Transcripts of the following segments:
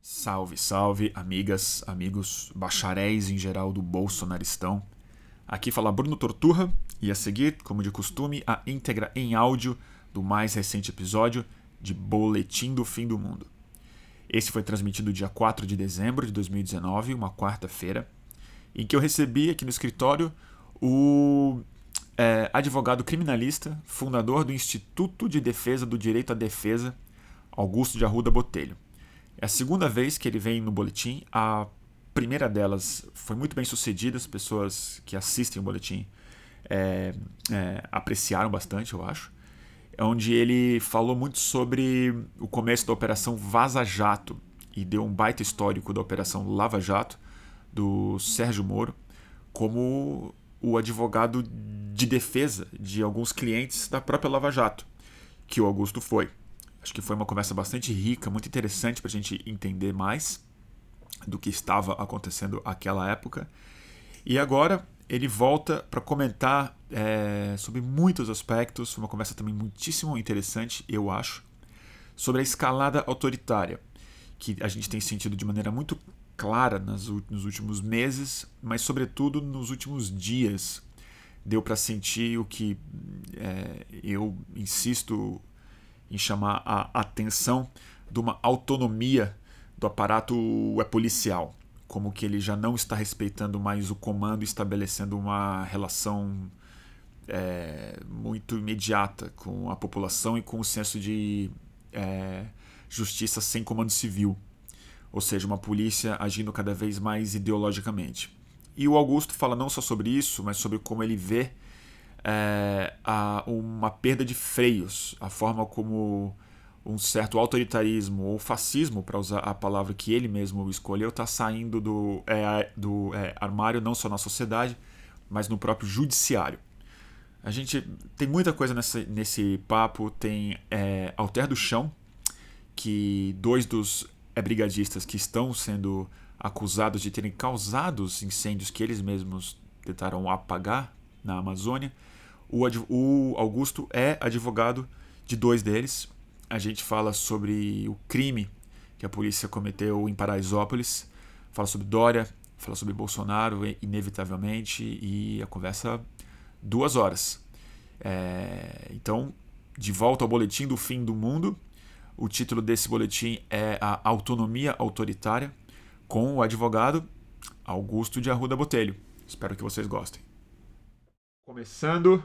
Salve, salve, amigas, amigos, bacharéis em geral do Bolsonaristão. Aqui fala Bruno Torturra e a seguir, como de costume, a íntegra em áudio do mais recente episódio de Boletim do Fim do Mundo. Esse foi transmitido dia 4 de dezembro de 2019, uma quarta-feira, em que eu recebi aqui no escritório o é, advogado criminalista, fundador do Instituto de Defesa do Direito à Defesa, Augusto de Arruda Botelho. É a segunda vez que ele vem no boletim. A primeira delas foi muito bem sucedida, as pessoas que assistem o boletim é, é, apreciaram bastante, eu acho. É onde ele falou muito sobre o começo da Operação Vaza Jato e deu um baita histórico da Operação Lava Jato do Sérgio Moro como o advogado de defesa de alguns clientes da própria Lava Jato, que o Augusto foi. Acho que foi uma conversa bastante rica, muito interessante para a gente entender mais do que estava acontecendo naquela época. E agora ele volta para comentar é, sobre muitos aspectos. Foi uma conversa também muitíssimo interessante, eu acho, sobre a escalada autoritária, que a gente tem sentido de maneira muito clara nas, nos últimos meses, mas sobretudo nos últimos dias. Deu para sentir o que é, eu insisto em chamar a atenção de uma autonomia do aparato é policial, como que ele já não está respeitando mais o comando, estabelecendo uma relação é, muito imediata com a população e com o senso de é, justiça sem comando civil, ou seja, uma polícia agindo cada vez mais ideologicamente. E o Augusto fala não só sobre isso, mas sobre como ele vê é, a, uma perda de freios, a forma como um certo autoritarismo ou fascismo, para usar a palavra que ele mesmo escolheu, está saindo do, é, do é, armário não só na sociedade, mas no próprio judiciário. A gente tem muita coisa nessa, nesse papo. Tem é, Alter do Chão, que dois dos é, brigadistas que estão sendo acusados de terem causado os incêndios que eles mesmos tentaram apagar na Amazônia. O, o Augusto é advogado de dois deles. A gente fala sobre o crime que a polícia cometeu em Paraisópolis, fala sobre Dória, fala sobre Bolsonaro, inevitavelmente, e a conversa duas horas. É, então, de volta ao boletim do fim do mundo. O título desse boletim é A Autonomia Autoritária, com o advogado Augusto de Arruda Botelho. Espero que vocês gostem. Começando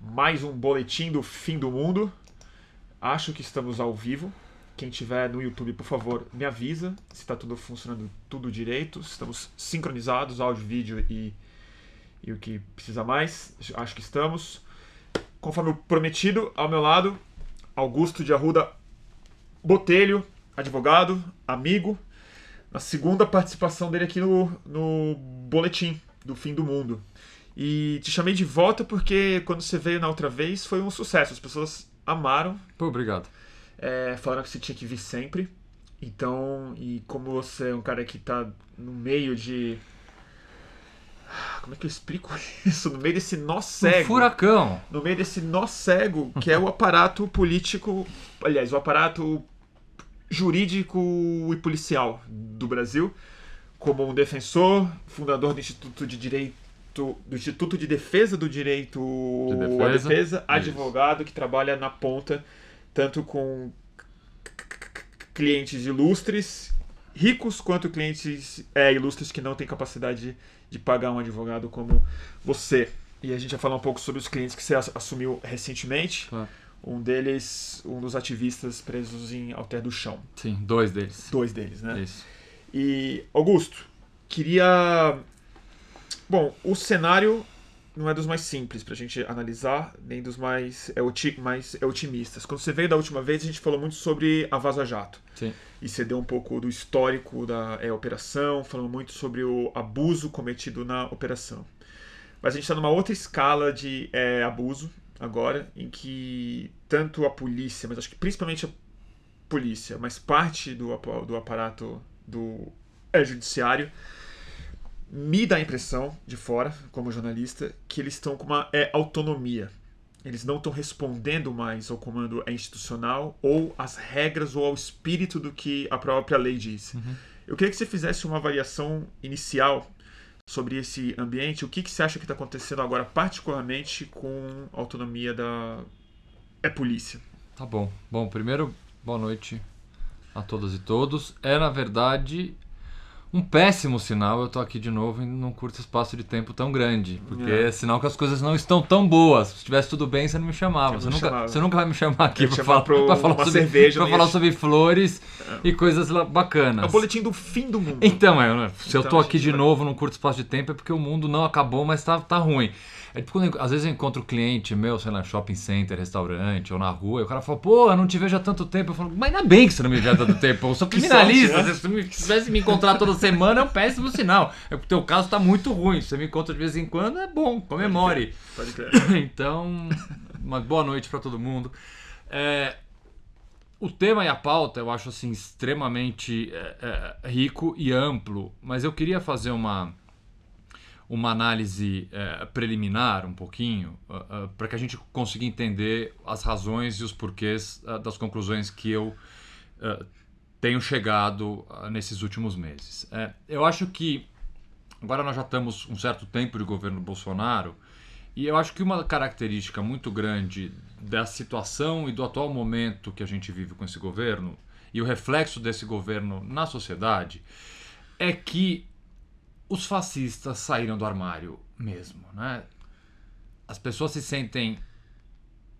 mais um boletim do fim do mundo. Acho que estamos ao vivo. Quem tiver no YouTube, por favor, me avisa se está tudo funcionando tudo direito. Estamos sincronizados, áudio, vídeo e, e o que precisa mais. Acho que estamos. Conforme prometido, ao meu lado, Augusto de Arruda Botelho, advogado, amigo. Na segunda participação dele aqui no, no boletim do fim do mundo. E te chamei de volta porque quando você veio na outra vez foi um sucesso. As pessoas amaram. Pô, obrigado. É, falaram que você tinha que vir sempre. Então, e como você é um cara que tá no meio de. Como é que eu explico isso? No meio desse nó cego. Um furacão. No meio desse nó cego, que é o aparato político. Aliás, o aparato jurídico e policial do Brasil. Como um defensor, fundador do Instituto de Direito do Instituto de Defesa do Direito de defesa. à Defesa, advogado que trabalha na ponta, tanto com clientes ilustres, ricos, quanto clientes é, ilustres que não têm capacidade de, de pagar um advogado como você. E a gente vai falar um pouco sobre os clientes que você assumiu recentemente. Claro. Um deles, um dos ativistas presos em Alter do Chão. Sim, dois deles. Dois deles, né? Isso. E, Augusto, queria Bom, o cenário não é dos mais simples para a gente analisar, nem dos mais, é, oti mais é otimistas. Quando você veio da última vez, a gente falou muito sobre a Vaza Jato. Sim. E você deu um pouco do histórico da é, operação, falando muito sobre o abuso cometido na operação. Mas a gente está numa outra escala de é, abuso agora, em que tanto a polícia, mas acho que principalmente a polícia, mas parte do, do aparato do é, judiciário, me dá a impressão, de fora, como jornalista, que eles estão com uma é, autonomia. eles não estão respondendo mais ao comando institucional ou às regras ou ao espírito do que a própria lei disse. Uhum. Eu queria que você fizesse uma avaliação inicial sobre esse ambiente. O que, que você acha que está acontecendo agora, particularmente com a autonomia da é polícia? Tá bom. Bom, primeiro, boa noite a todas e todos. É, na verdade, um péssimo sinal eu tô aqui de novo em um curto espaço de tempo tão grande. Porque é, é sinal que as coisas não estão tão boas. Se estivesse tudo bem, você não me chamava. Você nunca, chamava. você nunca vai me chamar aqui para falar, pra falar, sobre, cerveja, pra falar sobre flores é. e coisas bacanas. É o boletim do fim do mundo. Então, é, se então, eu tô aqui de vai... novo num curto espaço de tempo é porque o mundo não acabou, mas tá, tá ruim. É tipo quando às vezes eu encontro cliente meu, sei lá, shopping center, restaurante ou na rua, e o cara fala, pô, eu não te vejo há tanto tempo. Eu falo, mas ainda bem que você não me vê há tanto tempo. Eu sou criminalista. Né? Se você tivesse me encontrar toda semana, é um péssimo sinal. É porque o teu caso tá muito ruim. Se você me encontra de vez em quando, é bom, comemore. Pode crer. Pode crer. então, uma boa noite para todo mundo. É, o tema e a pauta eu acho assim extremamente é, é, rico e amplo, mas eu queria fazer uma uma análise é, preliminar um pouquinho uh, uh, para que a gente consiga entender as razões e os porquês uh, das conclusões que eu tenho chegado nesses últimos meses. É, eu acho que agora nós já estamos um certo tempo de governo Bolsonaro e eu acho que uma característica muito grande da situação e do atual momento que a gente vive com esse governo e o reflexo desse governo na sociedade é que os fascistas saíram do armário mesmo, né? As pessoas se sentem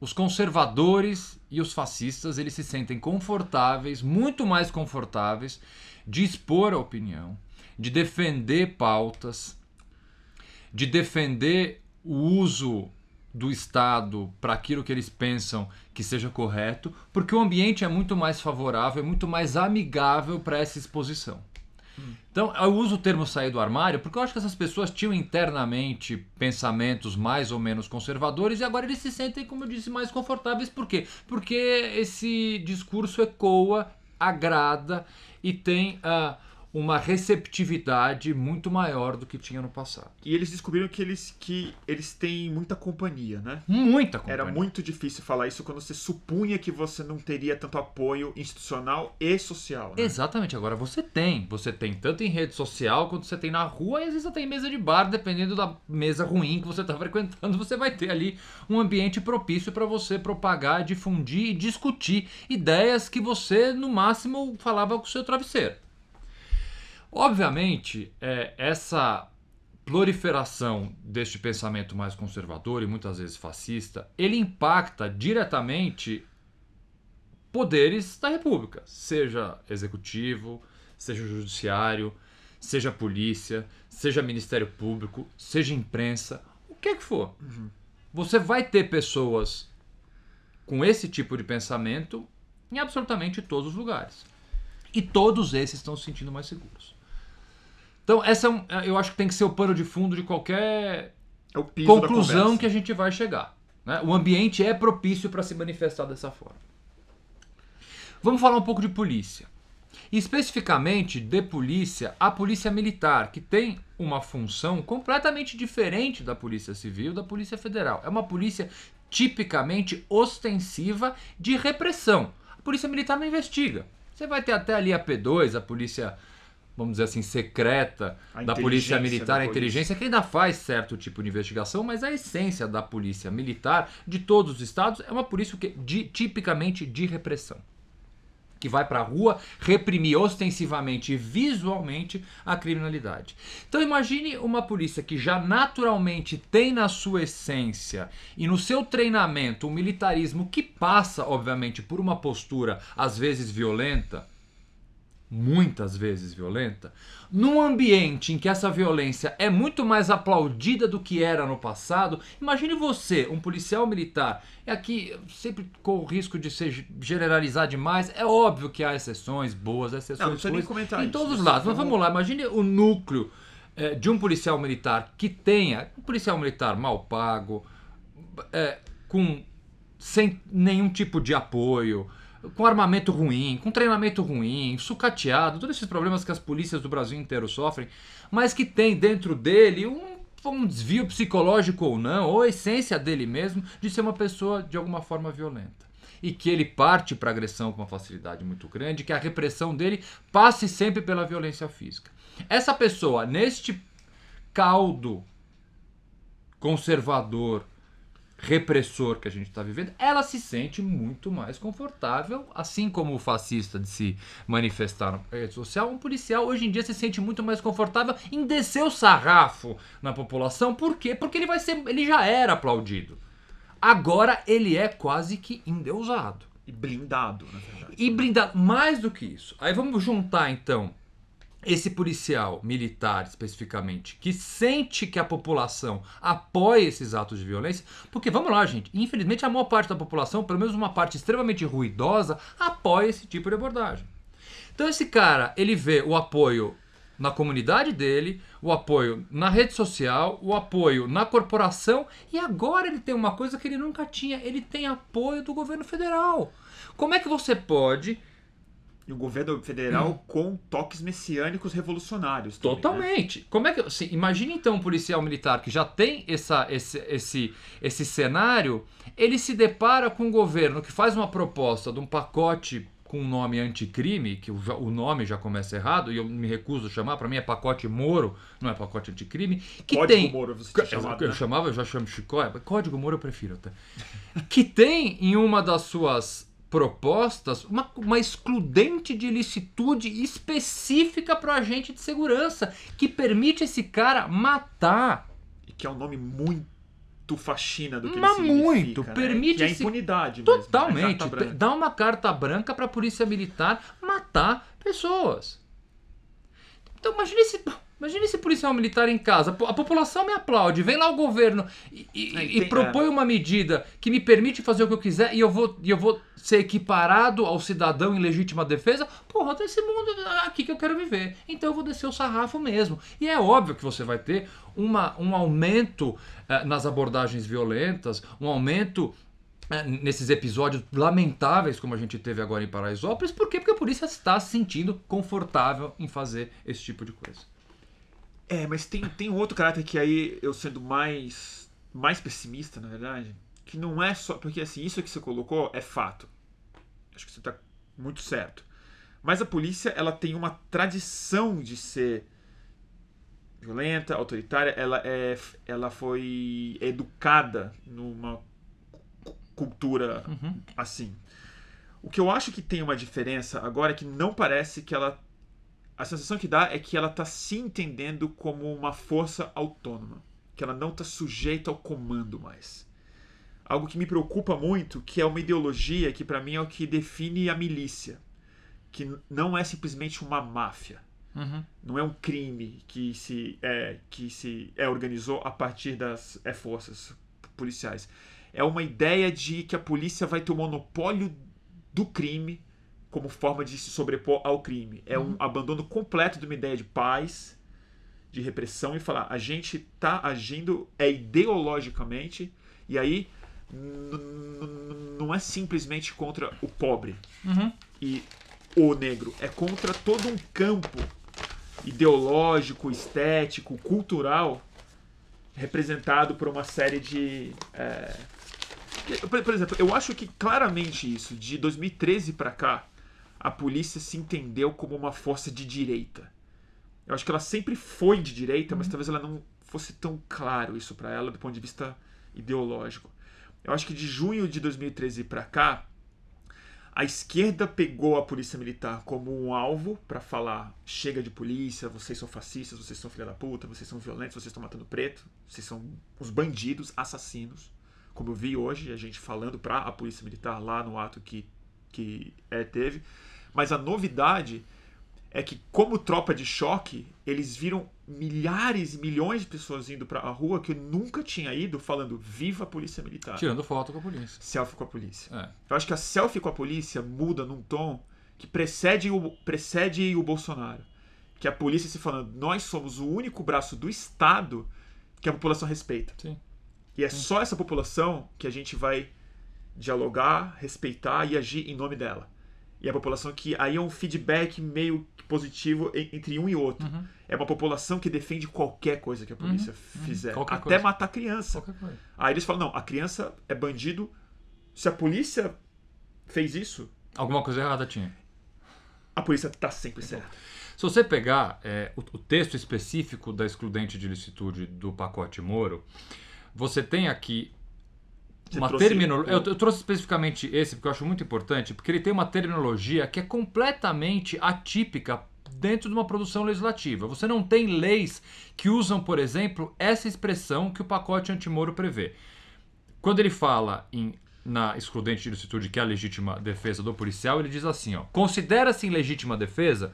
os conservadores e os fascistas, eles se sentem confortáveis, muito mais confortáveis de expor a opinião, de defender pautas, de defender o uso do Estado para aquilo que eles pensam que seja correto, porque o ambiente é muito mais favorável, é muito mais amigável para essa exposição. Então, eu uso o termo sair do armário porque eu acho que essas pessoas tinham internamente pensamentos mais ou menos conservadores e agora eles se sentem, como eu disse, mais confortáveis. Por quê? Porque esse discurso ecoa, agrada e tem. Uh, uma receptividade muito maior do que tinha no passado. E eles descobriram que eles, que eles têm muita companhia, né? Muita companhia. Era muito difícil falar isso quando você supunha que você não teria tanto apoio institucional e social. Né? Exatamente. Agora você tem. Você tem tanto em rede social quanto você tem na rua e às vezes você tem mesa de bar, dependendo da mesa ruim que você está frequentando, você vai ter ali um ambiente propício para você propagar, difundir e discutir ideias que você, no máximo, falava com o seu travesseiro. Obviamente, é, essa proliferação deste pensamento mais conservador e muitas vezes fascista, ele impacta diretamente poderes da República, seja executivo, seja judiciário, seja polícia, seja Ministério Público, seja imprensa, o que é que for. Uhum. Você vai ter pessoas com esse tipo de pensamento em absolutamente todos os lugares. E todos esses estão se sentindo mais seguros. Então, essa é um, é, eu acho que tem que ser o pano de fundo de qualquer é conclusão que a gente vai chegar. Né? O ambiente é propício para se manifestar dessa forma. Vamos falar um pouco de polícia. Especificamente de polícia, a polícia militar, que tem uma função completamente diferente da polícia civil, da polícia federal. É uma polícia tipicamente ostensiva de repressão. A polícia militar não investiga. Você vai ter até ali a P2, a polícia vamos dizer assim, secreta da polícia militar, a inteligência, que ainda faz certo tipo de investigação, mas a essência da polícia militar de todos os estados é uma polícia que, de, tipicamente de repressão. Que vai para a rua reprimir ostensivamente e visualmente a criminalidade. Então imagine uma polícia que já naturalmente tem na sua essência e no seu treinamento um militarismo que passa, obviamente, por uma postura às vezes violenta, muitas vezes violenta, num ambiente em que essa violência é muito mais aplaudida do que era no passado, imagine você, um policial militar, é aqui sempre com o risco de se generalizar demais, é óbvio que há exceções boas, exceções não, ruins, em todos os lados, mas vamos lá, imagine o núcleo é, de um policial militar que tenha, um policial militar mal pago, é, com sem nenhum tipo de apoio, com armamento ruim, com treinamento ruim, sucateado, todos esses problemas que as polícias do Brasil inteiro sofrem, mas que tem dentro dele um um desvio psicológico ou não, ou a essência dele mesmo, de ser uma pessoa de alguma forma violenta. E que ele parte para agressão com uma facilidade muito grande, que a repressão dele passe sempre pela violência física. Essa pessoa, neste caldo conservador, repressor que a gente está vivendo, ela se sente muito mais confortável, assim como o fascista de se manifestar na rede social, um policial hoje em dia se sente muito mais confortável em descer o sarrafo na população. Por quê? Porque ele vai ser, ele já era aplaudido. Agora ele é quase que endeusado. E blindado, na verdade. E blindado, mais do que isso. Aí vamos juntar então esse policial militar especificamente que sente que a população apoia esses atos de violência, porque vamos lá, gente, infelizmente a maior parte da população, pelo menos uma parte extremamente ruidosa, apoia esse tipo de abordagem. Então esse cara, ele vê o apoio na comunidade dele, o apoio na rede social, o apoio na corporação e agora ele tem uma coisa que ele nunca tinha, ele tem apoio do governo federal. Como é que você pode e um governo federal hum. com toques messiânicos revolucionários. Também, né? Totalmente. Né? Como é que assim, imagine então um policial militar que já tem essa, esse, esse, esse cenário, ele se depara com um governo que faz uma proposta de um pacote com um nome anticrime, que o, o nome já começa errado, e eu me recuso a chamar, para mim é pacote Moro, não é pacote anticrime. Que Código tem, Moro, você chamado, eu, né? eu chamava, eu já chamo Chicó, Código Moro eu prefiro até. que tem em uma das suas propostas uma, uma excludente de ilicitude específica para o agente de segurança que permite esse cara matar. E que é um nome muito faxina do que Mas ele muito, né? permite que é impunidade Totalmente. mesmo, né? Dá uma carta branca para a polícia militar matar pessoas. Então imagine esse Imagina esse policial militar em casa. A população me aplaude, vem lá o governo e, e, é, e propõe uma medida que me permite fazer o que eu quiser e eu vou, e eu vou ser equiparado ao cidadão em legítima defesa. Porra, tem esse mundo aqui que eu quero viver. Então eu vou descer o sarrafo mesmo. E é óbvio que você vai ter uma, um aumento eh, nas abordagens violentas, um aumento eh, nesses episódios lamentáveis como a gente teve agora em Paraisópolis. Por quê? Porque a polícia está se sentindo confortável em fazer esse tipo de coisa. É, mas tem, tem um outro caráter que aí eu sendo mais, mais pessimista, na verdade, que não é só. Porque assim, isso que você colocou é fato. Acho que você está muito certo. Mas a polícia, ela tem uma tradição de ser violenta, autoritária. Ela, é, ela foi educada numa cultura uhum. assim. O que eu acho que tem uma diferença agora é que não parece que ela a sensação que dá é que ela está se entendendo como uma força autônoma, que ela não está sujeita ao comando mais. Algo que me preocupa muito, que é uma ideologia que para mim é o que define a milícia, que não é simplesmente uma máfia, uhum. não é um crime que se é, que se é organizou a partir das é, forças policiais. É uma ideia de que a polícia vai ter o monopólio do crime como forma de se sobrepor ao crime. É um uhum. abandono completo de uma ideia de paz, de repressão e falar: a gente está agindo é ideologicamente e aí não é simplesmente contra o pobre uhum. e o negro, é contra todo um campo ideológico, estético, cultural representado por uma série de é... por exemplo, eu acho que claramente isso de 2013 para cá a polícia se entendeu como uma força de direita. Eu acho que ela sempre foi de direita, mas uhum. talvez ela não fosse tão claro isso para ela do ponto de vista ideológico. Eu acho que de junho de 2013 para cá, a esquerda pegou a polícia militar como um alvo para falar: chega de polícia, vocês são fascistas, vocês são filha da puta, vocês são violentos, vocês estão matando preto, vocês são os bandidos, assassinos. Como eu vi hoje, a gente falando para a polícia militar lá no ato que, que é, teve. Mas a novidade é que, como tropa de choque, eles viram milhares e milhões de pessoas indo para a rua que eu nunca tinha ido, falando viva a polícia militar. Tirando foto com a polícia. Selfie com a polícia. É. Eu acho que a selfie com a polícia muda num tom que precede o, precede o Bolsonaro. Que a polícia se falando, nós somos o único braço do Estado que a população respeita. Sim. E é Sim. só essa população que a gente vai dialogar, respeitar e agir em nome dela. E a população que aí é um feedback meio positivo en- entre um e outro. Uhum. É uma população que defende qualquer coisa que a polícia fizer, Qualquer até coisa. matar criança. Aí eles falam: não, a criança é bandido. Se a polícia fez isso, Alguma coisa errada tinha. a polícia tá sempre certa. Se você pegar é, o, o texto específico da excludente de licitude do pacote Moro, você tem aqui Você uma terminologia. Eu, eu trouxe especificamente esse porque eu acho muito importante, porque ele tem uma terminologia que é completamente atípica dentro de uma produção legislativa. Você não tem leis que usam, por exemplo, essa expressão que o pacote antimoro prevê. Quando ele fala em na excludente de licitude, que é a legítima defesa do policial, ele diz assim: ó, considera-se em legítima defesa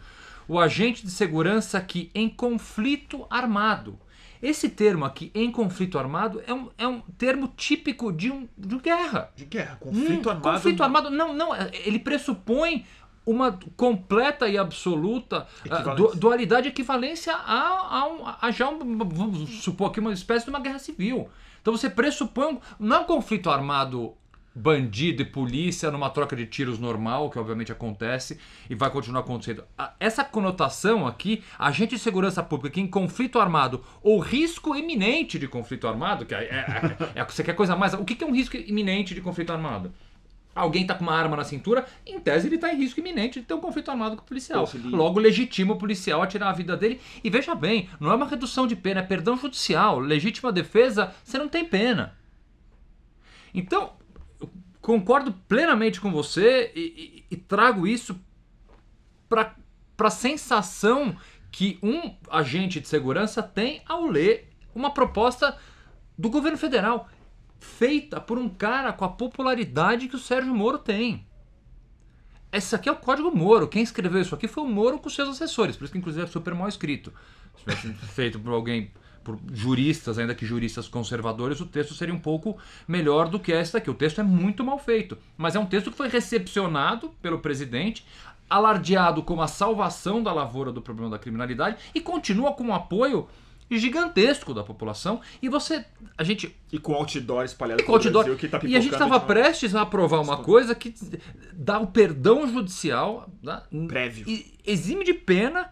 o agente de segurança que, em conflito armado. Esse termo aqui, em conflito armado, é um, é um termo típico de, um, de guerra. De guerra, conflito Hum, armado. Conflito armado, não, não. Ele pressupõe uma completa e absoluta ah, Equivalência. du- dualidade equivalência a, a, um- a já, um, vamos supor aqui, uma espécie de uma guerra civil. Então você pressupõe, um- não é um conflito armado bandido e polícia numa troca de tiros normal, que obviamente acontece e vai continuar acontecendo. Essa conotação aqui, agente de segurança pública em conflito armado ou risco iminente de conflito armado, que é, é- é- você quer coisa mais. O que é um risco iminente de conflito armado? Alguém tá com uma arma na cintura, em tese ele tá em risco iminente de ter um conflito armado com o policial. Logo, legitima o policial a tirar a vida dele. E veja bem, não é uma redução de pena, é perdão judicial. Legítima defesa, você não tem pena. Então, concordo plenamente com você e, e- e trago isso para a sensação que um agente de segurança tem ao ler uma proposta do governo federal feita por um cara com a popularidade que o Sérgio Moro tem. Esse aqui é o Código Moro. Quem escreveu isso aqui foi o Moro com seus assessores, por isso que inclusive é super mal escrito. Se feito por alguém, por juristas, ainda que juristas conservadores, o texto seria um pouco melhor do que esta aqui. O texto é muito mal feito, mas é um texto que foi recepcionado pelo presidente, alardeado como a salvação da lavoura do problema da criminalidade e continua com um apoio gigantesco da população. E você, a gente E com outdoor espalhado e com outdoor. Brasil, que tá e a gente estava de- prestes a aprovar uma coisa que dá o perdão judicial, né? Prévio. e exime de pena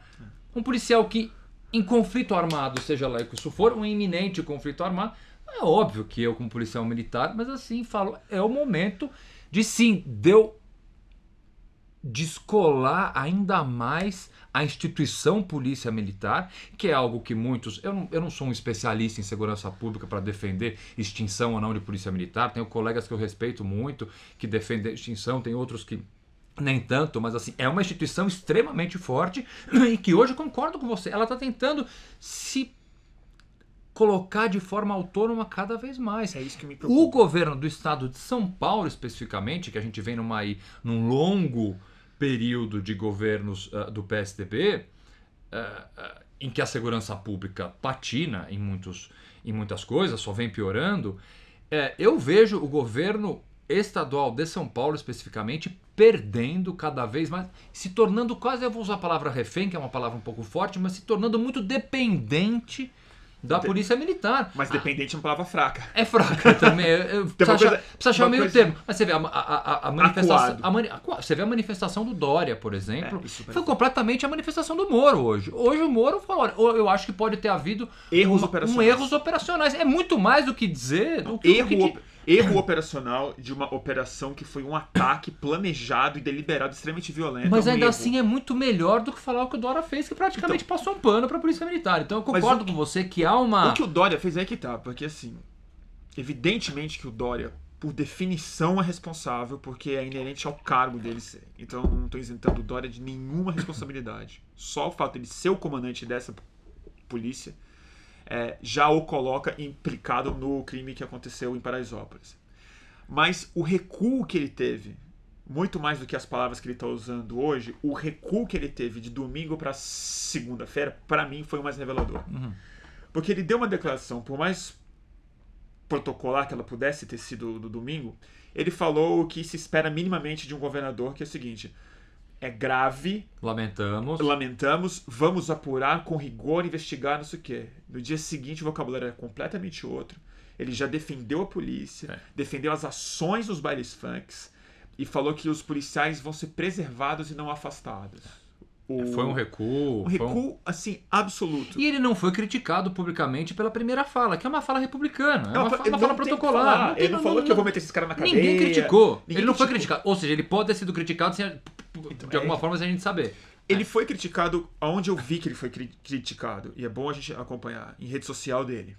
um policial que, em conflito armado, seja lá o que isso for, um iminente conflito armado. É óbvio que eu, como policial militar, mas assim falo, é o momento de sim, deu descolar ainda mais a instituição polícia militar, que é algo que muitos. Eu não, eu não sou um especialista em segurança pública para defender extinção ou não de polícia militar. Tenho colegas que eu respeito muito que defendem extinção, tem outros que nem tanto, mas assim, é uma instituição extremamente forte e que hoje eu concordo com você. Ela está tentando se colocar de forma autônoma cada vez mais. É isso que me O preocupa. governo do estado de São Paulo, especificamente, que a gente vem numa, aí, num longo período de governos ah, do PSDB, ah, ah, em que a segurança pública patina em, muitos, em muitas coisas, só vem piorando, é, eu vejo o governo estadual de São Paulo, especificamente, perdendo cada vez mais, se tornando quase, eu vou usar a palavra refém, que é uma palavra um pouco forte, mas se tornando muito dependente da De- polícia militar. Mas dependente é uma palavra fraca. É fraca também. eu- eu- Precisa, uma coisa- achar, precisa achar meio coisa- termo. Mas você vê a, a, a- a manifestação. A mani- você vê a manifestação do Dória, por exemplo. É, foi completamente a manifestação do Moro hoje. Hoje o Moro falou: olha, eu acho que pode ter havido Erros uma- operacionais. um erros operacionais. É muito mais do que dizer. Do que, Erro, do que erro operacional de uma operação que foi um ataque planejado e deliberado, extremamente violento. Mas é um ainda erro. assim é muito melhor do que falar o que o Dória fez, que praticamente passou um pano para a Polícia Militar. Então eu concordo que- com você que há uma. O que o Dória fez é que tá, porque assim, evidentemente que o Dória, por definição, é responsável, porque é inerente ao cargo dele ser. Então eu não estou isentando o Dória de nenhuma responsabilidade. Só o fato de ele ser o comandante dessa polícia é, já o coloca implicado no crime que aconteceu em Paraisópolis. Mas o recuo que ele teve, muito mais do que as palavras que ele está usando hoje, o recuo que ele teve de domingo para segunda-feira, para mim foi o mais revelador. Porque ele deu uma declaração, por mais protocolar que ela pudesse ter sido do domingo, ele falou o que se espera minimamente de um governador, que é o seguinte: é grave, Lamentamos. lamentamos, vamos apurar com rigor, investigar, não sei o quê. No dia seguinte, o vocabulário era completamente outro. Ele já defendeu a polícia, É. defendeu as ações dos bailes funks, e falou que os policiais vão ser preservados e não afastados. O- Foi um recuo. um foi um- recuo, assim, absoluto. E ele não foi criticado publicamente pela primeira fala, que é uma fala republicana. É Não, uma, fa- ele uma não fala protocolar. tem- ele não, falou que eu vou meter esses caras na cadeia. Ninguém criticou. Ninguém ele não foi criticou. criticado. Ou seja, ele pode ter sido criticado sem, Então, de alguma é- forma sem a gente saber. Ele foi criticado aonde eu vi que ele foi cri- criticado. E é bom a gente acompanhar. Em rede social dele.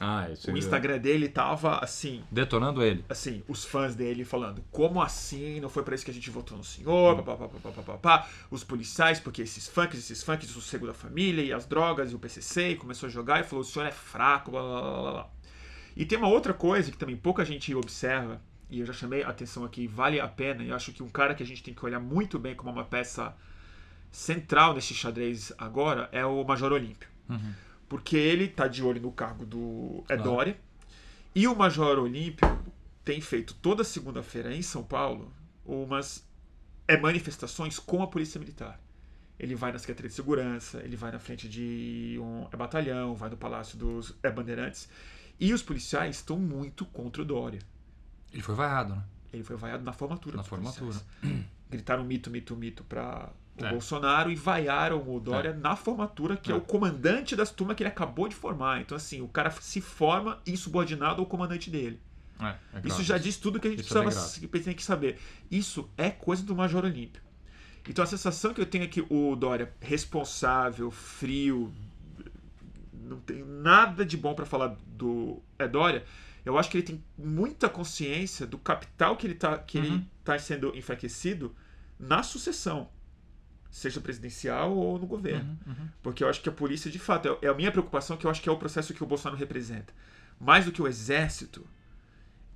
Ah, isso O Instagram dele tava assim. Detonando ele. Assim, os fãs dele falando, como assim? Não foi pra isso que a gente votou no senhor, pá, pá, pá, pá, pá, pá, pá. Os policiais, porque esses funks, esses funks, o sossego da família, e as drogas, e o PCC, e começou a jogar e falou, o senhor é fraco, blá, blá, blá, blá, blá. E tem uma outra coisa que também pouca gente observa, e eu já chamei a atenção aqui, vale a pena, e eu acho que um cara que a gente tem que olhar muito bem como uma peça central nesse xadrez agora é o Major Olímpio. Uhum. Porque ele tá de olho no cargo do é Claro. Dória. E o Major Olímpio tem feito toda segunda-feira em São Paulo umas é, manifestações com a Polícia Militar. Ele vai na Secretaria de Segurança, ele vai na frente de um é, batalhão, vai no Palácio dos é, Bandeirantes. E os policiais estão muito contra o Dória. Ele foi vaiado, né? Ele foi vaiado na formatura. Na formatura. policiais. Gritaram mito, mito, mito para o É. Bolsonaro e vaiaram o Dória na formatura, que é. É. o comandante das turmas que ele acabou de formar. Então, assim, o cara se forma insubordinado ao comandante dele. É, é Isso já diz tudo que a gente Isso é precisava que tem que saber. Isso é coisa do Major Olímpio. Então a sensação que eu tenho é que o Dória, responsável, frio, não tem nada de bom para falar do é Dória. Eu acho que ele tem muita consciência do capital que ele tá, que ele Uhum. tá sendo enfraquecido na sucessão, seja presidencial ou no governo. Uhum, uhum. Porque eu acho que a polícia, de fato, é- é a minha preocupação, que eu acho que é o processo que o Bolsonaro representa. Mais do que o exército,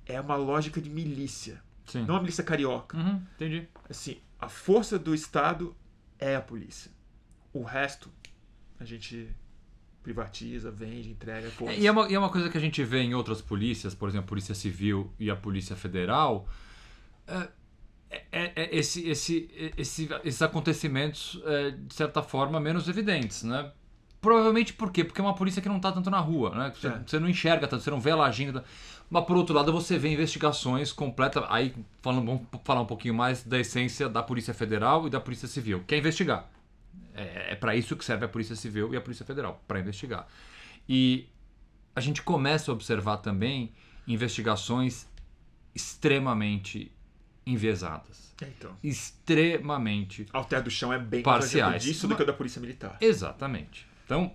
é uma lógica de milícia. Sim. Não uma milícia carioca. Uhum, entendi. Assim, a força do Estado é a polícia. O resto, a gente privatiza, vende, entrega. foda-se. É, E é, uma, e é uma coisa que a gente vê em outras polícias, por exemplo, a Polícia Civil e a Polícia Federal. é esse, esse, esse- esses acontecimentos, é, de certa forma, menos evidentes, né? Provavelmente por quê? Porque é uma polícia que não está tanto na rua, né? Você, É. você não enxerga tanto, você não vê ela agindo. Mas por outro lado, você vê investigações completas. Aí falando, vamos falar um pouquinho mais da essência da Polícia Federal e da Polícia Civil, que é investigar. É, é para isso que serve a Polícia Civil e a Polícia Federal, para investigar. E a gente começa a observar também investigações extremamente enviesadas. É, Então, Extremamente. Alter do Chão é bem Parciais. mais disso do que o da Polícia Militar. Exatamente. Então,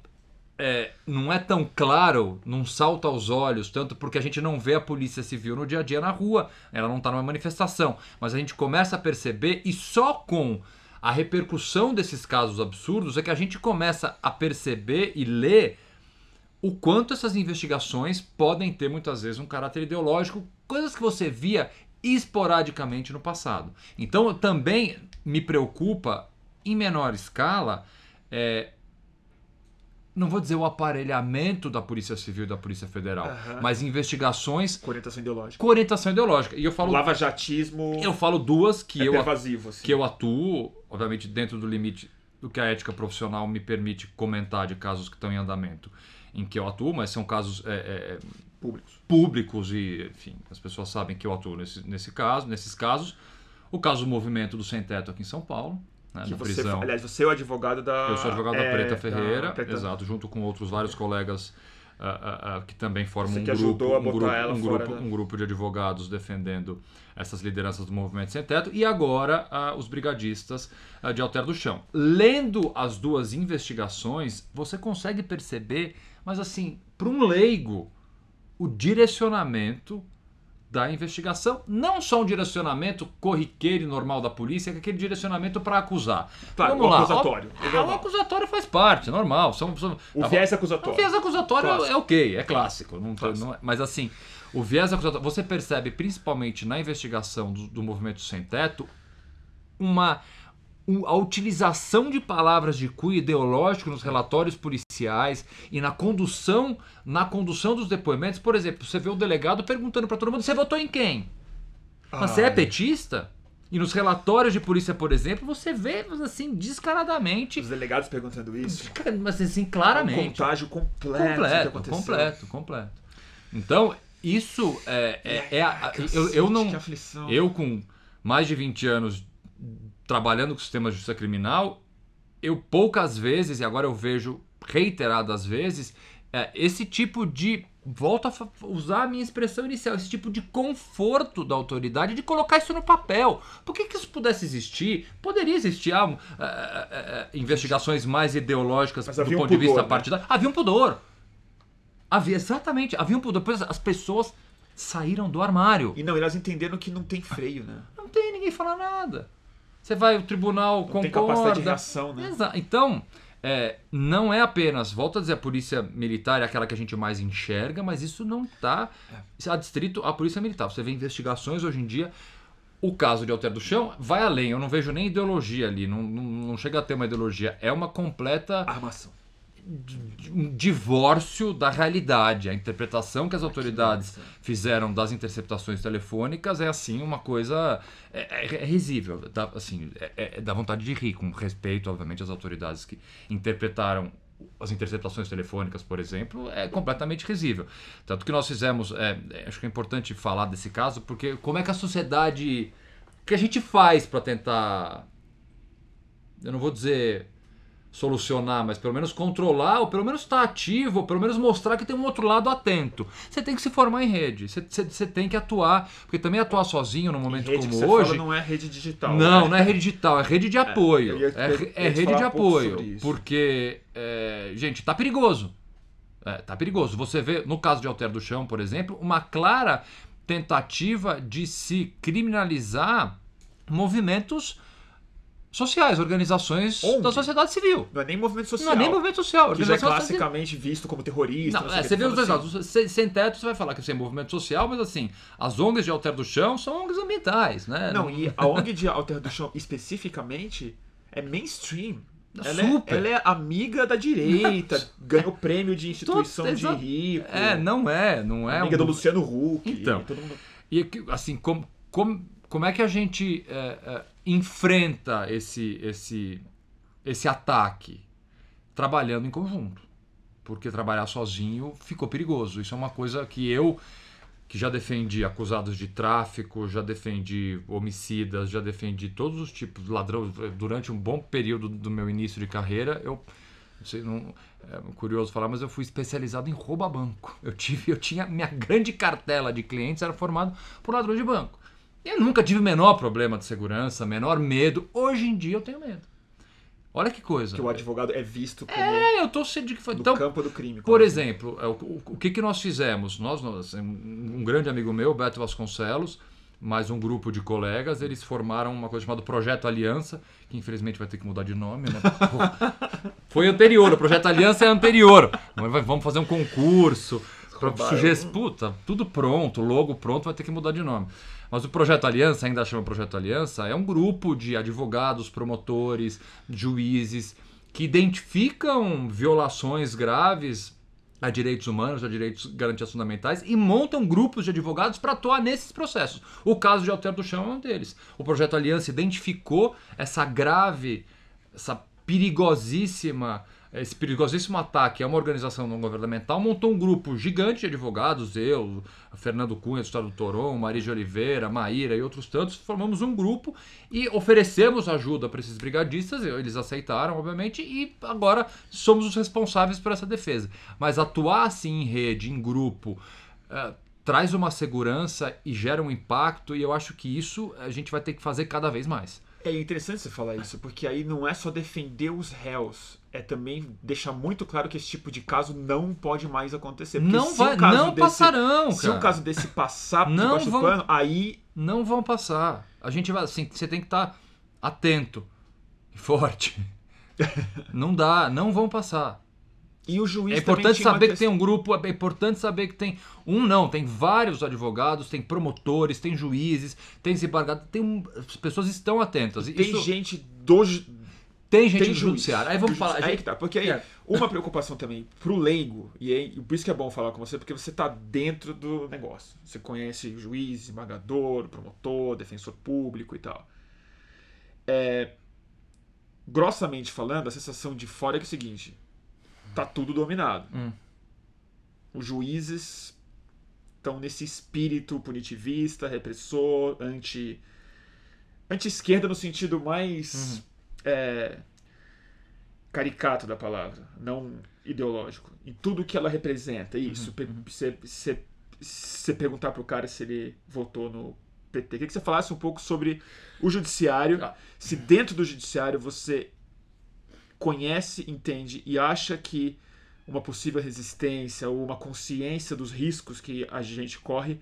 é, não é tão claro, não salta aos olhos, tanto porque a gente não vê a polícia civil no dia a dia na rua, ela não está numa manifestação, mas a gente começa a perceber e só com a repercussão desses casos absurdos é que a gente começa a perceber e ler o quanto essas investigações podem ter muitas vezes um caráter ideológico, coisas que você via esporadicamente no passado. Então também me preocupa, em menor escala, é, não vou dizer o aparelhamento da Polícia Civil e da Polícia Federal, mas investigações Com orientação ideológica. com orientação ideológica. E eu falo, Lava-jatismo eu falo duas que é eu pervasivo. Assim. que eu atuo, obviamente dentro do limite do que a ética profissional me permite comentar de casos que estão em andamento, em que eu atuo, mas são casos é, é, Públicos. públicos e, enfim, as pessoas sabem que eu atuo nesse, nesse caso, nesses casos. O caso do movimento do Sem Teto aqui em São Paulo, né, Que na você, prisão. aliás, você é o advogado da. Eu sou advogado da é, Preta Ferreira, da Preta- exato, junto com outros vários colegas ah, ah, ah, que também formam Você um que grupo, ajudou a um grupo, um, grupo, da- um grupo de advogados defendendo essas lideranças do movimento sem teto e agora os brigadistas de Alter do Chão. Lendo as duas investigações, você consegue perceber, mas assim, para um leigo, o direcionamento da investigação, não só um direcionamento corriqueiro e normal da polícia, é aquele direcionamento para acusar. Claro, Vamos o lá. acusatório, é ah, o acusatório faz parte, é normal. São, são- O tá viés acusatório. O viés acusatório Clássico. é ok, é clássico. Não, Clássico. não é- mas assim, o viés acusatório, você percebe principalmente na investigação do, do movimento sem teto uma um- a utilização de palavras de cunho ideológico nos relatórios policiais e na condução na condução dos depoimentos. Por exemplo, você vê o delegado perguntando para todo mundo: você votou em quem? Mas você é petista? E nos relatórios de polícia, por exemplo, você vê assim descaradamente, Os delegados perguntando isso. mas assim Um claramente, contágio completo. do que completo, aconteceu. completo, completo. Então, Isso é. é, é a- eu, eu não. que aflição. Eu, com mais de 20 anos trabalhando com o sistema de justiça criminal, eu poucas vezes, e agora eu vejo reiteradas vezes, é, esse tipo de. Volto a usar a minha expressão inicial, esse tipo de conforto da autoridade de colocar isso no papel. Por que, que isso pudesse existir? Poderia existir ah, é, é, é, investigações mais ideológicas do havia um ponto de vista pudor, né? partidário. Havia um pudor. Havia, exatamente, havia um pudor. Depois as pessoas saíram do armário. E não, elas entenderam que não tem freio, né? Não tem ninguém fala nada. Você vai, o tribunal Não concorda. tem capacidade de reação, né? Exa- Então, é, não é apenas, volto a dizer, a polícia militar é aquela que a gente mais enxerga, mas isso não está É. adstrito à polícia militar. Você vê investigações hoje em dia. O caso de Alter do Chão vai além. Eu não vejo nem ideologia ali. Não, não, não chega a ter uma ideologia. É uma completa Armação. Um divórcio da realidade. A interpretação que as autoridades fizeram das interceptações telefônicas é assim uma coisa é, é- é risível, dá, assim, é, é- dá vontade de rir com respeito, obviamente, às autoridades que interpretaram as interceptações telefônicas, por exemplo, é completamente risível. Tanto que nós fizemos, é, é, acho que é importante falar desse caso, porque como é que a sociedade, o que a gente faz para tentar, eu não vou dizer solucionar, mas pelo menos controlar, ou pelo menos estar ativo, ou pelo menos mostrar que tem um outro lado atento. Você tem que se formar em rede, você, você- você tem que atuar, porque também atuar sozinho num momento como hoje. não é rede digital. Não, né? não é rede digital, é rede de apoio. ia- É, re- ia é te rede de um apoio. Porque, é, gente, tá perigoso. É, tá perigoso. Você vê, no caso de Alter do Chão, por exemplo, uma clara tentativa de se criminalizar movimentos sociais, organizações Onde? da sociedade civil. Não é nem movimento social. Não é nem movimento social. Que já é classicamente visto como terrorista. Não, sei é, você vê os dois lados. Sem, sem teto, você vai falar que isso é movimento social, mas assim, as ONGs de Alter do Chão são ONGs ambientais, né? Não, e a ONG de Alter do Chão especificamente é mainstream. Ela Super. É, ela é amiga da direita, ganhou prêmio de instituição Todo- de rico. É, não é, não é. amiga um- do Luciano Huck. Então. todo mundo- E que, assim, como, como, como é que a gente é, é, enfrenta esse, esse, esse ataque? Trabalhando em conjunto. Porque trabalhar sozinho ficou perigoso. Isso é uma coisa que eu, que já defendi acusados de tráfico, já defendi homicidas, já defendi todos os tipos de ladrão durante um bom período do meu início de carreira, eu não é curioso falar, mas eu fui especializado em rouba banco. Eu tive, eu tinha minha grande cartela de clientes era formado por ladrão de banco. Eu nunca tive o menor problema de segurança, menor medo. Hoje em dia eu tenho medo. Olha que coisa. Que o advogado é visto como É, eu tô sendo que foi. Então, campo do crime. por exemplo, é, o, o- que, que nós fizemos? Nós, nós, um um grande amigo meu, Beto Vasconcelos, mais um grupo de colegas, eles formaram uma coisa chamada Projeto Aliança, que infelizmente vai ter que mudar de nome, né? Foi anterior, o Projeto Aliança é anterior. Vamos fazer um concurso. Sugerir, puta, tudo pronto, logo pronto, vai ter que mudar de nome. Mas o Projeto Aliança, ainda chama Projeto Aliança, é um grupo de advogados, promotores, juízes que identificam violações graves a direitos humanos, a direitos garantias fundamentais e montam grupos de advogados para atuar nesses processos. O caso de Alter do Chão é um deles. O Projeto Aliança identificou essa grave, essa perigosíssima, esse perigosíssimo ataque a uma organização não governamental, montou um grupo gigante de advogados, eu, Fernando Cunha, do Estado do Toron, Maria de Oliveira, Maíra e outros tantos, formamos um grupo e oferecemos ajuda para esses brigadistas, eles aceitaram, obviamente, e agora somos os responsáveis por essa defesa. Mas atuar assim em rede, em grupo, eh, traz uma segurança e gera um impacto, e eu acho que isso a gente vai ter que fazer cada vez mais. É interessante você falar isso, porque aí não é só defender os réus, é também deixar muito claro que esse tipo de caso não pode mais acontecer. Porque Não vai, um não desse- passarão, Se cara. um caso desse passar por Não vão- pano, aí Não vão passar. A gente vai assim, você tem que estar atento e forte. não dá, não vão passar. e o juiz É importante saber que tem um grupo, é importante saber que tem um não, tem vários advogados, tem promotores, tem juízes, tem desembargados, tem um, as pessoas estão atentas. tem Isso- gente do tem gente tem do juiz. judiciário. Aí vamos falar, aí gente- que tá, porque aí É. uma preocupação também pro leigo e aí, por isso que é bom falar com você, porque você tá dentro do negócio. Você conhece juiz, desembargador, promotor, defensor público e tal. É, grossamente falando, a sensação de fora é, que é o seguinte: tá tudo dominado. Hum. Os juízes estão nesse espírito punitivista, repressor, anti anti-esquerda no sentido mais Uhum. É, caricato da palavra, não ideológico. Em tudo que ela representa, isso. Uhum, Você perguntar pro cara se ele votou no PT. Queria que você falasse um pouco sobre o judiciário. Ah. Se dentro do judiciário você conhece, entende e acha que uma possível resistência ou uma consciência dos riscos que a gente corre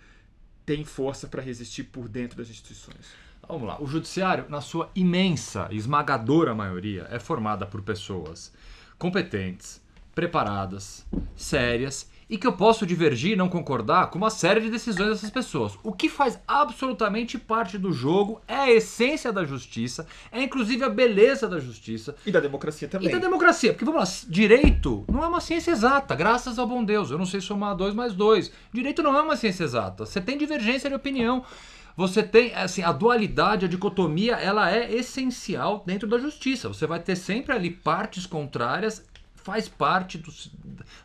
tem força para resistir por dentro das instituições. Vamos lá. O judiciário, na sua imensa, esmagadora maioria, é formada por pessoas competentes, preparadas, sérias e que eu posso divergir e não concordar com uma série de decisões dessas pessoas. O que faz absolutamente parte do jogo é a essência da justiça, é inclusive a beleza da justiça E da democracia também. e da democracia. Porque vamos lá, direito não é uma ciência exata, graças ao bom Deus. Eu não sei somar dois mais dois. Direito não é uma ciência exata. Você tem divergência de opinião. Você tem, assim, a dualidade, a dicotomia, ela é essencial dentro da justiça. Você vai ter sempre ali partes contrárias, faz parte do,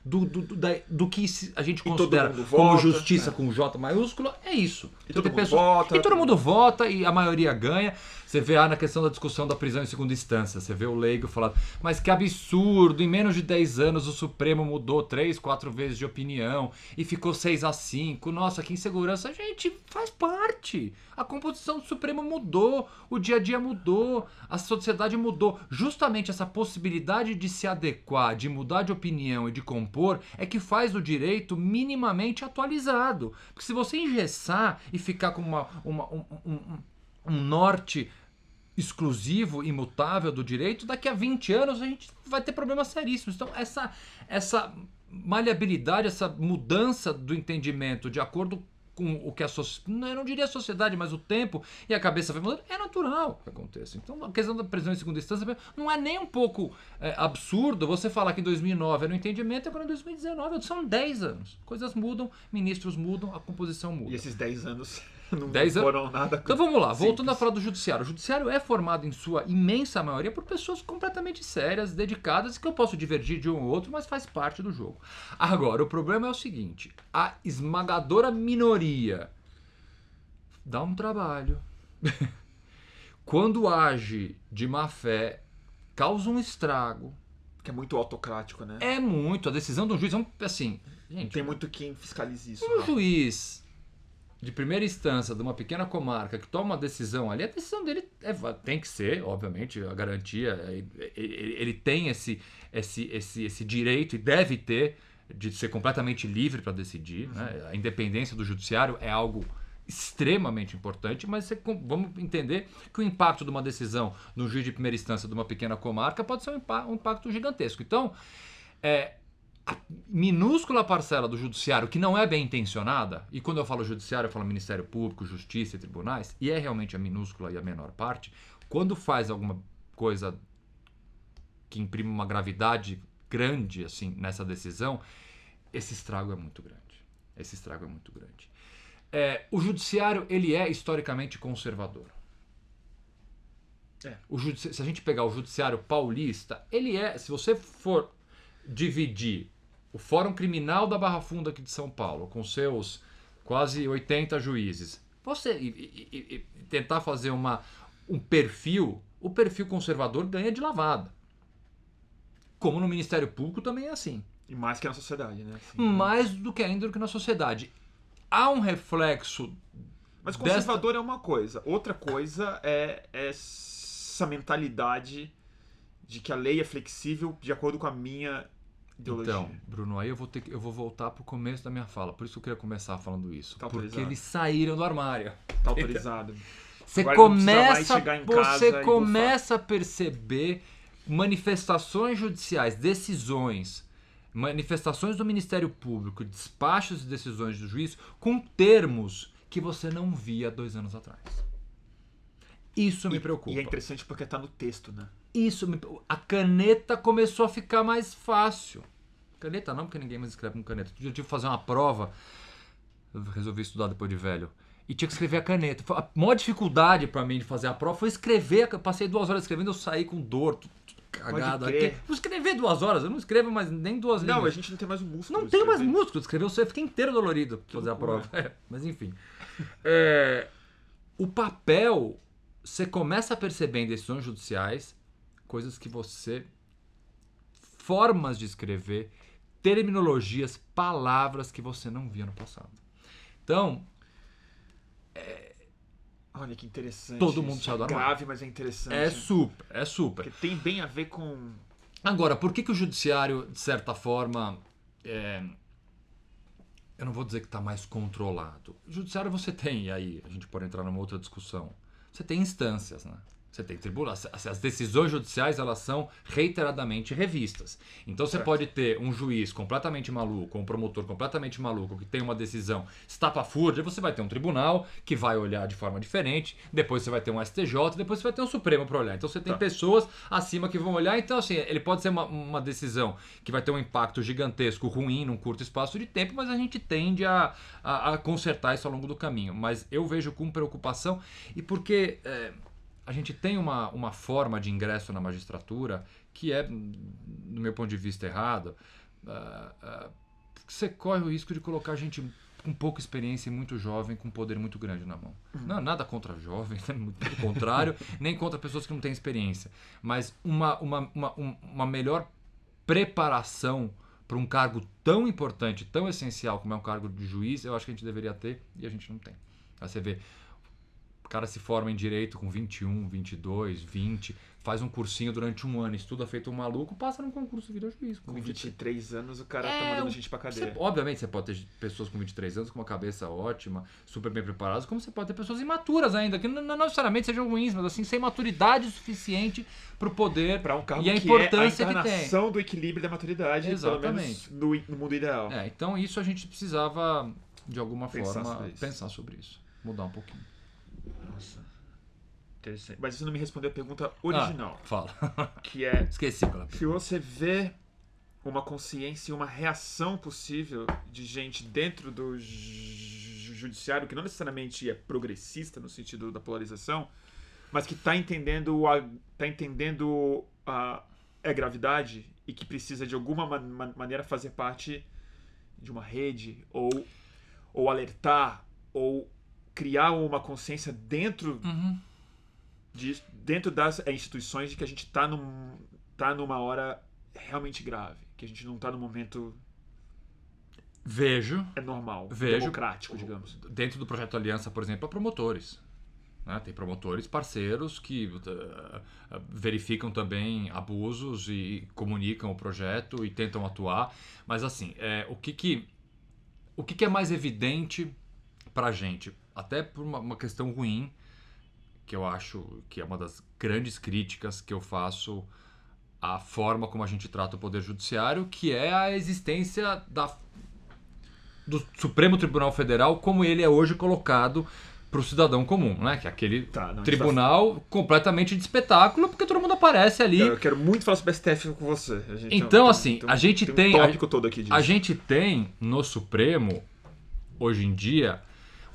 do, do, do, da- do que a gente considera como justiça né? com J maiúsculo, é isso. E Você todo mundo vota. E todo mundo vota e a maioria ganha. Você vê ah, na questão da discussão da prisão em segunda instância, você vê o leigo falando, mas que absurdo, em menos de 10 anos o Supremo mudou três, quatro vezes de opinião e ficou 6 a 5 Nossa, que insegurança. Gente, faz parte. A composição do Supremo mudou, o dia a dia mudou, a sociedade mudou. Justamente essa possibilidade de se adequar, de mudar de opinião e de compor é que faz o direito minimamente atualizado. Porque se você engessar e ficar com uma, uma- um, um- um- norte exclusivo, imutável do direito, daqui a 20 anos a gente vai ter problemas seríssimos. Então, essa, essa maleabilidade, essa mudança do entendimento de acordo com o que a sociedade, eu não diria a sociedade, mas o tempo e a cabeça vai mudando, é natural que aconteça. Então, a questão da prisão em segunda instância não é nem um pouco é, absurdo você falar que em 2009 era o entendimento e agora em 2019 são 10 anos. Coisas mudam, ministros mudam, a composição muda. E esses 10 anos não 10 anos- foram nada. Então vamos lá, voltando simples. a falar do judiciário. O judiciário é formado em sua imensa maioria por pessoas completamente sérias, dedicadas, que eu posso divergir de um ou outro, mas faz parte do jogo. Agora, o problema é o seguinte: a esmagadora minoria dá um trabalho. Quando age de má fé, causa um estrago. Que é muito autocrático, né? É muito. A decisão do juiz é assim. Gente, tem muito quem fiscalize isso. um não. juiz de primeira instância de uma pequena comarca que toma uma decisão ali, a decisão dele é tem que ser, obviamente, a garantia. é- é- Ele, ele tem esse, esse, esse, esse direito e deve ter de ser completamente livre para decidir. né? A independência do judiciário é algo extremamente importante, mas você vamos entender que o impacto de uma decisão no juiz de primeira instância de uma pequena comarca pode ser um, um impacto gigantesco. Então, é, a minúscula parcela do judiciário que não é bem intencionada, e quando eu falo judiciário, eu falo Ministério Público, Justiça e Tribunais, e é realmente a minúscula e a menor parte, quando faz alguma coisa que imprime uma gravidade grande assim nessa decisão, esse estrago é muito grande. Esse estrago é muito grande. É, o judiciário ele é historicamente conservador. É. O se a gente pegar o judiciário paulista, ele é, se você for dividir o Fórum Criminal da Barra Funda aqui de São Paulo, com seus quase 80 juízes, você e, e- e- tentar fazer uma, um perfil, o perfil conservador ganha de lavada. Como no Ministério Público também é assim. E mais que na sociedade, né? Assim, Mais do que ainda do que na sociedade. Há um reflexo Mas desta- conservador é uma coisa. Outra coisa é essa mentalidade de que a lei é flexível de acordo com a minha ideologia. Então, Bruno, aí eu vou ter que, eu vou voltar pro começo da minha fala. Por isso que eu queria começar falando isso. Tá porque eles saíram do armário. Tá autorizado. Você Agora começa, você começa a perceber manifestações judiciais, decisões, manifestações do Ministério Público, despachos e decisões do juiz com termos que você não via dois anos atrás. Isso me E- preocupa. E é interessante porque tá no texto, né? Isso, a caneta começou a ficar mais fácil. Caneta não, porque ninguém mais escreve com caneta. Eu tive que fazer uma prova, eu resolvi estudar depois de velho. E tinha que escrever a caneta. A maior dificuldade pra mim de fazer a prova foi escrever. a Passei duas horas escrevendo, eu saí com dor, cagado aqui. Vou escrever duas horas, eu não escrevo mais nem duas Não, a linhas. gente não tem mais o músculo. Não tenho mais músculo de escrever, você fica inteiro dolorido pra fazer a prova. É, mas enfim. É, o papel, você começa a perceber em decisões judiciais coisas que você. formas de escrever, terminologias, palavras que você não via no passado. Então, Olha que interessante. Todo mundo saiu do É grave, mas é interessante. é super, é super. Porque tem bem a ver com. Agora, por que, que o judiciário, de certa forma, é, eu não vou dizer que está mais controlado. O judiciário você tem, e aí a gente pode entrar numa outra discussão, você tem instâncias, né? Você tem tribunais. As decisões judiciais elas são reiteradamente revistas. Então você Certo. pode ter um juiz completamente maluco, um promotor completamente maluco que tem uma decisão estapafúrdia, você vai ter um tribunal que vai olhar de forma diferente, depois você vai ter um STJ, depois você vai ter um Supremo para olhar. Então você tem Tá. pessoas acima que vão olhar. Então, assim, ele pode ser uma, uma decisão que vai ter um impacto gigantesco, ruim, num curto espaço de tempo, mas a gente tende a, a, a consertar isso ao longo do caminho. Mas eu vejo com preocupação, e porque é, a gente tem uma, uma forma de ingresso na magistratura que é, do meu ponto de vista, errada. ah, ah, você corre o risco de colocar gente com pouca experiência e muito jovem, com poder muito grande na mão. Não, nada contra jovens, muito pelo contrário, nem contra pessoas que não têm experiência. Mas uma, uma, uma, um- uma melhor preparação para um cargo tão importante, tão essencial como é um cargo de juiz, eu acho que a gente deveria ter e a gente não tem. Aí você vê, o cara se forma em direito com 21, 22, 20, faz um cursinho durante um ano, estuda feito um maluco, passa num concurso e vira juiz. Com 23. 23 anos, o cara É, tá mandando gente pra Você- cadeia. obviamente você pode ter pessoas com 23 anos com uma cabeça ótima, super bem preparadas, como você pode ter pessoas imaturas ainda, que não, não necessariamente sejam ruins, mas assim, sem maturidade suficiente para o poder. Pra um cargo E a que importância é a que tem. encarnação do equilíbrio da maturidade, pelo menos Exatamente. no, no mundo ideal. É, então isso a gente precisava, de alguma Pensar forma, sobre pensar sobre isso. Mudar um pouquinho. Nossa. Interessante. Mas você não me respondeu a pergunta original, Ah, fala. que é Esqueci qual é. se você vê uma consciência e uma reação possível de gente dentro do ju- judiciário que não necessariamente é progressista no sentido da polarização, mas que está entendendo a tá entendendo a é gravidade e que precisa de alguma man- maneira fazer parte de uma rede ou ou alertar ou criar uma consciência dentro Uhum. de, dentro das é, instituições de que a gente tá, num, tá numa hora realmente grave. Que a gente não tá num momento Vejo, é normal, Vejo. democrático, digamos. dentro do projeto Aliança, por exemplo, há promotores. né? Tem promotores parceiros que uh, uh, verificam também abusos e comunicam o projeto e tentam atuar. Mas assim, é, o que, que, o que, que é mais evidente para a gente? Até por uma, uma questão ruim, que eu acho que é uma das grandes críticas que eu faço à forma como a gente trata o Poder Judiciário, que é a existência da do Supremo Tribunal Federal como ele é hoje colocado para o cidadão comum, né? Que é aquele Tá, não, tribunal completamente de espetáculo, porque todo mundo aparece ali. Eu quero muito falar sobre STF com você. A gente Então, tem- assim, tem- a gente tem tem- um tópico todo aqui disso. A gente tem no Supremo, hoje em dia,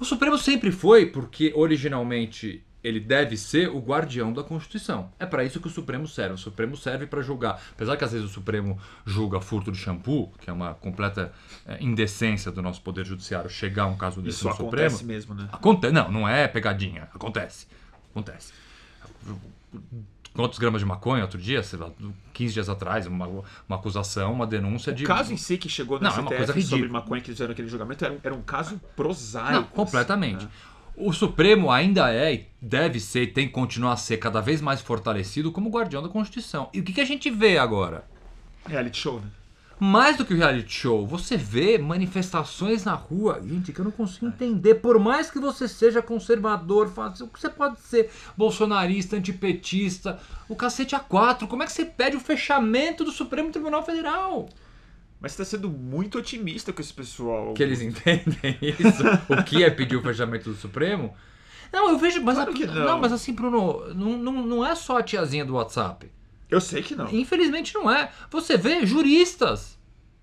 o Supremo sempre foi, porque originalmente ele deve ser o guardião da Constituição. É para isso que o Supremo serve. O Supremo serve para julgar. Apesar que às vezes o Supremo julga furto de shampoo, que é uma completa eh, indecência do nosso Poder Judiciário chegar a um caso desse Isso no acontece Supremo. mesmo, né? Acontece. Não, não é pegadinha. Acontece. Acontece. Quantos gramas de maconha outro dia? Sei lá, 15 dias atrás, uma, uma acusação, uma denúncia de. O caso em si que chegou no Não, é sobre maconha que fizeram aquele julgamento era um, era um caso prosaico. Não, completamente. né? O Supremo ainda é, deve ser, e tem que continuar a ser cada vez mais fortalecido como guardião da Constituição. E o que, que a gente vê agora? Reality show, né? Mais do que o reality show, você vê manifestações na rua, gente, que eu não consigo entender. Por mais que você seja conservador, faça- você pode ser bolsonarista, antipetista, o cacete a quatro. Como é que você pede o fechamento do Supremo Tribunal Federal? Mas você tá sendo muito otimista com esse pessoal. Que eles entendem isso? o que é pedir o fechamento do Supremo? Não, eu vejo. Mas, Claro a- que não. não. mas assim, Bruno, não, não, não é só a tiazinha do WhatsApp. Eu sei que não. Infelizmente não é. Você vê juristas.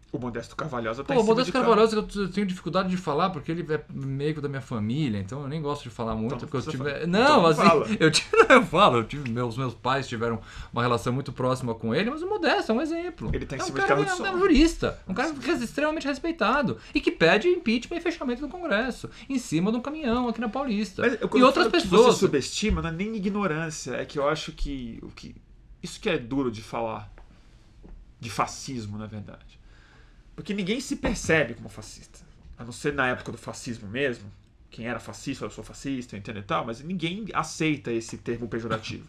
O Modesto Carvalhosa tá Pô, em o Modesto de. Carvalhosa eu tenho dificuldade de falar porque ele é meio da minha família, então eu nem gosto de falar muito. Então porque eu tive... fala. Não, Então assim, fala. eu tive. Eu falo, eu tive, meus, meus pais tiveram uma relação muito próxima com ele, mas o Modesto é um exemplo. Ele tá em é um cima de cara, carro de é um jurista, um cara res- extremamente respeitado e que pede impeachment e fechamento do Congresso, em cima de um caminhão aqui na Paulista. Mas e outras falo que pessoas. Você subestima, não é nem ignorância, é que eu acho que, o que. Isso que é duro de falar. De fascismo, na verdade. Porque ninguém se percebe como fascista. A não ser na época do fascismo mesmo. Quem era fascista, eu sou fascista, eu entendo e tal, mas ninguém aceita esse termo pejorativo.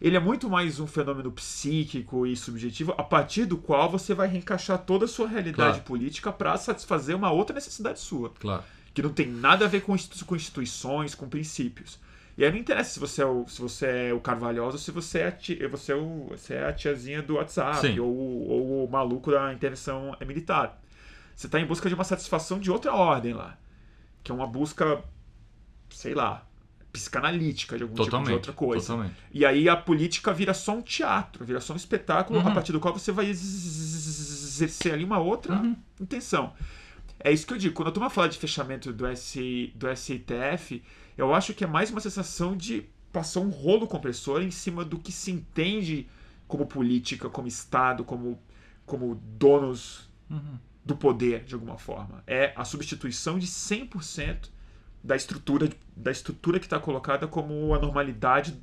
Ele é muito mais um fenômeno psíquico e subjetivo, a partir do qual você vai reencaixar toda a sua realidade Claro. política para satisfazer uma outra necessidade sua Claro. que não tem nada a ver com instituições, com princípios. E aí não interessa se você é o, se você é o Carvalhosa ou se você é, a ti- você é, o, você é a tiazinha do WhatsApp ou, ou o maluco da intervenção militar. Você está em busca de uma satisfação de outra ordem lá. Que é uma busca, sei lá, psicanalítica de algum tipo de Totalmente. outra coisa. Totalmente. E aí a política vira só um teatro, vira só um espetáculo, Uhum. a partir do qual você vai exercer ali uma outra Uhum. intenção. É isso que eu digo. Quando a turma fala de fechamento do, SI, do SITF, eu acho que é mais uma sensação de passar um rolo compressor em cima do que se entende como política, como Estado, como, como donos Uhum. do poder, de alguma forma. É a substituição de 100% da estrutura, da estrutura que está colocada como a normalidade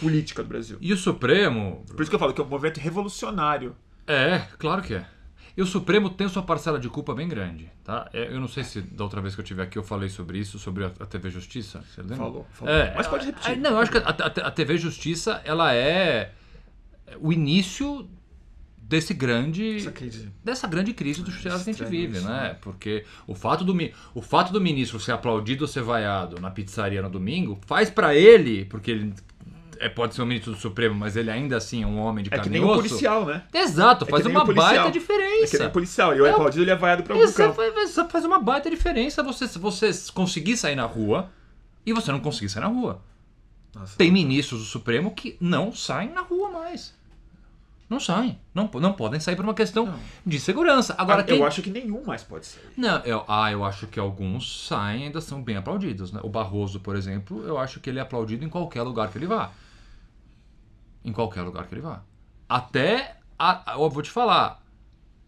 política do Brasil. E o Supremo. Por isso que eu falo que é um movimento revolucionário. É, claro que é. E o Supremo tem sua parcela de culpa bem grande, tá? É, Eu não sei se da outra vez que eu tive aqui eu falei sobre isso, sobre a, TV Justiça. Você lembra? Falou, falou. É, Mas pode repetir. é, não, eu acho que a, a- a TV Justiça, ela é o início desse grande dessa grande crise do judiciário que a gente vive, isso, né? né? Porque o fato do o fato do ministro ser aplaudido ou ser vaiado na pizzaria no domingo faz pra ele, porque ele é, pode ser o ministro do Supremo, mas ele ainda assim é um homem de É que nem osso. policial, né? Exato, É faz uma baita É que diferença. nem policial. E o É aplaudido ele é vaiado pra algum campo. faz, faz uma baita diferença você, você conseguir sair na rua e você não conseguir sair na rua. Nossa. Tem ministros do Supremo que não saem na rua mais. Não saem. Não, não podem sair por uma questão Não. de segurança. Agora, Ah, quem... Eu acho que nenhum mais pode ser. Não, eu, ah, eu acho que alguns saem e ainda são bem aplaudidos. Né? O Barroso, por exemplo, eu acho que ele é aplaudido em qualquer lugar que ele vá. Em qualquer lugar que ele vá. Até, a, eu vou te falar,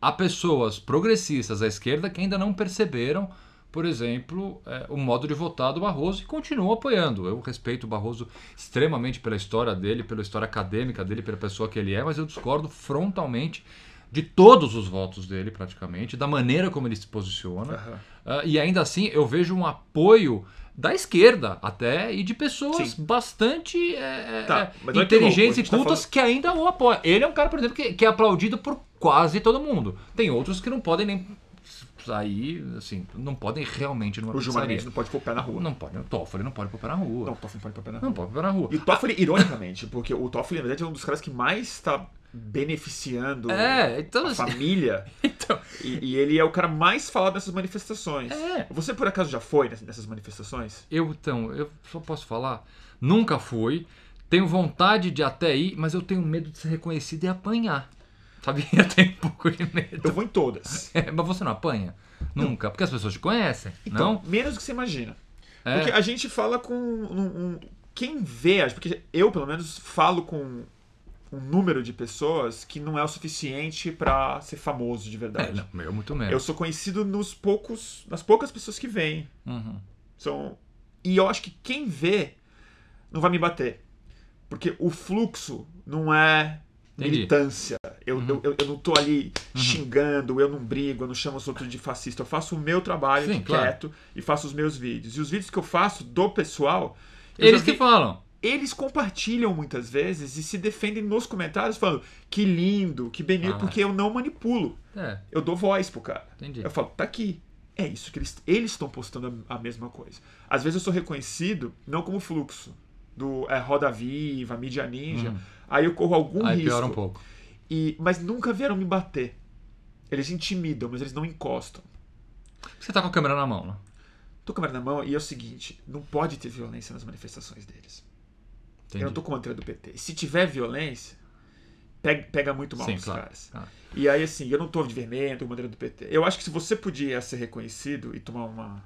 há pessoas progressistas à esquerda que ainda não perceberam, por exemplo, é, o modo de votar do Barroso e continuam apoiando. Eu respeito o Barroso extremamente pela história dele, pela história acadêmica dele, pela pessoa que ele é, mas eu discordo frontalmente de todos os votos dele, praticamente, da maneira como ele se posiciona. Aham. Ah, e ainda assim, eu vejo um apoio da esquerda até e de pessoas Sim. bastante é, Tá, é, mas olha que inteligentes a e tá cultas que ainda o apoiam. Ele é um cara, por exemplo, que, que é aplaudido por quase todo mundo. Tem outros que não podem nem sair, assim, não podem realmente numa O Gilmar. Mendes não pode pôr o pé na rua. Não pode, o Toffoli não pode pôr o pé na rua. Não, o Toffoli não pode pôr o pé na Não rua. pode pôr o pé na rua. E o Toffoli, ironicamente, porque o Toffoli, na verdade, é um dos caras que mais está beneficiando É, então a assim, família. então, E, e ele é o cara mais falado nessas manifestações. É. Você, por acaso, já foi ness- nessas manifestações? eu então, eu só posso falar, nunca fui, tenho vontade de até ir, mas eu tenho medo de ser reconhecido e apanhar. Sabia? Eu tenho um pouco de medo. Eu vou em todas. É, mas você não apanha? Nunca, porque as pessoas te conhecem, Então, não? menos do que você imagina. É. Porque a gente fala com um, um- quem vê, porque eu pelo menos falo com um número de pessoas que não é o suficiente pra ser famoso de É, verdade. não, eu muito menos. eu sou conhecido nos poucos, nas poucas pessoas que vêm. Uhum. São e eu acho que quem vê não vai me bater, porque o fluxo não é Entendi. militância. Eu, Uhum. eu, eu, não tô ali xingando, eu não brigo, eu não chamo os outros de fascista. Eu faço o meu trabalho Sim, aqui claro. quieto e faço os meus vídeos. E os vídeos que eu faço do pessoal, Eles que vi- falam. Eles compartilham muitas vezes e se defendem nos comentários falando que lindo, que bonito, Ah. porque eu não manipulo. É, Eu dou voz pro cara. entendi. Eu falo, tá aqui. É isso que eles estão postando a, a mesma coisa. Às vezes eu sou reconhecido não como fluxo do é, Roda Viva, Mídia Ninja. Uhum. Aí eu corro algum Aí risco. piora um pouco. E, mas nunca vieram me bater. Eles intimidam, mas eles não encostam. Você tá com a câmera na mão, né? Tô com a câmera na mão e é o seguinte: não pode ter violência nas manifestações deles. Entendi. Eu não tô contra a do PT. Se tiver violência, pega, pega muito mal Sim, os claro. caras. Ah. E aí, assim, eu não tô de vermelho, tô bandeira do PT. Eu acho que se você podia ser reconhecido e tomar uma.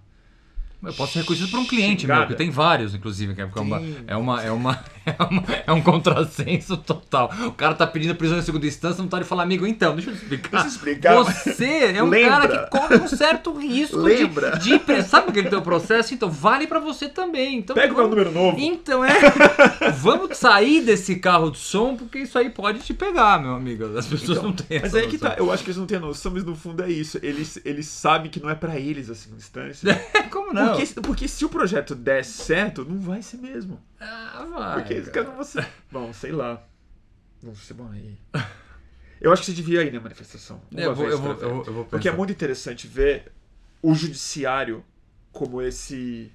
Eu posso ser reconhecido por um cliente Xingada. meu, que tem vários, inclusive, que é uma, é, uma, é, uma, é, uma- é um contrassenso total. O cara tá pedindo prisão em segunda instância, não tá de falar, amigo, então, deixa eu te explicar. Deixa eu explicar, Você é um Lembra? cara que corre um certo risco Lembra? de, de Sabe aquele teu processo? Então, vale pra você também. Então, Pega o meu vamos- número novo. Então é. Vamos sair desse carro de som, porque isso aí pode te pegar, meu amigo. As pessoas não têm Mas aí que tá, eu acho que eles não têm noção, mas no fundo é isso. Eles, eles sabem que não é pra eles a segunda instância. Como não? Porque, porque se o projeto der certo, não vai ser mesmo. Ah, vai. Porque eles cara. querem você. Bom, sei lá. Não sei bom aí. Eu acho que você devia ir na manifestação. uma Eu vou, vez eu, vou, eu, vou- Porque é muito interessante ver o judiciário como esse.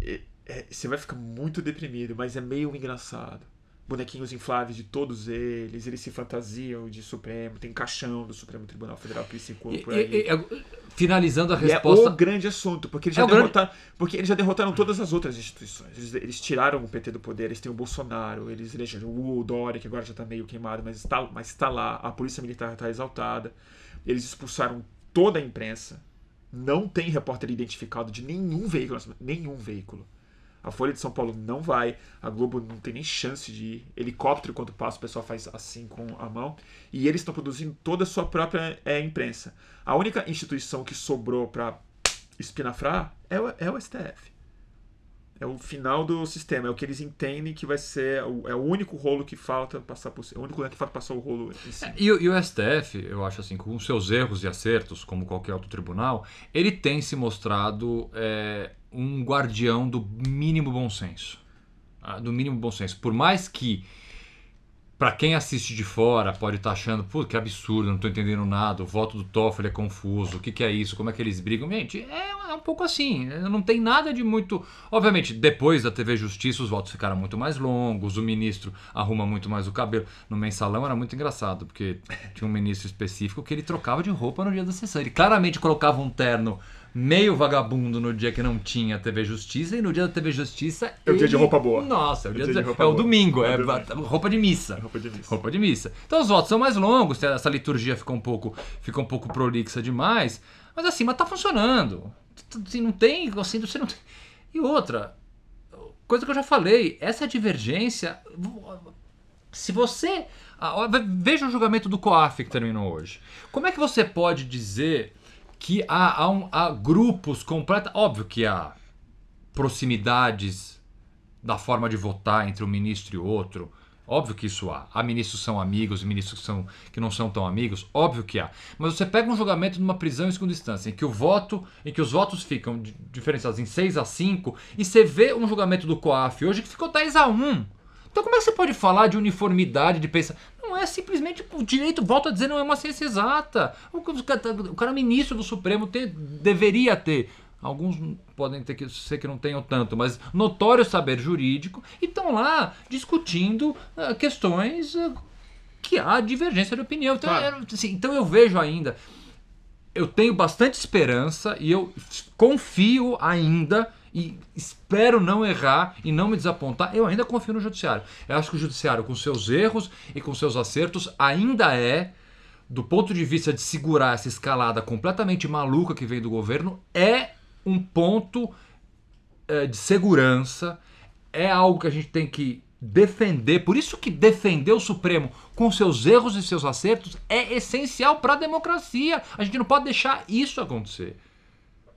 é- é- você vai ficar muito deprimido, mas é meio engraçado. Bonequinhos infláveis de todos eles, eles se fantasiam de Supremo, tem caixão do Supremo Tribunal Federal que se E- por aí. e- e- finalizando a E resposta. é o grande assunto, porque eles É já grande- derrotaram, porque eles já derrotaram todas as outras instituições. Eles, eles tiraram o PT do poder, eles têm o Bolsonaro, eles elegeram o Dória, que agora já está meio queimado, mas está, mas está lá, a polícia militar está exaltada. Eles expulsaram toda a imprensa. Não tem repórter identificado de nenhum veículo, nenhum veículo. A Folha de São Paulo não vai, a Globo não tem nem chance de ir. Helicóptero, quando passa, o pessoal faz assim com a mão. E eles estão produzindo toda a sua própria é, imprensa. A única instituição que sobrou para espinafrar é o, é o STF. É o final do sistema, é o que eles entendem que vai ser. o- É o único rolo que falta passar por. É o único que falta passar o rolo. E, o- e o STF, eu acho assim, com seus erros e acertos, como qualquer outro tribunal, ele tem se mostrado é, um guardião do mínimo bom senso. Ah, Do mínimo bom senso. Por mais que, pra quem assiste de fora, pode estar achando, pô, que absurdo, não tô entendendo nada, o voto do Toffoli é confuso, o que, que é isso, como é que eles brigam. Gente, é, é um pouco assim, não tem nada de muito. Obviamente, depois da TV Justiça, os votos ficaram muito mais longos, o ministro arruma muito mais o cabelo. No mensalão era muito engraçado, porque tinha um ministro específico que ele trocava de roupa no dia da sessão. Ele claramente colocava um terno meio vagabundo no dia que não tinha TV Justiça, e no dia da TV Justiça. É o dia de roupa boa. Nossa, é o, dia dia de- de roupa é o boa. domingo, É é, o roupa de missa. Roupa de missa. Roupa de missa. Então os votos são mais longos, essa liturgia fica um pouco, fica um pouco prolixa demais. Mas assim, mas tá funcionando. Assim, não tem, assim, você não tem. E outra, coisa que eu já falei, essa divergência. Se você. Veja o julgamento do COAF que terminou hoje. Como é que você pode dizer que há, há, um- há grupos completos. Óbvio que há proximidades da forma de votar entre um ministro e outro. Óbvio que isso há. Há ministros que são amigos ministros que, são, que não são tão amigos. Óbvio que há. Mas você pega um julgamento numa prisão em segunda instância, em que o voto, em que os votos ficam di- diferenciados em 6 a 5, e você vê um julgamento do COAF hoje que ficou 10 a 1. Então como é que você pode falar de uniformidade, de pensar... Não é simplesmente o direito, volto a dizer, não é uma ciência exata. O, o cara- o cara ministro do Supremo tem- deveria ter Alguns podem ter que ser que não tenham tanto, mas notório saber jurídico e estão lá discutindo ah, questões ah, que há divergência de opinião. Então, Claro. é, assim, então eu vejo ainda, eu tenho bastante esperança e eu confio ainda e espero não errar e não me desapontar. Eu ainda confio no judiciário. Eu acho que o judiciário, com seus erros e com seus acertos, ainda é do ponto de vista de segurar essa escalada completamente maluca que vem do governo, é um ponto eh, de segurança, é algo que a gente tem que defender. Por isso que defender o Supremo com seus erros e seus acertos é essencial para a democracia. A gente não pode deixar isso acontecer.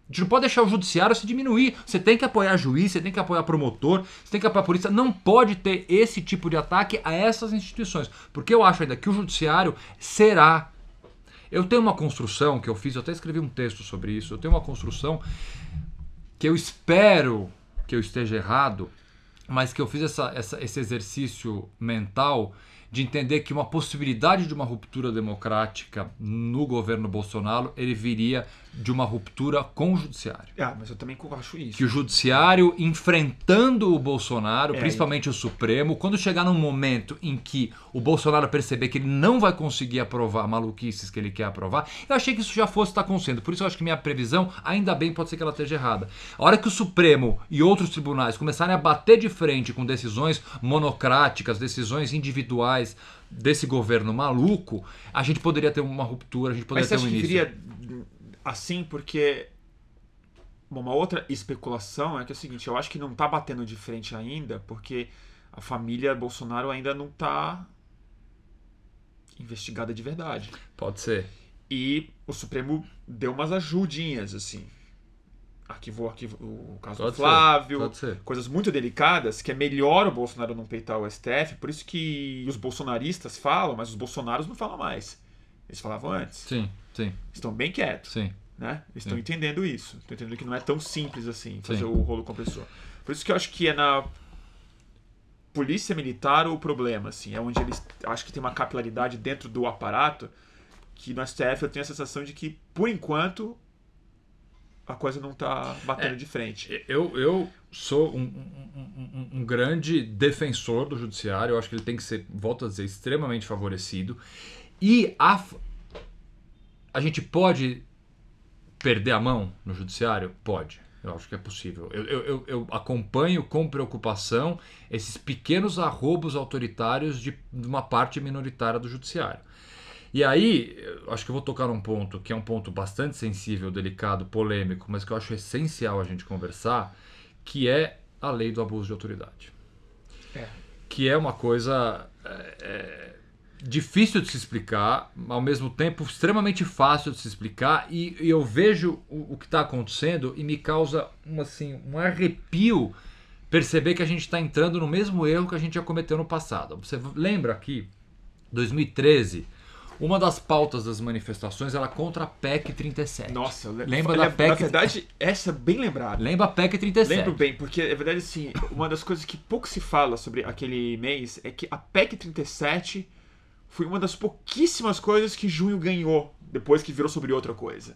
A gente não pode deixar o judiciário se diminuir. Você tem que apoiar juiz, você tem que apoiar promotor, você tem que apoiar polícia. Não pode ter esse tipo de ataque a essas instituições. Porque eu acho ainda que o judiciário será eu tenho uma construção que eu fiz, eu até escrevi um texto sobre isso. Eu tenho uma construção que eu espero que eu esteja errado, mas que eu fiz essa, essa- esse exercício mental de entender que uma possibilidade de uma ruptura democrática no governo Bolsonaro ele viria de uma ruptura com o judiciário. Ah, mas eu também acho isso. Que o judiciário enfrentando o Bolsonaro, É, principalmente o Supremo, quando chegar num momento em que o Bolsonaro perceber que ele não vai conseguir aprovar maluquices que ele quer aprovar, eu achei que isso já fosse estar acontecendo. Por isso eu acho que minha previsão, ainda bem, pode ser que ela esteja errada. A hora que o Supremo e outros tribunais começarem a bater de frente com decisões monocráticas, decisões individuais mas desse governo maluco, a gente poderia ter uma ruptura, a gente poderia Mas ter um acha que início. viria assim porque. Bom, uma outra especulação é que é o seguinte, eu acho que não tá batendo de frente ainda, porque a família Bolsonaro ainda não tá investigada de verdade. Pode ser. E o Supremo deu umas ajudinhas, assim. Arquivou, arquivou o caso Pode do ser, Flávio, pode ser. coisas muito delicadas, que é melhor o Bolsonaro não peitar o STF, por isso que os bolsonaristas falam, mas os bolsonaros não falam mais. Eles falavam antes. Sim, sim, Estão bem quietos, sim. né? Eles estão entendendo isso. Estão entendendo que não é tão simples assim fazer Sim. o rolo compressor. Por isso que eu acho que é na polícia militar o problema, assim. É onde eles acho que tem uma capilaridade dentro do aparato que no STF eu tenho a sensação de que, por enquanto, a coisa não tá batendo É. de frente. Eu, eu sou um, um- um- um grande defensor do judiciário. Eu acho que ele tem que ser, volto a dizer, extremamente favorecido. E a, a gente pode perder a mão no judiciário? Pode. Eu acho que é possível. Eu, eu- eu- eu acompanho com preocupação esses pequenos arrobos autoritários de, de uma parte minoritária do judiciário. E aí, acho que eu vou tocar num ponto que é um ponto bastante sensível, delicado, polêmico, mas que eu acho essencial a gente conversar, que é a lei do abuso de autoridade. É. Que é uma coisa é, é, difícil de se explicar, ao mesmo tempo extremamente fácil de se explicar, e, e eu vejo o, o que está acontecendo e me causa um, assim, um arrepio perceber que a gente está entrando no mesmo erro que a gente já cometeu no passado. Você lembra aqui, 2013, uma das pautas das manifestações era contra a PEC 37. Nossa, Lembra da PEC? Na verdade, essa é bem lembrada. Lembra a PEC 37? Lembro bem, porque é verdade assim, uma das coisas que pouco se fala sobre aquele mês é que a PEC 37 foi uma das pouquíssimas coisas que Junho ganhou depois que virou sobre outra coisa.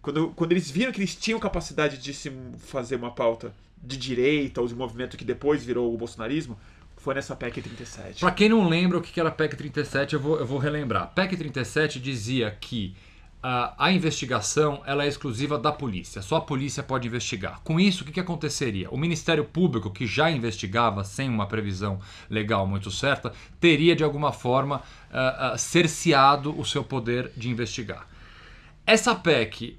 Quando, quando eles viram que eles tinham capacidade de se fazer uma pauta de direita ou de movimento que depois virou o bolsonarismo, foi nessa PEC 37. Pra quem não lembra o que era a PEC 37, eu vou, eu vou relembrar. PEC 37 dizia que ah, a investigação ela é exclusiva da polícia. Só a polícia pode investigar. Com isso, o que, que aconteceria? O Ministério Público, que já investigava sem uma previsão legal muito certa, teria de alguma forma ah, ah, cerceado o seu poder de investigar. Essa PEC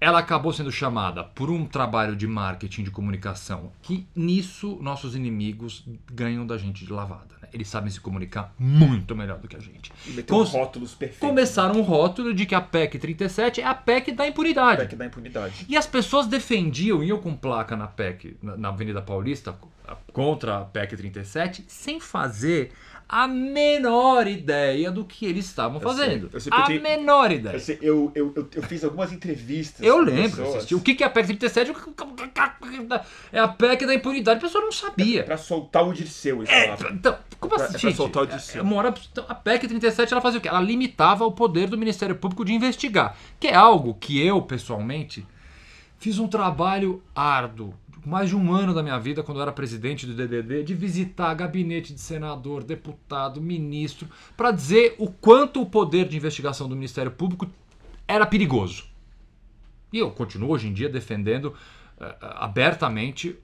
ela acabou sendo chamada por um trabalho de marketing de comunicação que nisso nossos inimigos ganham da gente de lavada. né? Eles sabem se comunicar muito melhor do que a gente. E Cons- rótulos perfeitos. Começaram um rótulo de que a PEC 37 é a PEC da impunidade. PEC da impunidade. E as pessoas defendiam, iam com placa na PEC, na, na Avenida Paulista, contra a PEC 37, sem fazer a menor ideia do que eles estavam Eu sei. fazendo. Eu sempre a tenho- menor ideia. Eu, sei, eu, eu, eu, fiz algumas entrevistas. Eu lembro, pessoas assisti. O que que é a PEC 37? É a PEC da impunidade. A pessoa não sabia. Pra soltar o Dirceu, É, então, como assim, é pra soltar o Dirceu. É, uma hora- então, a PEC 37 ela fazia o quê? Ela limitava o poder do Ministério Público de investigar. Que é algo que eu, pessoalmente, fiz um trabalho árduo. Mais de um ano da minha vida, quando eu era presidente do DDD, de visitar gabinete de senador, deputado, ministro, para dizer o quanto o poder de investigação do Ministério Público era perigoso. E eu continuo hoje em dia defendendo eh, abertamente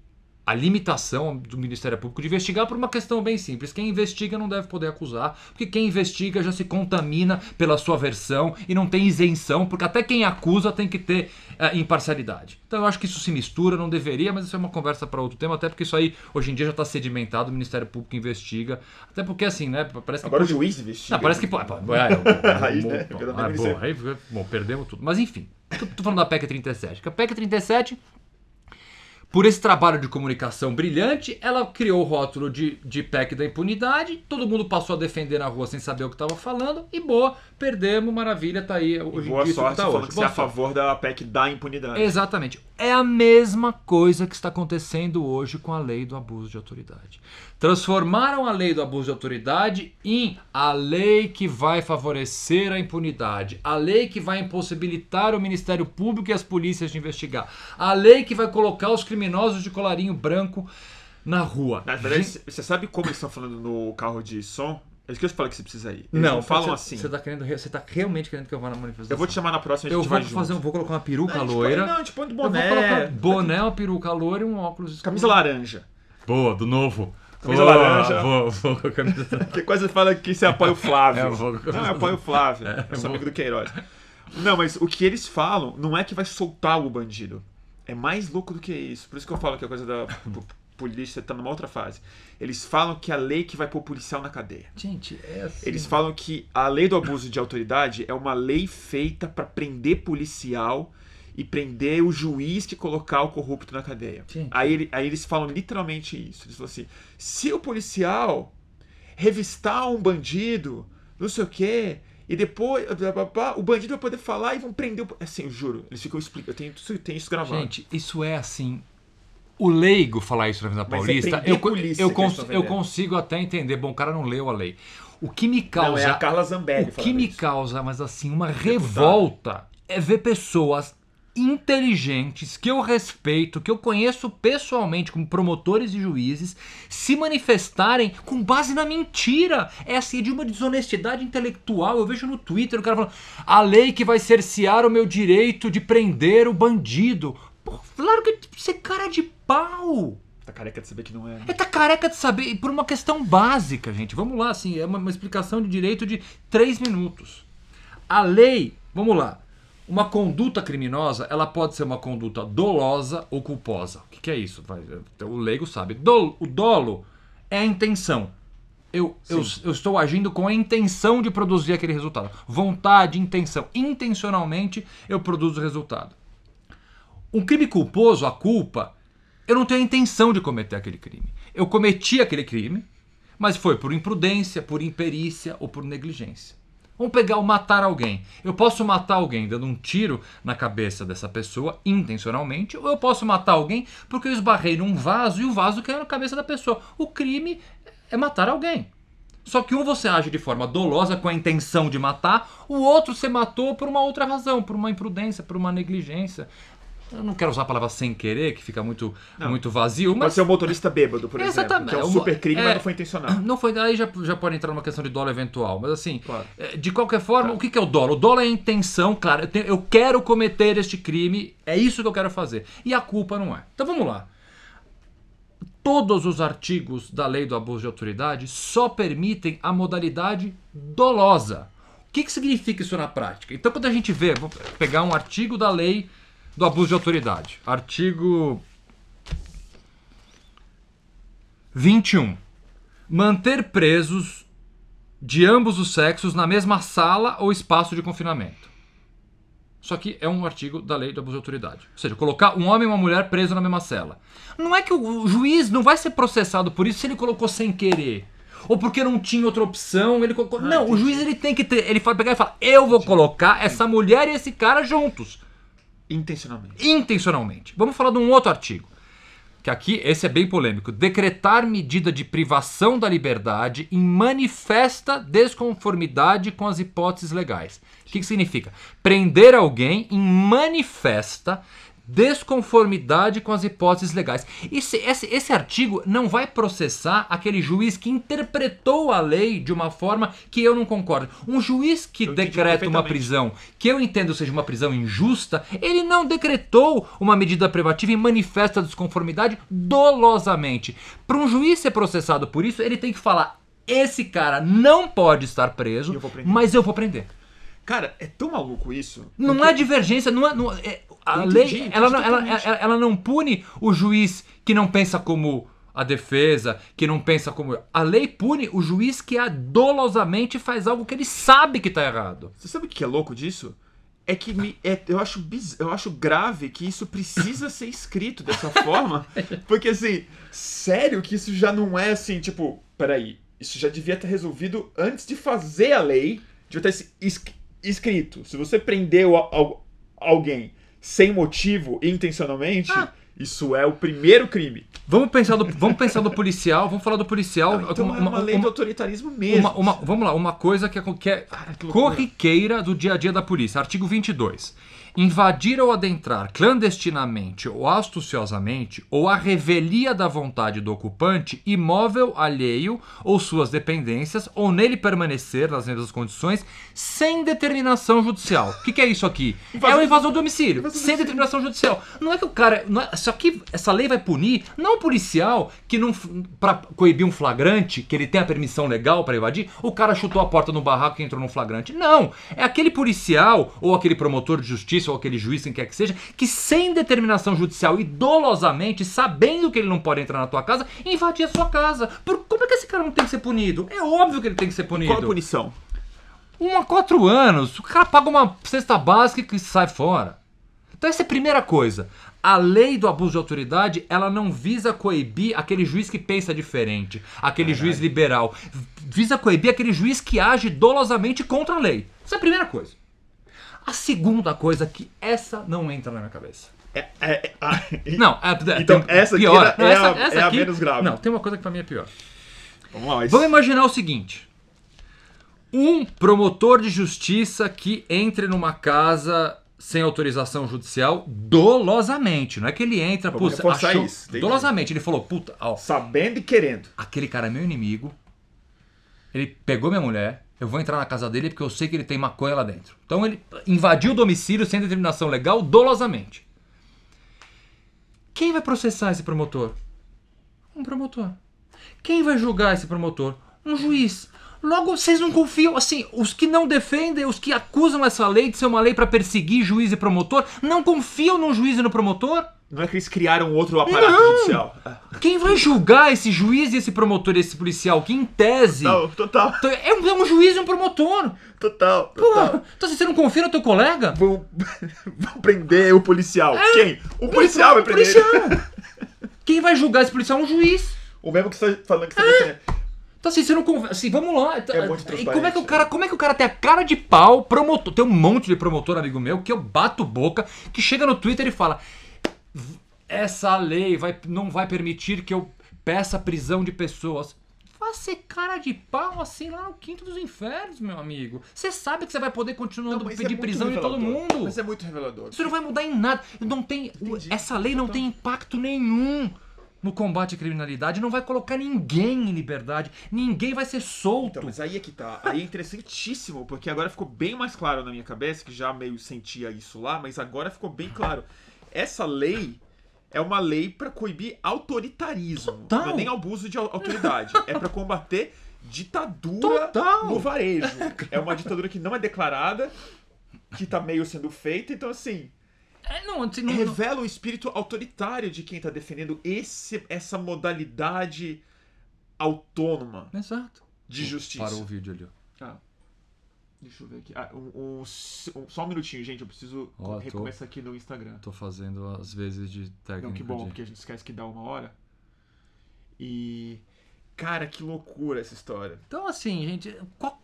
a limitação do Ministério Público de investigar por uma questão bem simples. Quem investiga não deve poder acusar, porque quem investiga já se contamina pela sua versão e não tem isenção, porque até quem acusa tem que ter eh, imparcialidade. Então eu acho que isso se mistura, não deveria, mas isso é uma conversa para outro tema, até porque isso aí hoje em dia já está sedimentado, o Ministério Público investiga. Até porque assim, né? Parece que Agora o juiz investiga. não, parece que. Aí, bom, perdemos tudo. Mas enfim, tô falando da PEC 37. Que a PEC 37, por esse trabalho de comunicação brilhante, ela criou o rótulo de, de PEC da impunidade. Todo mundo passou a defender na rua sem saber o que estava falando. E boa, perdemos, maravilha, tá aí. Hoje Boa dia sorte tá hoje. que você é a favor da PEC da impunidade. Exatamente. É a mesma coisa que está acontecendo hoje com a lei do abuso de autoridade. Transformaram a lei do abuso de autoridade em a lei que vai favorecer a impunidade, a lei que vai impossibilitar o Ministério Público e as polícias de investigar, a lei que vai colocar os criminosos de colarinho branco na rua. Na verdade, você sabe como eles estão falando no carro de som? É isso que eu te falo que você precisa ir. Eles não, não falam você, assim. Você tá, querendo, você tá realmente querendo que eu vá na manifestação? Eu vou te chamar na próxima e a Eu vou fazer, um- junto. vou colocar uma peruca Não, a gente loira. põe- Não, a gente põe de Eu vou boné. colocar boné, uma peruca loira e um óculos escuro. Camisa laranja. Boa, do novo. Camisa laranja. Vou, vou com a camisa. Que quase fala que você apoia o Flávio. É, eu vou- Não, eu apoio o Flávio. eu sou amigo do Queiroz. Não, mas o que eles falam não é que vai soltar o bandido. É mais louco do que isso. Por isso que eu falo que a coisa da polícia tá numa outra fase. Eles falam que a lei que vai pôr o policial na cadeia. Gente, é assim. Eles falam que a lei do abuso de autoridade é uma lei feita pra prender policial e prender o juiz que colocar o corrupto na cadeia. Gente. Aí, aí eles falam literalmente isso. Eles falam assim: se o policial revistar um bandido, não sei o quê, e depois blá, blá, blá, o bandido vai poder falar e vão prender o. Assim, eu juro, eles ficam explicando. Eu tenho, eu tenho isso gravado. Gente, isso é assim. O leigo falar isso na Avenida é Paulista, prender eu, polícia eu, cons- eu consigo até entender. Bom, o cara não leu a lei. O que me não, causa. é a Carla Zambelli o que me isso. causa, mas assim, uma revolta é ver pessoas inteligentes que eu respeito, que eu conheço pessoalmente como promotores e juízes, se manifestarem com base na mentira. É assim, de uma desonestidade intelectual. Eu vejo no Twitter o cara falando: a lei que vai cercear o meu direito de prender o bandido. Pô, claro que você cara de pau. Tá careca de saber que não é. né? É tá careca de saber, por uma questão básica, gente. Vamos lá, assim, é uma, uma explicação de direito de três minutos. A lei, vamos lá. Uma conduta criminosa, ela pode ser uma conduta dolosa ou culposa. O que, que é isso? Vai, O leigo sabe. Dolo- o dolo é a intenção. Eu, eu, eu estou agindo com a intenção de produzir aquele resultado. Vontade, intenção. Intencionalmente eu produzo o resultado. Um crime culposo, a culpa, eu não tenho a intenção de cometer aquele crime. Eu cometi aquele crime, mas foi por imprudência, por imperícia ou por negligência. Vamos pegar o matar alguém. Eu posso matar alguém dando um tiro na cabeça dessa pessoa intencionalmente, ou eu posso matar alguém porque eu esbarrei num vaso e o vaso caiu na cabeça da pessoa. O crime é matar alguém. Só que um você age de forma dolosa com a intenção de matar, o outro você matou por uma outra razão, por uma imprudência, por uma negligência. Eu não quero usar a palavra sem querer, que fica muito, muito vazio, Pode mas ser um motorista bêbado, por Exatamente. exemplo. Que é um super crime, é- mas não foi intencional. não foi aí já, já pode entrar numa questão de dolo eventual, mas assim, Claro. é, de qualquer forma, o que que é o dolo? O dolo é a intenção, claro, eu, tenho- eu quero cometer este crime, é isso que eu quero fazer. E a culpa não é. Então vamos lá. Todos os artigos da lei do abuso de autoridade só permitem a modalidade dolosa. O que, que significa isso na prática? Então, quando a gente vê, vou pegar um artigo da lei do abuso de autoridade, artigo 21. Manter presos de ambos os sexos na mesma sala ou espaço de confinamento. Isso aqui é um artigo da lei do abuso de autoridade. Ou seja, colocar um homem e uma mulher presos na mesma cela. Não é que o juiz não vai ser processado por isso se ele colocou sem querer. Ou porque não tinha outra opção, ele colocou. não, o juiz ele tem que ter. Ele pegar e falar: eu vou colocar essa mulher e esse cara juntos Intencionalmente. intencionalmente. Vamos falar de um outro artigo. Que aqui, esse é bem polêmico. Decretar medida de privação da liberdade em manifesta desconformidade com as hipóteses legais. O que, que significa? Prender alguém em manifesta desconformidade com as hipóteses legais. Esse, esse, esse artigo não vai processar aquele juiz que interpretou a lei de uma forma que eu não concordo. Um juiz que Eu decreta uma prisão que eu entendo seja uma prisão injusta, ele não decretou uma medida privativa em manifesta desconformidade dolosamente. Para um juiz ser processado por isso, ele tem que falar: esse cara não pode estar preso, E eu mas eu vou prender. Cara, é tão maluco isso. Não porque- é divergência, não é. não é- a lei, entendi, entendi ela, não, ela, ela, ela não pune o juiz que não pensa como a defesa, que não pensa como. A lei pune o juiz que a dolosamente faz algo que ele sabe que tá errado. Você sabe o que é louco disso? É que me, é- eu, acho biz, eu acho grave que isso precisa ser escrito dessa forma. Porque, assim, sério que isso já não é assim, tipo, peraí, isso já devia ter resolvido antes de fazer a lei, devia ter es- escrito. Se você prendeu a- al- alguém sem motivo intencionalmente, Ah. Isso é o primeiro crime. Vamos pensar do, vamos pensar do policial, vamos falar do policial. Então uma- é uma, uma- lei uma- do autoritarismo mesmo. uma- uma- vamos lá, uma coisa que é, que é Cara, que corriqueira do dia a dia da polícia. Artigo 22. invadir ou adentrar clandestinamente ou astuciosamente ou a revelia da vontade do ocupante imóvel alheio ou suas dependências ou nele permanecer nas mesmas condições sem determinação judicial. O que, que é isso aqui? É o invasor do domicílio, sem determinação judicial. Não é que o cara, não é, isso aqui, essa lei vai punir não o policial que não para coibir um flagrante, que ele tem a permissão legal para invadir, o cara chutou a porta no barraco e entrou num flagrante. Não, é aquele policial ou aquele promotor de justiça ou aquele juiz, quem quer que seja, que sem determinação judicial e dolosamente, sabendo que ele não pode entrar na tua casa, invadir a sua casa. Por, como é que esse cara não tem que ser punido? É óbvio que ele tem que ser punido. Qual a punição? Um a quatro anos. O cara paga uma cesta básica e sai fora. Então essa é a primeira coisa. A lei do abuso de autoridade, ela não visa coibir aquele juiz que pensa diferente, aquele Caralho. juiz liberal. Visa coibir aquele juiz que age dolosamente contra a lei. Essa é a primeira coisa. A segunda coisa que essa não entra na minha cabeça. É, é, é, ah, não, é, então tem, essa aqui pior. é, essa, a, essa é aqui, a menos grave. Não, tem uma coisa que pra mim é pior. Vamos lá. Mas... Vamos imaginar o seguinte: um promotor de justiça que entre numa casa sem autorização judicial dolosamente. Não é que ele entra, Vamos pô, achou, isso, dolosamente. Ele falou, puta, ó, sabendo e querendo. Aquele cara é meu inimigo. Ele pegou minha mulher, eu vou entrar na casa dele porque eu sei que ele tem maconha lá dentro. Então ele invadiu o domicílio sem determinação legal, dolosamente. Quem vai processar esse promotor? Um promotor. Quem vai julgar esse promotor? Um juiz. Logo, vocês não confiam, assim, os que não defendem, os que acusam essa lei de ser uma lei para perseguir juiz e promotor, não confiam no juiz e no promotor? Não é que eles criaram outro aparato não. judicial. Quem vai julgar esse juiz e esse promotor e esse policial? Que em tese. Total, total. É um, é um juiz e um promotor. Total. total. então assim, você não confia no teu colega? Vão, vão prender o policial. É, Quem? O policial o, vai prender. Policial. Quem vai julgar esse policial? Um juiz. O mesmo que você está falando que você é. defendendo. Então assim, você não confia. Assim, vamos lá. É muito e como é que o cara, como é que o cara tem a cara de pau, promotor, tem um monte de promotor amigo meu que eu bato boca, que chega no Twitter e fala: essa lei vai, não vai permitir que eu peça prisão de pessoas. Vai ser cara de pau assim lá no quinto dos infernos, meu amigo. Você sabe que você vai poder continuar não, pedir é prisão de todo mundo. Mas é muito revelador. Isso não vai mudar em nada. Não tem, essa lei não então... tem impacto nenhum no combate à criminalidade, não vai colocar ninguém em liberdade, ninguém vai ser solto. Então, mas aí é que tá. Aí é interessantíssimo, porque agora ficou bem mais claro na minha cabeça, que já meio sentia isso lá, mas agora ficou bem claro. Essa lei é uma lei para coibir autoritarismo. Total. Não é nem abuso de autoridade. é para combater ditadura Total. no varejo. É uma ditadura que não é declarada, que tá meio sendo feita, então assim. É, não, assim, não, revela o espírito autoritário de quem tá defendendo esse, essa modalidade autônoma Exato. de justiça. Parou o vídeo ali. Ah. Deixa eu ver aqui. Ah, um, um, um, só um minutinho, gente. Eu preciso oh, recomeçar aqui no Instagram. Tô fazendo às vezes de técnica. Não, que bom, de... porque a gente esquece que dá uma hora. E. Cara, que loucura essa história. Então, assim, gente, qual,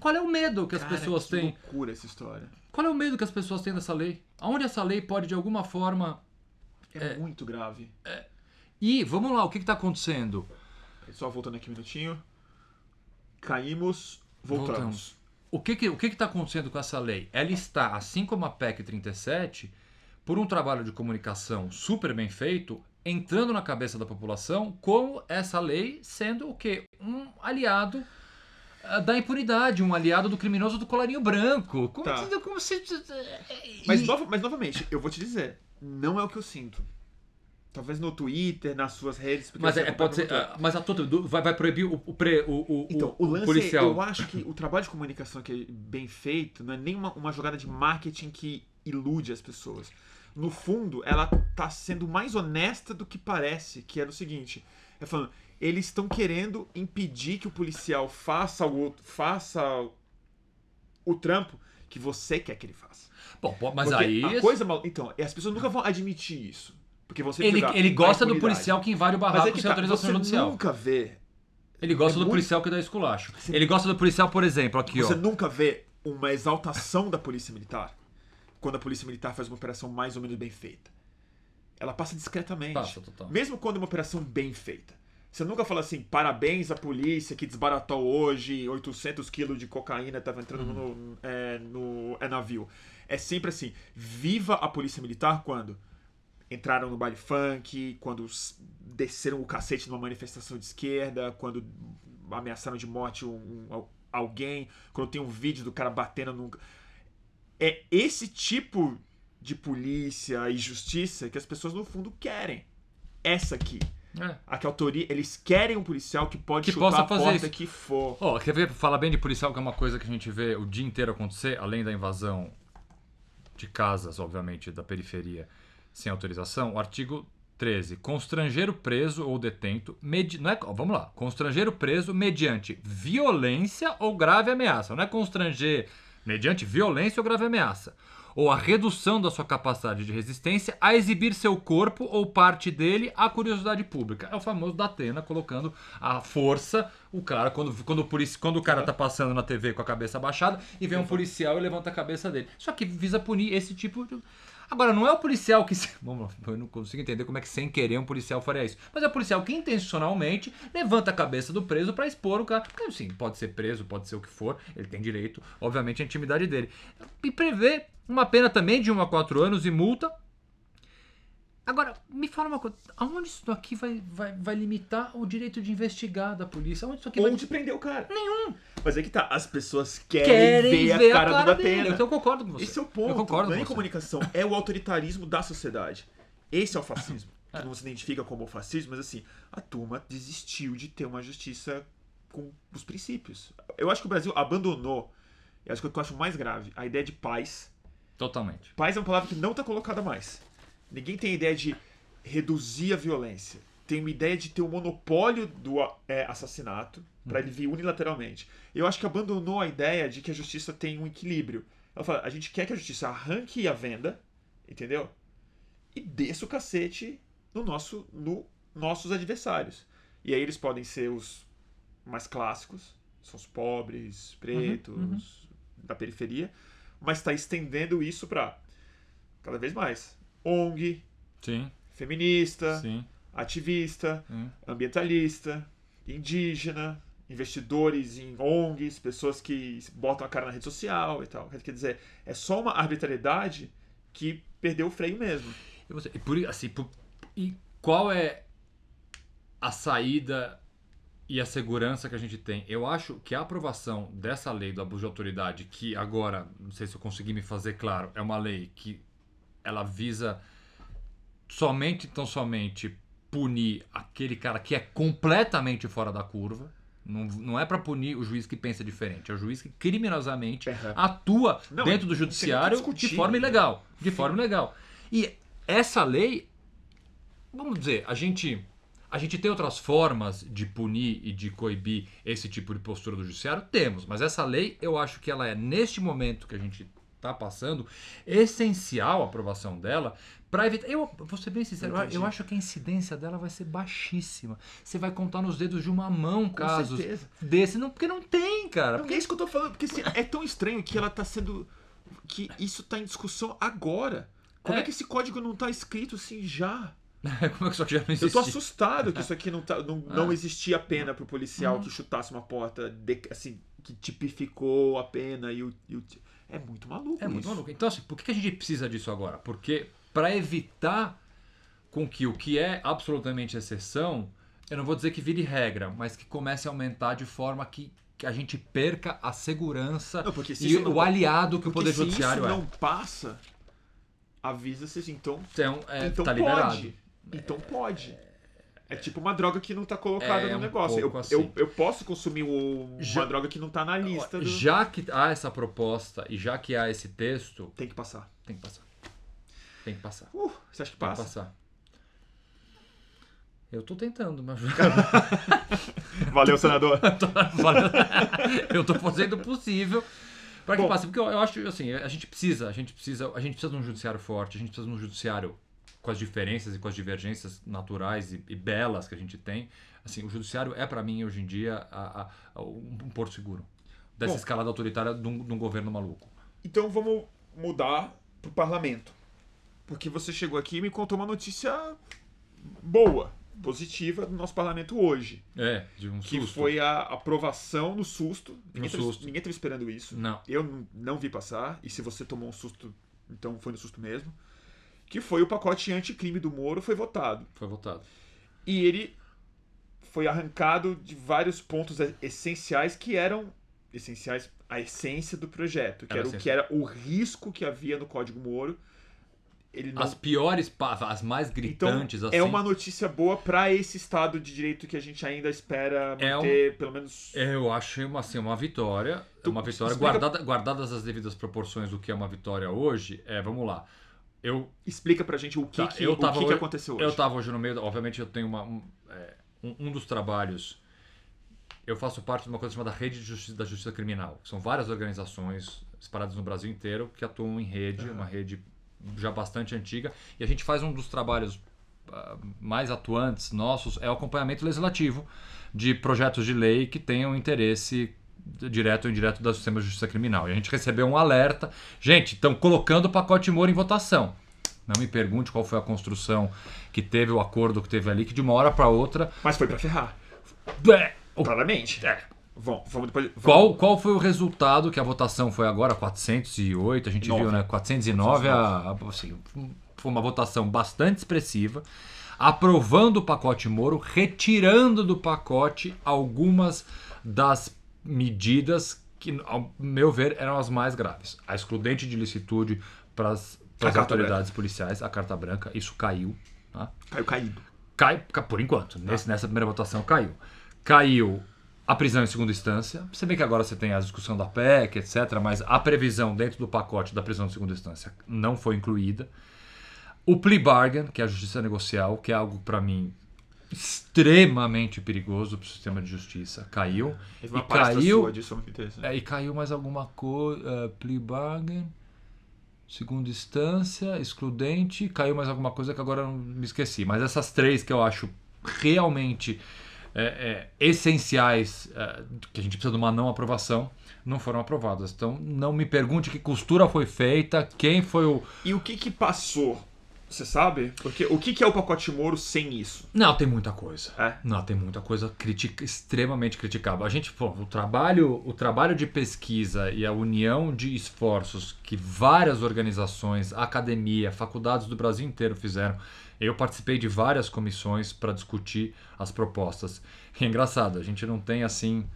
qual é o medo que as Cara, pessoas que têm? Que loucura essa história. Qual é o medo que as pessoas têm dessa lei? Aonde essa lei pode, de alguma forma. É, é muito grave. É... E, vamos lá, o que está acontecendo? Só voltando aqui um minutinho. Caímos, voltamos. voltamos o que que, o que está acontecendo com essa lei? Ela está, assim como a PEC 37, por um trabalho de comunicação super bem feito, entrando na cabeça da população como essa lei sendo o quê? Um aliado da impunidade, um aliado do criminoso do colarinho branco. Como, tá. como se... Mas, nova, mas novamente, eu vou te dizer, não é o que eu sinto. Talvez no Twitter, nas suas redes. Mas é, pode ser. Uh, mas a toda vai, vai proibir o, o, pre, o, o, então, o, lance, policial. Eu acho que o trabalho de comunicação que é bem feito não é nem uma, uma jogada de marketing que ilude as pessoas. No fundo, ela tá sendo mais honesta do que parece, que é o seguinte: é falando, eles estão querendo impedir que o policial faça o faça o trampo que você quer que ele faça. Bom, mas Porque aí. A coisa mal... Então, as pessoas nunca vão admitir isso. Porque você ele, ele gosta do policial que invade o barraco é sem tá, autorização você judicial. nunca vê. Ele gosta é do muito... policial que dá esculacho. Você... Ele gosta do policial, por exemplo, aqui, você ó. Você nunca vê uma exaltação da polícia militar quando a polícia militar faz uma operação mais ou menos bem feita. Ela passa discretamente. Passa, total. Mesmo quando é uma operação bem feita. Você nunca fala assim, parabéns à polícia que desbaratou hoje 800 quilos de cocaína estava entrando no, é, no é, navio. É sempre assim, viva a polícia militar quando entraram no baile funk, quando desceram o cacete numa manifestação de esquerda, quando ameaçaram de morte um, um, alguém, quando tem um vídeo do cara batendo num... É esse tipo de polícia e justiça que as pessoas no fundo querem. Essa aqui. É. A que autoria, eles querem um policial que pode que chutar possa a fazer porta isso. que for. Oh, quer ver, falar bem de policial, que é uma coisa que a gente vê o dia inteiro acontecer, além da invasão de casas, obviamente, da periferia sem autorização, o artigo 13. Constrangeiro preso ou detento, medi... não é, vamos lá, constrangeiro preso mediante violência ou grave ameaça. Não é constranger mediante violência ou grave ameaça ou a redução da sua capacidade de resistência a exibir seu corpo ou parte dele à curiosidade pública. É o famoso da Atena colocando a força, o cara, quando, quando, o, polici, quando o cara tá passando na TV com a cabeça baixada e vem um policial e levanta a cabeça dele. Só que visa punir esse tipo de. Agora, não é o policial que. Vamos eu não consigo entender como é que sem querer um policial faria isso. Mas é o policial que intencionalmente levanta a cabeça do preso para expor o cara. Porque, assim, pode ser preso, pode ser o que for, ele tem direito, obviamente, à intimidade dele. E prevê uma pena também de 1 a 4 anos e multa. Agora, me fala uma coisa. Aonde isso aqui vai, vai, vai limitar o direito de investigar da polícia? Aonde isso aqui Onde vai... prender o cara? Nenhum. Mas é que tá, as pessoas querem, Querem ver, ver a cara, do dele. Datena. Então eu concordo com você. Esse é o ponto. Eu concordo não é comunicação, é o autoritarismo da sociedade. Esse é o fascismo. Que não se identifica como fascismo, mas assim, a turma desistiu de ter uma justiça com os princípios. Eu acho que o Brasil abandonou, e acho que é o que eu acho mais grave, a ideia de paz. Totalmente. Paz é uma palavra que não está colocada mais. Ninguém tem a ideia de reduzir a violência. Tem uma ideia de ter o monopólio do é, assassinato para ele vir unilateralmente. Eu acho que abandonou a ideia de que a justiça tem um equilíbrio. Ela fala, a gente quer que a justiça arranque a venda, entendeu? E desça o cacete no nosso, no nossos adversários. E aí eles podem ser os mais clássicos, são os pobres, pretos, uhum. da periferia, mas está estendendo isso para cada vez mais ONG, Sim, feminista, sim. ativista, Hum. ambientalista, indígena, investidores em ONGs, pessoas que botam a cara na rede social e tal. Quer dizer, é só uma arbitrariedade que perdeu o freio mesmo. E, você, e, por, assim, por- e qual é a saída e a segurança que a gente tem? Eu acho que a aprovação dessa lei do abuso de autoridade, que agora, não sei se eu consegui me fazer claro, é uma lei que ela visa somente, tão somente punir aquele cara que é completamente fora da curva. Não, não é para punir o juiz que pensa diferente, é o juiz que criminosamente Uhum. atua Não, dentro do judiciário de forma né? ilegal. De forma ilegal. E essa lei, vamos dizer, a gente, a gente tem outras formas de punir e de coibir esse tipo de postura do judiciário? Temos, mas essa lei eu acho que ela é, neste momento que a gente está passando, essencial a aprovação dela para evitar. Eu vou ser bem sincero, eu, Entendi. eu acho que a incidência dela vai ser baixíssima. Você vai contar nos dedos de uma mão casos certeza. desse, não, porque não tem, cara. Não, é isso que eu tô falando, porque assim, é tão estranho que ela tá sendo. que isso tá em discussão agora. Como é, É. que esse código não tá escrito assim já? Como é que isso aqui já não Eu tô assustado que isso aqui não, tá, não, não É. existia pena pro policial Uhum. que chutasse uma porta, de- assim, que tipificou a pena e o. e o- é muito maluco É muito isso. maluco. Então, assim, por que a gente precisa disso agora? Porque para evitar com que o que é absolutamente exceção, eu não vou dizer que vire regra, mas que comece a aumentar de forma que, que a gente perca a segurança Não, e não- o aliado que o Poder se Judiciário isso é. não passa, avisa-se assim, então, Então, é, então tá pode. liberado. Então pode. É tipo uma droga que não tá colocada É no um negócio. Eu, assim. eu, eu posso consumir um- uma Já- droga que não tá na lista do... Já que há essa proposta e já que há esse texto, Tem que passar. tem que passar. Tem que passar. Uh, você acha que Tem que passa? passar. Eu tô tentando, mas. Valeu, senador. eu tô fazendo o possível para que Bom. passe. Porque eu, eu acho assim, a gente precisa, a gente precisa, a gente precisa de um judiciário forte, a gente precisa de um judiciário com as diferenças e com as divergências naturais e, e belas que a gente tem. Assim, o judiciário é para mim hoje em dia a- a- a- um, porto seguro dessa Bom. escalada autoritária de um, de um governo maluco. Então vamos mudar pro parlamento. Porque você chegou aqui e me contou uma notícia boa. positiva do nosso parlamento hoje. É, de um Que susto. foi a aprovação no susto. Ninguém estava susto. ninguém tava esperando isso. Não. Eu não vi passar. E se você tomou um susto, então foi no susto mesmo. Que foi o pacote anticrime do Moro, foi votado. Foi votado. E ele foi arrancado de vários pontos essenciais que eram essenciais à essência do projeto, que Era era, o que era o risco que havia no Código Moro. Ele não As piores, as mais então, gritantes, assim. é uma notícia boa para esse Estado de Direito que a gente ainda espera É um- manter, pelo menos. Eu achei uma, assim, uma vitória. Tu- uma vitória explica- guardada, guardadas as devidas proporções do que é uma vitória hoje. É, vamos lá. Eu Explica pra gente o que, Tá, que, eu o tava que, que hoje- aconteceu hoje. Eu estava hoje no meio, obviamente eu tenho uma, um, é, um, dos trabalhos. Eu faço parte de uma coisa chamada Rede de Justiça, da Justiça Criminal. São várias organizações espalhadas no Brasil inteiro que atuam em rede, uma rede já bastante antiga. E a gente faz um dos trabalhos ah, mais atuantes nossos é o acompanhamento legislativo de projetos de lei que tenham interesse direto ou indireto do sistema de justiça criminal. E a gente recebeu um alerta. Gente, estão colocando o pacote Moro em votação. Não me pergunte qual foi a construção que teve, o acordo que teve ali, que de uma hora para outra. Mas foi pra ferrar. É, o- Claramente. é. Vamos, vamos depois. vamos- Qual, qual foi o resultado que a votação foi agora? 408, a gente Nove. viu, né? 409, a, a- assim, foi uma votação bastante expressiva, aprovando o pacote Moro, retirando do pacote algumas das medidas que, ao meu ver, eram as mais graves. A excludente de licitude para as autoridades policiais, a carta branca, isso caiu. Tá? Caiu caído. Cai, ca- por enquanto, nesse- nessa primeira votação caiu. Caiu a prisão em segunda instância, se bem que agora você tem a discussão da PEC, etc., mas a previsão dentro do pacote da prisão em segunda instância não foi incluída. O plea bargain, que é a justiça negocial, que é algo para mim extremamente perigoso para o sistema de justiça, caiu. Uma E caiu- sua disso. É, e caiu mais alguma coisa. plea bargain, segunda instância, excludente, caiu mais alguma coisa que agora eu me esqueci. Mas essas três que eu acho realmente é, é, essenciais, é, que a gente precisa de uma não aprovação, não foram aprovadas. Então não me pergunte que costura foi feita, quem foi o. E o que que passou? Você sabe? Porque o que é o pacote Moro sem isso? Não, tem muita coisa. É? Não, tem muita coisa critica, extremamente criticável. A gente, pô, o trabalho, o trabalho de pesquisa e a união de esforços que várias organizações, academia, faculdades do Brasil inteiro fizeram. Eu participei de várias comissões para discutir as propostas. E é engraçado, a gente não tem assim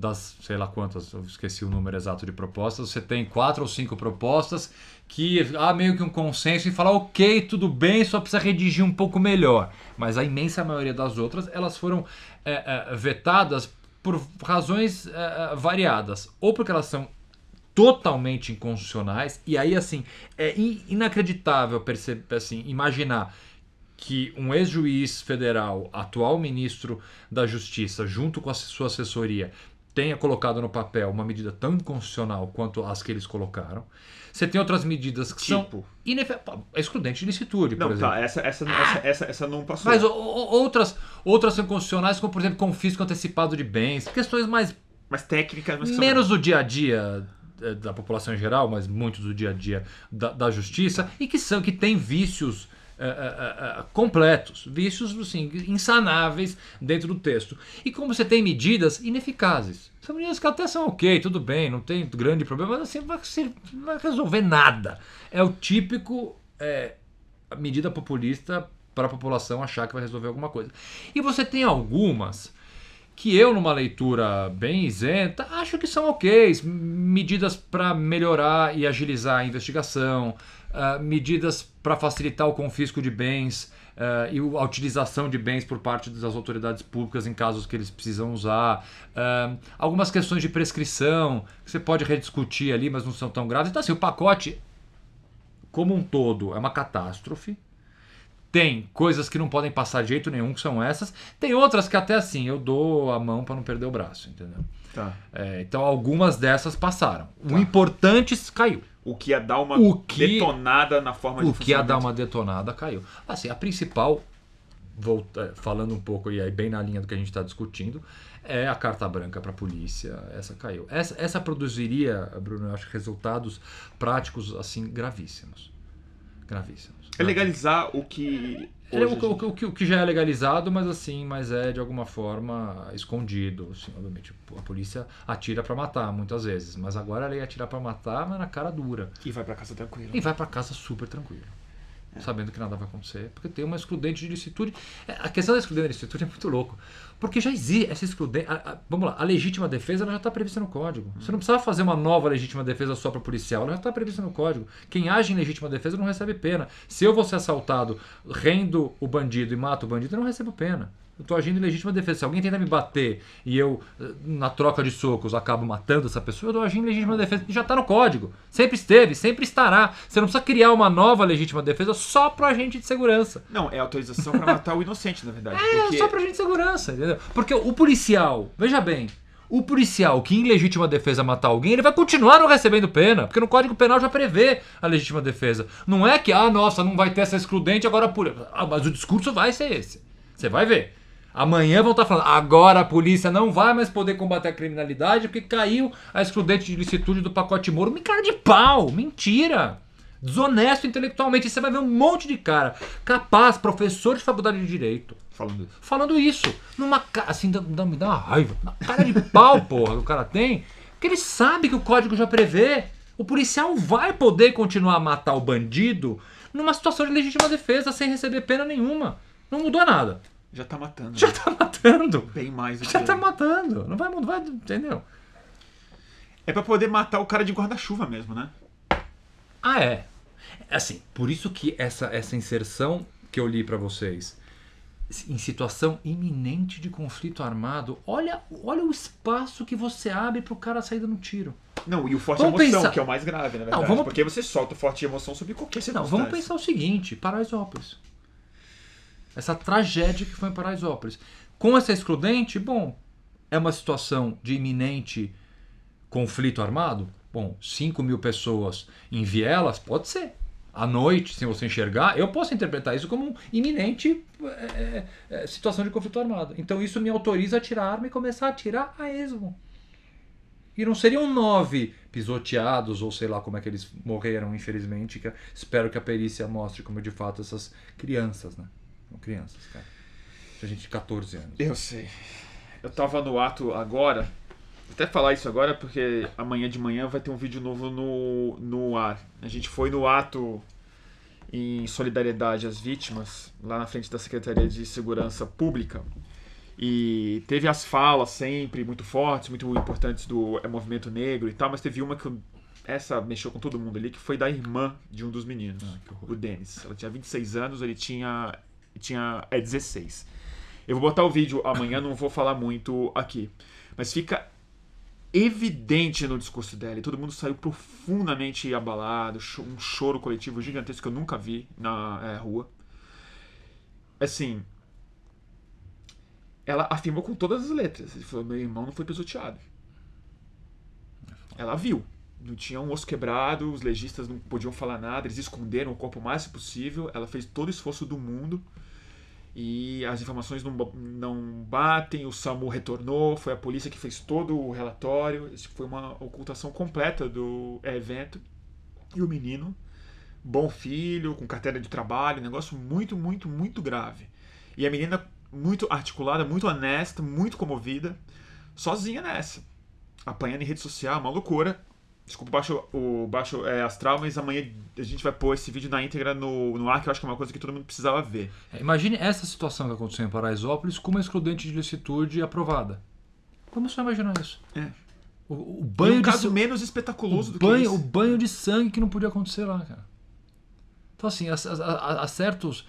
das sei lá quantas, eu esqueci o número exato de propostas, você tem quatro ou cinco propostas que há meio que um consenso em falar, ok, tudo bem, só precisa redigir um pouco melhor. Mas a imensa maioria das outras, elas foram é, é, vetadas por razões é, variadas. Ou porque elas são totalmente inconstitucionais, e aí, assim, é in- inacreditável perceber, assim, imaginar que um ex-juiz federal, atual ministro da Justiça, junto com a sua assessoria, tenha colocado no papel uma medida tão inconstitucional quanto as que eles colocaram. Você tem outras medidas que são Tipo? inefe... excludente de licitude, por Não, exemplo. tá, essa, essa, essa, essa, essa não passou. Mas o- outras, outras são constitucionais, como por exemplo confisco antecipado de bens, questões mais Mas técnica, mas são- menos do dia a dia eh, da população em geral, mas muito do dia a dia da, da justiça e que são que têm vícios eh, eh, eh, completos, vícios assim, insanáveis dentro do texto. E como você tem medidas ineficazes, são medidas que até são ok, tudo bem, não tem grande problema, mas assim vai, não vai resolver nada. É o típico eh, medida populista para a população achar que vai resolver alguma coisa. E você tem algumas que eu, numa leitura bem isenta, acho que são ok. Medidas para melhorar e agilizar a investigação, ah, medidas para facilitar o confisco de bens ah, e a utilização de bens por parte das autoridades públicas em casos que eles precisam usar. Ah, algumas questões de prescrição que você pode rediscutir ali, mas não são tão graves. Então, assim, o pacote, como um todo, é uma catástrofe. Tem coisas que não podem passar de jeito nenhum, que são essas. Tem outras que até assim, eu dou a mão para não perder o braço, entendeu? Tá. É, então algumas dessas passaram. O importante caiu. O que ia dar uma O que- detonada na forma de O que ia dar uma detonada caiu. Assim, a principal, volta, falando um pouco e aí bem na linha do que a gente está discutindo, é a carta branca para a polícia. Essa caiu. Essa, essa produziria, Bruno, eu acho resultados práticos assim gravíssimos. Gravíssimos. É legalizar o que é o, o- o que- o que já é legalizado, mas assim, mas é de alguma forma escondido. Assim, obviamente, a polícia atira pra matar muitas vezes, mas agora a lei atira pra matar, mas na cara dura. E vai pra casa tranquilo. E vai pra casa super tranquilo. Sabendo que nada vai acontecer, porque tem uma excludente de licitude. É, A questão da excludente de licitude é muito louco. Porque já existe essa excludente. a- a- vamos lá, a legítima defesa ela já está prevista no código. Você não precisava fazer uma nova legítima defesa só para policial, ela já está prevista no código. Quem age em legítima defesa não recebe pena. Se eu vou ser assaltado, rendo o bandido e mato o bandido, eu não recebo pena. Eu estou agindo em legítima defesa. Se alguém tenta me bater e eu, eh, na troca de socos, acabo matando essa pessoa, eu estou agindo em legítima defesa. E já está no código. Sempre esteve, sempre estará. Você não precisa criar uma nova legítima defesa só para agente de segurança. Não, é autorização pra matar o inocente, na verdade. É, porque só pra gente de segurança, entendeu? Porque o policial, veja bem, o policial que em legítima defesa matar alguém, ele vai continuar não recebendo pena, porque no Código Penal já prevê a legítima defesa. Não é que, ah, nossa, não vai ter essa excludente, agora polícia. Ah, mas o discurso vai ser esse. Você vai ver. Amanhã vão estar falando, agora a polícia não vai mais poder combater a criminalidade porque caiu a excludente de licitude do pacote Moro. Me cara de pau, mentira. Desonesto intelectualmente. E você vai ver um monte de cara capaz, professor de faculdade de direito, Falando isso. falando isso. Numa. Assim, dá, dá- me dá uma raiva. Na cara de pau, porra, que o cara tem. Porque ele sabe que o código já prevê. O policial vai poder continuar a matar o bandido numa situação de legítima defesa sem receber pena nenhuma. Não mudou nada. Já tá matando. Já tá matando. Bem mais do que. Já tá matando. Não vai mudar, entendeu? É pra poder matar o cara de guarda-chuva mesmo, né? Ah, é. Assim, por isso que essa, essa inserção que eu li pra vocês, em situação iminente de conflito armado, olha, olha o espaço que você abre pro cara sair dando tiro. Não, e o forte Vamos emoção, pensar- que é o mais grave, na verdade. vamos- Porque você solta o forte emoção sobre qualquer Não, circunstância. vamos pensar o seguinte, Paraisópolis. Essa tragédia que foi em Paraisópolis. Com essa excludente, bom, é uma situação de iminente conflito armado? Bom, 5 mil pessoas em vielas, pode ser. À noite, sem você enxergar, eu posso interpretar isso como um iminente é, é, situação de conflito armado. Então isso me autoriza a tirar a arma e começar a atirar a esmo. E não seriam nove pisoteados, ou sei lá como é que eles morreram, infelizmente. Que espero que a perícia mostre como de fato essas crianças, né? São crianças, cara. Tinha gente de 14 anos. Eu sei. Eu tava no ato agora. Vou até falar isso agora porque amanhã de manhã vai ter um vídeo novo no, no ar. A gente foi no ato em solidariedade às vítimas, lá na frente da Secretaria de Segurança Pública. E teve as falas sempre muito fortes, muito importantes do é, movimento negro e tal, mas teve uma que eu- essa mexeu com todo mundo ali, que foi da irmã de um dos meninos, Ah, o Denis. Ela tinha 26 anos, ele tinha, tinha é, 16. Eu vou botar o vídeo amanhã, não vou falar muito aqui. Mas fica evidente no discurso dela e todo mundo saiu profundamente abalado, um choro coletivo gigantesco que eu nunca vi na é, rua. Assim, ela afirmou com todas as letras. Ele falou: meu irmão não foi pisoteado. Ela viu. Não tinha um osso quebrado, os legistas não podiam falar nada, eles esconderam o corpo o mais possível. Ela fez todo o esforço do mundo e as informações não, não batem. O SAMU retornou, foi a polícia que fez todo o relatório. Foi uma ocultação completa do é, evento. E o menino, bom filho, com carteira de trabalho, negócio muito, muito, muito grave. E a menina muito articulada, muito honesta, muito comovida, sozinha nessa. Apanhando em rede social, uma loucura. Desculpa o baixo, o baixo é, astral, mas amanhã a gente vai pôr esse vídeo na íntegra no, no ar, que eu acho que é uma coisa que todo mundo precisava ver. É, Imagine essa situação que aconteceu em Paraisópolis com uma excludente de licitude aprovada. Vamos só imaginar isso. É. O, o E banho um de caso sa- menos espetaculoso o do banho, que o esse. banho de sangue que não podia acontecer lá, cara. Então, assim, há, há- há certos,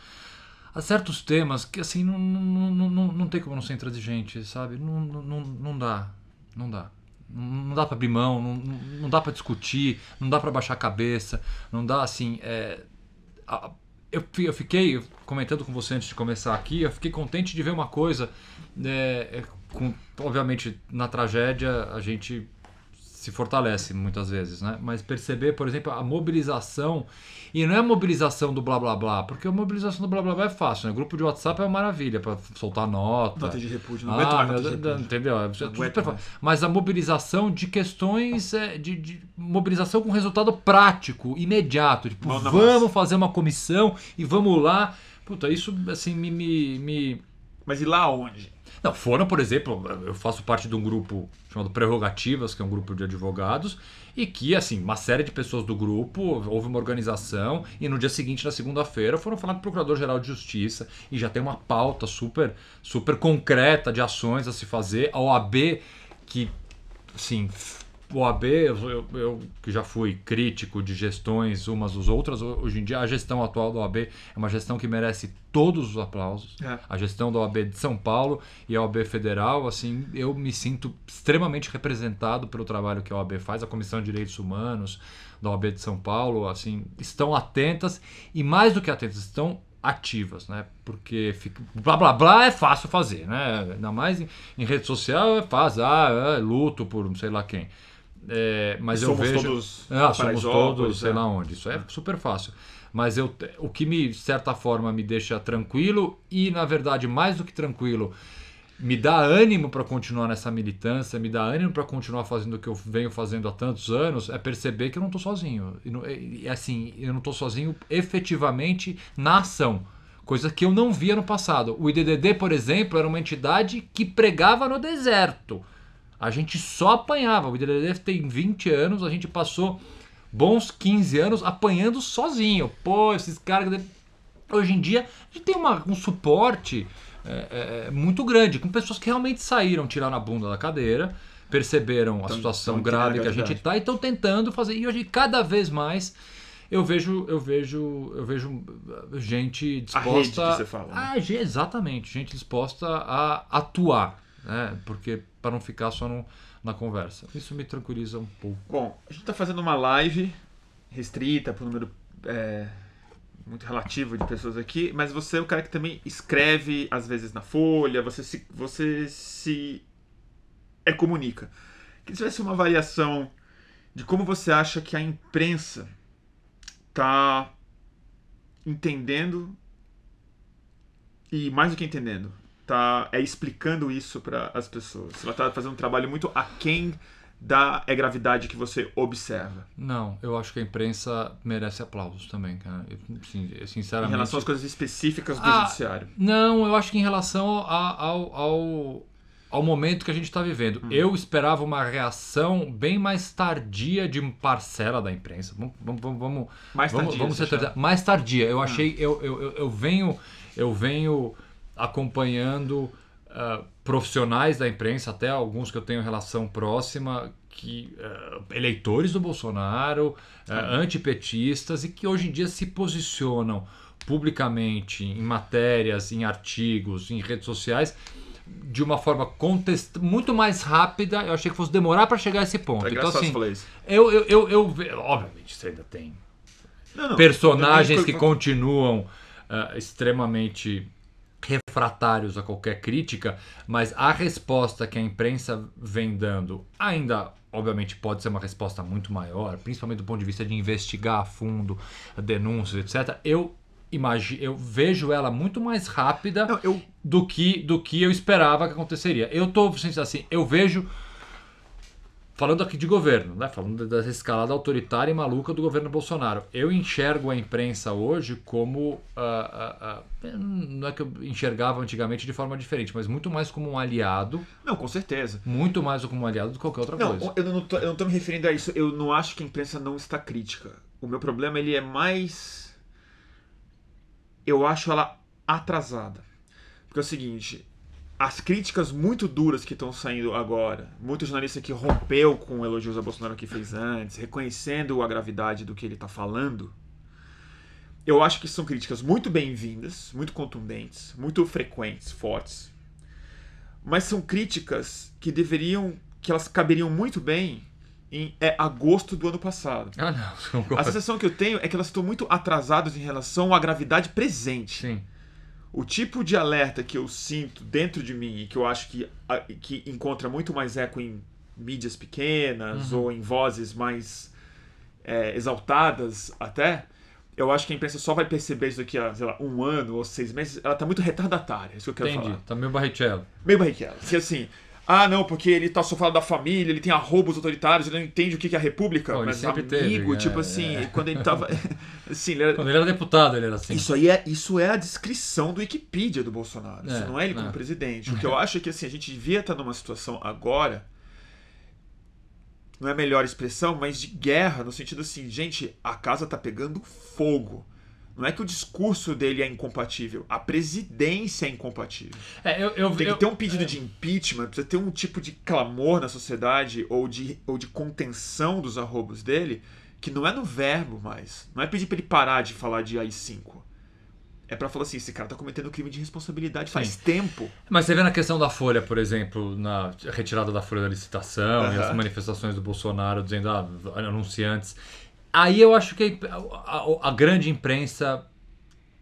há certos temas que, assim, não, não, não, não, não tem como não ser intransigente, sabe? Não, não, não dá. Não dá. Não dá pra abrir mão, não, não dá pra discutir, não dá pra baixar a cabeça, não dá, assim... É, a- eu, eu fiquei comentando com você antes de começar aqui, eu fiquei contente de ver uma coisa. é, é, com, obviamente, na tragédia, a gente se fortalece muitas vezes, né? Mas perceber, por exemplo, a mobilização. E não é a mobilização do blá blá blá, porque a mobilização do blá blá blá é fácil, né? Grupo de WhatsApp é uma maravilha para soltar nota. Nota de repúdio, não aguento Ah, mais meu nota de repúdio. entendeu? É aguento. Mas a mobilização de questões é, de, de mobilização com resultado prático, imediato. Tipo, na vamos fazer uma comissão e vamos lá. puta, isso assim me, me, me... Mas e lá onde? Não, foram, por exemplo, eu faço parte de um grupo chamado Prerrogativas, que é um grupo de advogados, e que, assim, uma série de pessoas do grupo, houve uma organização, e no dia seguinte, na segunda-feira, foram falar com o Procurador-Geral de Justiça, e já tem uma pauta super, super concreta de ações a se fazer. A OAB, que, assim, OAB, eu, eu, eu, que já fui crítico de gestões umas dos outras, hoje em dia a gestão atual da OAB é uma gestão que merece todos os aplausos. É. A gestão da OAB de São Paulo e a OAB Federal, assim, eu me sinto extremamente representado pelo trabalho que a OAB faz, a Comissão de Direitos Humanos da OAB de São Paulo, assim, estão atentas e mais do que atentas, estão ativas, né? Porque fica, blá blá blá é fácil fazer, né? Ainda mais em, em rede social é fácil, ah, é, luto por sei lá quem. É, mas eu vejo. Todos ah, somos todos, sei é. lá onde. Isso é super fácil. Mas eu, o que me, de certa forma, me deixa tranquilo e, na verdade, mais do que tranquilo, me dá ânimo para continuar nessa militância, me dá ânimo para continuar fazendo o que eu venho fazendo há tantos anos, é perceber que eu não estou sozinho. E, assim, eu não estou sozinho efetivamente na ação. Coisa que eu não via no passado. O IDDD, por exemplo, era uma entidade que pregava no deserto. A gente só apanhava. O IDDD tem 20 anos, a gente passou bons 15 anos apanhando sozinho. Pô, esses caras. Hoje em dia, a gente tem uma, um suporte é, é, é, muito grande, com pessoas que realmente saíram, tiraram a bunda da cadeira, perceberam a então, situação então, grave que a gente está e estão tentando fazer. E hoje, cada vez mais eu vejo eu vejo eu vejo gente disposta a, rede que você fala, né? a exatamente gente disposta a atuar né? porque para não ficar só no, na conversa. Isso me tranquiliza um pouco. Bom, a gente está fazendo uma live restrita para o número é, muito relativo de pessoas aqui, mas você é o cara que também escreve às vezes na folha, você se, você se é, comunica. Que tivesse uma variação de como você acha que a imprensa está entendendo e mais do que entendendo, tá é explicando isso para as pessoas. Ela está fazendo um trabalho muito aquém da é gravidade que você observa. Não, eu acho que a imprensa merece aplausos também, cara. Eu, sinceramente. Em relação às coisas específicas do ah, judiciário. Não, eu acho que em relação ao, ao, ao momento que a gente está vivendo. Hum. Eu esperava uma reação bem mais tardia de parcela da imprensa. Vamos, vamos, vamos mais tardia. Vamos, vamos ser mais tardia. Eu hum. achei, eu, eu, eu, eu venho, eu venho acompanhando uh, profissionais da imprensa, até alguns que eu tenho relação próxima, que uh, eleitores do Bolsonaro, uh, antipetistas e que hoje em dia se posicionam publicamente em matérias, em artigos, em redes sociais de uma forma contest... muito mais rápida. Eu achei que fosse demorar para chegar a esse ponto. É então assim, eu, eu, eu, eu, obviamente você ainda tem não, não, personagens que continuam uh, extremamente refratários a qualquer crítica, mas a resposta que a imprensa vem dando ainda obviamente pode ser uma resposta muito maior, principalmente do ponto de vista de investigar a fundo denúncias, etc. Eu imagino, eu vejo ela muito mais rápida Não, eu... do que do que eu esperava que aconteceria. Eu tô assim, eu vejo falando aqui de governo, né? falando dessa escalada autoritária e maluca do governo Bolsonaro. Eu enxergo a imprensa hoje como. Uh, uh, uh, não é que eu enxergava antigamente de forma diferente, mas muito mais como um aliado. Não, com certeza. Muito mais como um aliado do que qualquer outra não, coisa. Eu não, tô, eu não tô me referindo a isso. Eu não acho que a imprensa não está crítica. O meu problema ele é mais. Eu acho ela atrasada. Porque é o seguinte, as críticas muito duras que estão saindo agora, muito jornalista que rompeu com elogios a Bolsonaro que fez antes, reconhecendo a gravidade do que ele está falando, eu acho que são críticas muito bem-vindas, muito contundentes, muito frequentes, fortes. Mas são críticas que deveriam, que elas caberiam muito bem em é, agosto do ano passado. Ah, não. A sensação que eu tenho é que elas estão muito atrasadas em relação à gravidade presente. Sim o tipo de alerta que eu sinto dentro de mim e que eu acho que, que encontra muito mais eco em mídias pequenas uhum. ou em vozes mais é, exaltadas até, eu acho que a imprensa só vai perceber isso daqui a, sei lá, um ano ou seis meses. Ela está muito retardatária, é isso que eu quero Entendi. falar. Tá meio barrichello. Meio barrichello. Porque assim, Ah, não, porque ele tá só falando da família, ele tem arrobos autoritários, ele não entende o que é a república. Pô, mas amigo, teve, tipo é, assim, é. quando ele tava. assim, ele era- Quando ele era deputado, ele era assim. Isso aí é, isso é a descrição do Wikipedia do Bolsonaro. Isso É, não é ele como é. presidente. O que eu acho é que assim, a gente devia estar numa situação agora. Não é a melhor expressão, mas de guerra, no sentido assim, gente, a casa tá pegando fogo. Não é que o discurso dele é incompatível, a presidência é incompatível. É, eu, eu, Tem eu- que ter um pedido de impeachment, precisa ter um tipo de clamor na sociedade ou de, ou de contenção dos arrobos dele, que não é no verbo mais. Não é pedir pra ele parar de falar de AI-5. É pra falar assim, esse cara tá cometendo crime de responsabilidade faz Sim. tempo. Mas você vê na questão da Folha, por exemplo, na retirada da folha da licitação e Aham. as manifestações do Bolsonaro dizendo ah, anunciantes. Aí eu acho que a, a- a grande imprensa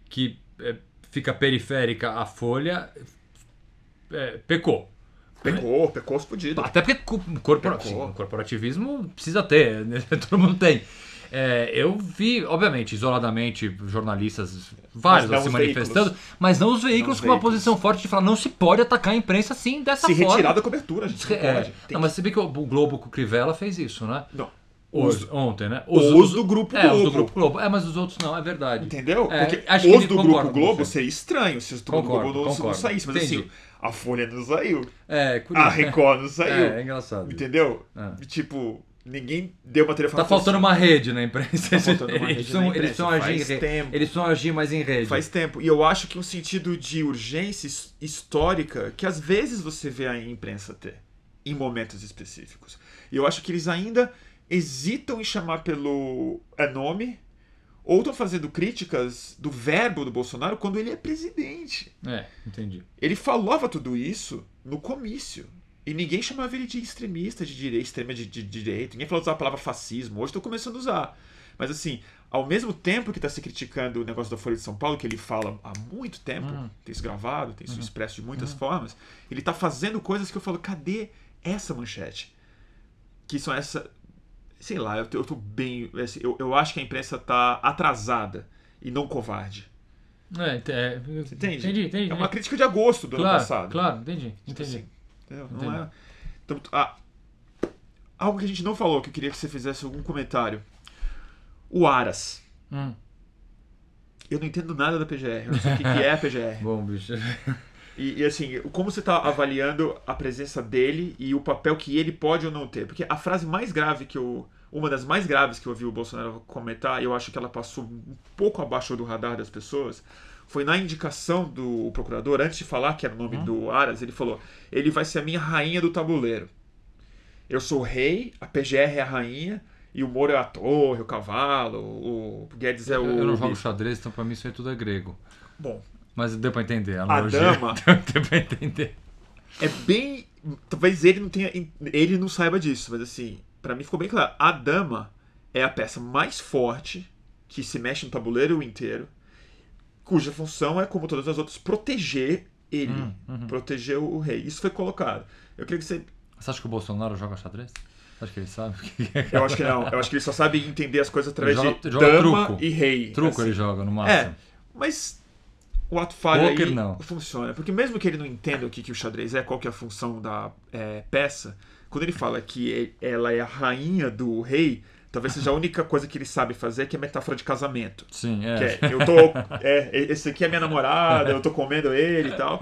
que é, fica periférica à Folha é, pecou. Pecou, pecou fudidos. Até porque co- corpora- sim, corporativismo precisa ter, né? todo mundo tem. É, eu vi, obviamente, isoladamente, jornalistas vários não se os manifestando, mas não os veículos Não com uma veículos. posição forte de falar não se pode atacar a imprensa assim, dessa Se forma. retirar da cobertura, a gente não É, pode. Não, mas você vê que o Globo com o Crivella fez isso, né? que- Hoje, ontem, né? os do Grupo é, os do Globo. Grupo Globo. É, mas os outros não, é verdade. Entendeu? É, Porque acho os do Grupo Globo seria estranho se os do Grupo Globo não, não saísse. Mas Entendi. assim, a Folha não saiu. É, curioso. A Record não saiu. É, é engraçado. Entendeu? É. Tipo, ninguém deu uma tarefa Tá faltando uma rede na imprensa. Tá faltando uma eles, rede na eles imprensa, precisam agir em faz rede. tempo. Eles precisam agir mais em rede. Faz tempo. E eu acho que um sentido de urgência his- histórica que às vezes você vê a imprensa ter em momentos específicos. E eu acho que eles ainda hesitam em chamar pelo é nome ou estão fazendo críticas do verbo do Bolsonaro quando ele é presidente. É, entendi. Ele falava tudo isso no comício. E ninguém chamava ele de extremista de direita, extrema de, de, de direita. Ninguém falou usar a palavra fascismo. Hoje estou começando a usar. Mas assim, ao mesmo tempo que está se criticando o negócio da Folha de São Paulo, que ele fala há muito tempo, Uhum. tem isso gravado, tem isso expresso de muitas formas, ele está fazendo coisas que eu falo, cadê essa manchete? Que são essa. Sei lá, eu tô, eu tô bem. assim, eu, eu acho que a imprensa está atrasada e não covarde. É, é, Entende? Entendi, entendi. É uma crítica de agosto do ano claro, passado. Claro, entendi. Tipo entendi. assim, entendeu? Não Entendi. é. Então, ah, algo que a gente não falou, que eu queria que você fizesse algum comentário. O Aras. Hum, Eu não entendo nada da PGR, eu não sei o que que é a PGR. bom, bicho. E, e, assim, como você está avaliando a presença dele e o papel que ele pode ou não ter? Porque a frase mais grave que eu. Uma das mais graves que eu ouvi o Bolsonaro comentar, e eu acho que ela passou um pouco abaixo do radar das pessoas, foi na indicação do procurador, antes de falar que era o nome do Aras, ele falou: ele vai ser a minha rainha do tabuleiro. Eu sou o rei, a PGR é a rainha, e o Moro é a torre, o cavalo, o Guedes é o. Eu, não jogo xadrez, então pra mim isso aí tudo é grego. Bom, Mas deu pra entender a A analogia. dama- deu pra entender. é bem. Talvez ele não tenha. Ele não saiba disso, mas assim, pra mim ficou bem claro. A dama é a peça mais forte que se mexe no tabuleiro inteiro, cuja função é, como todas as outras, proteger ele. Hum, uhum. Proteger o, rei. Isso foi colocado. Eu queria que você. Você acha que o Bolsonaro joga xadrez? Acha que ele sabe? o que é? Eu acho que não. Eu acho que ele só sabe entender as coisas através joga- de joga dama truco. e rei. Truco assim. ele joga, no máximo. É, mas o ato falha Poker, aí não. funciona. Porque mesmo que ele não entenda o que, que o xadrez é, qual que é a função da é, peça, quando ele fala que ela é a rainha do rei, talvez seja a única coisa que ele sabe fazer, que é metáfora de casamento. Sim, Que é. é, eu tô. É, esse aqui é minha namorada, eu tô comendo ele e tal.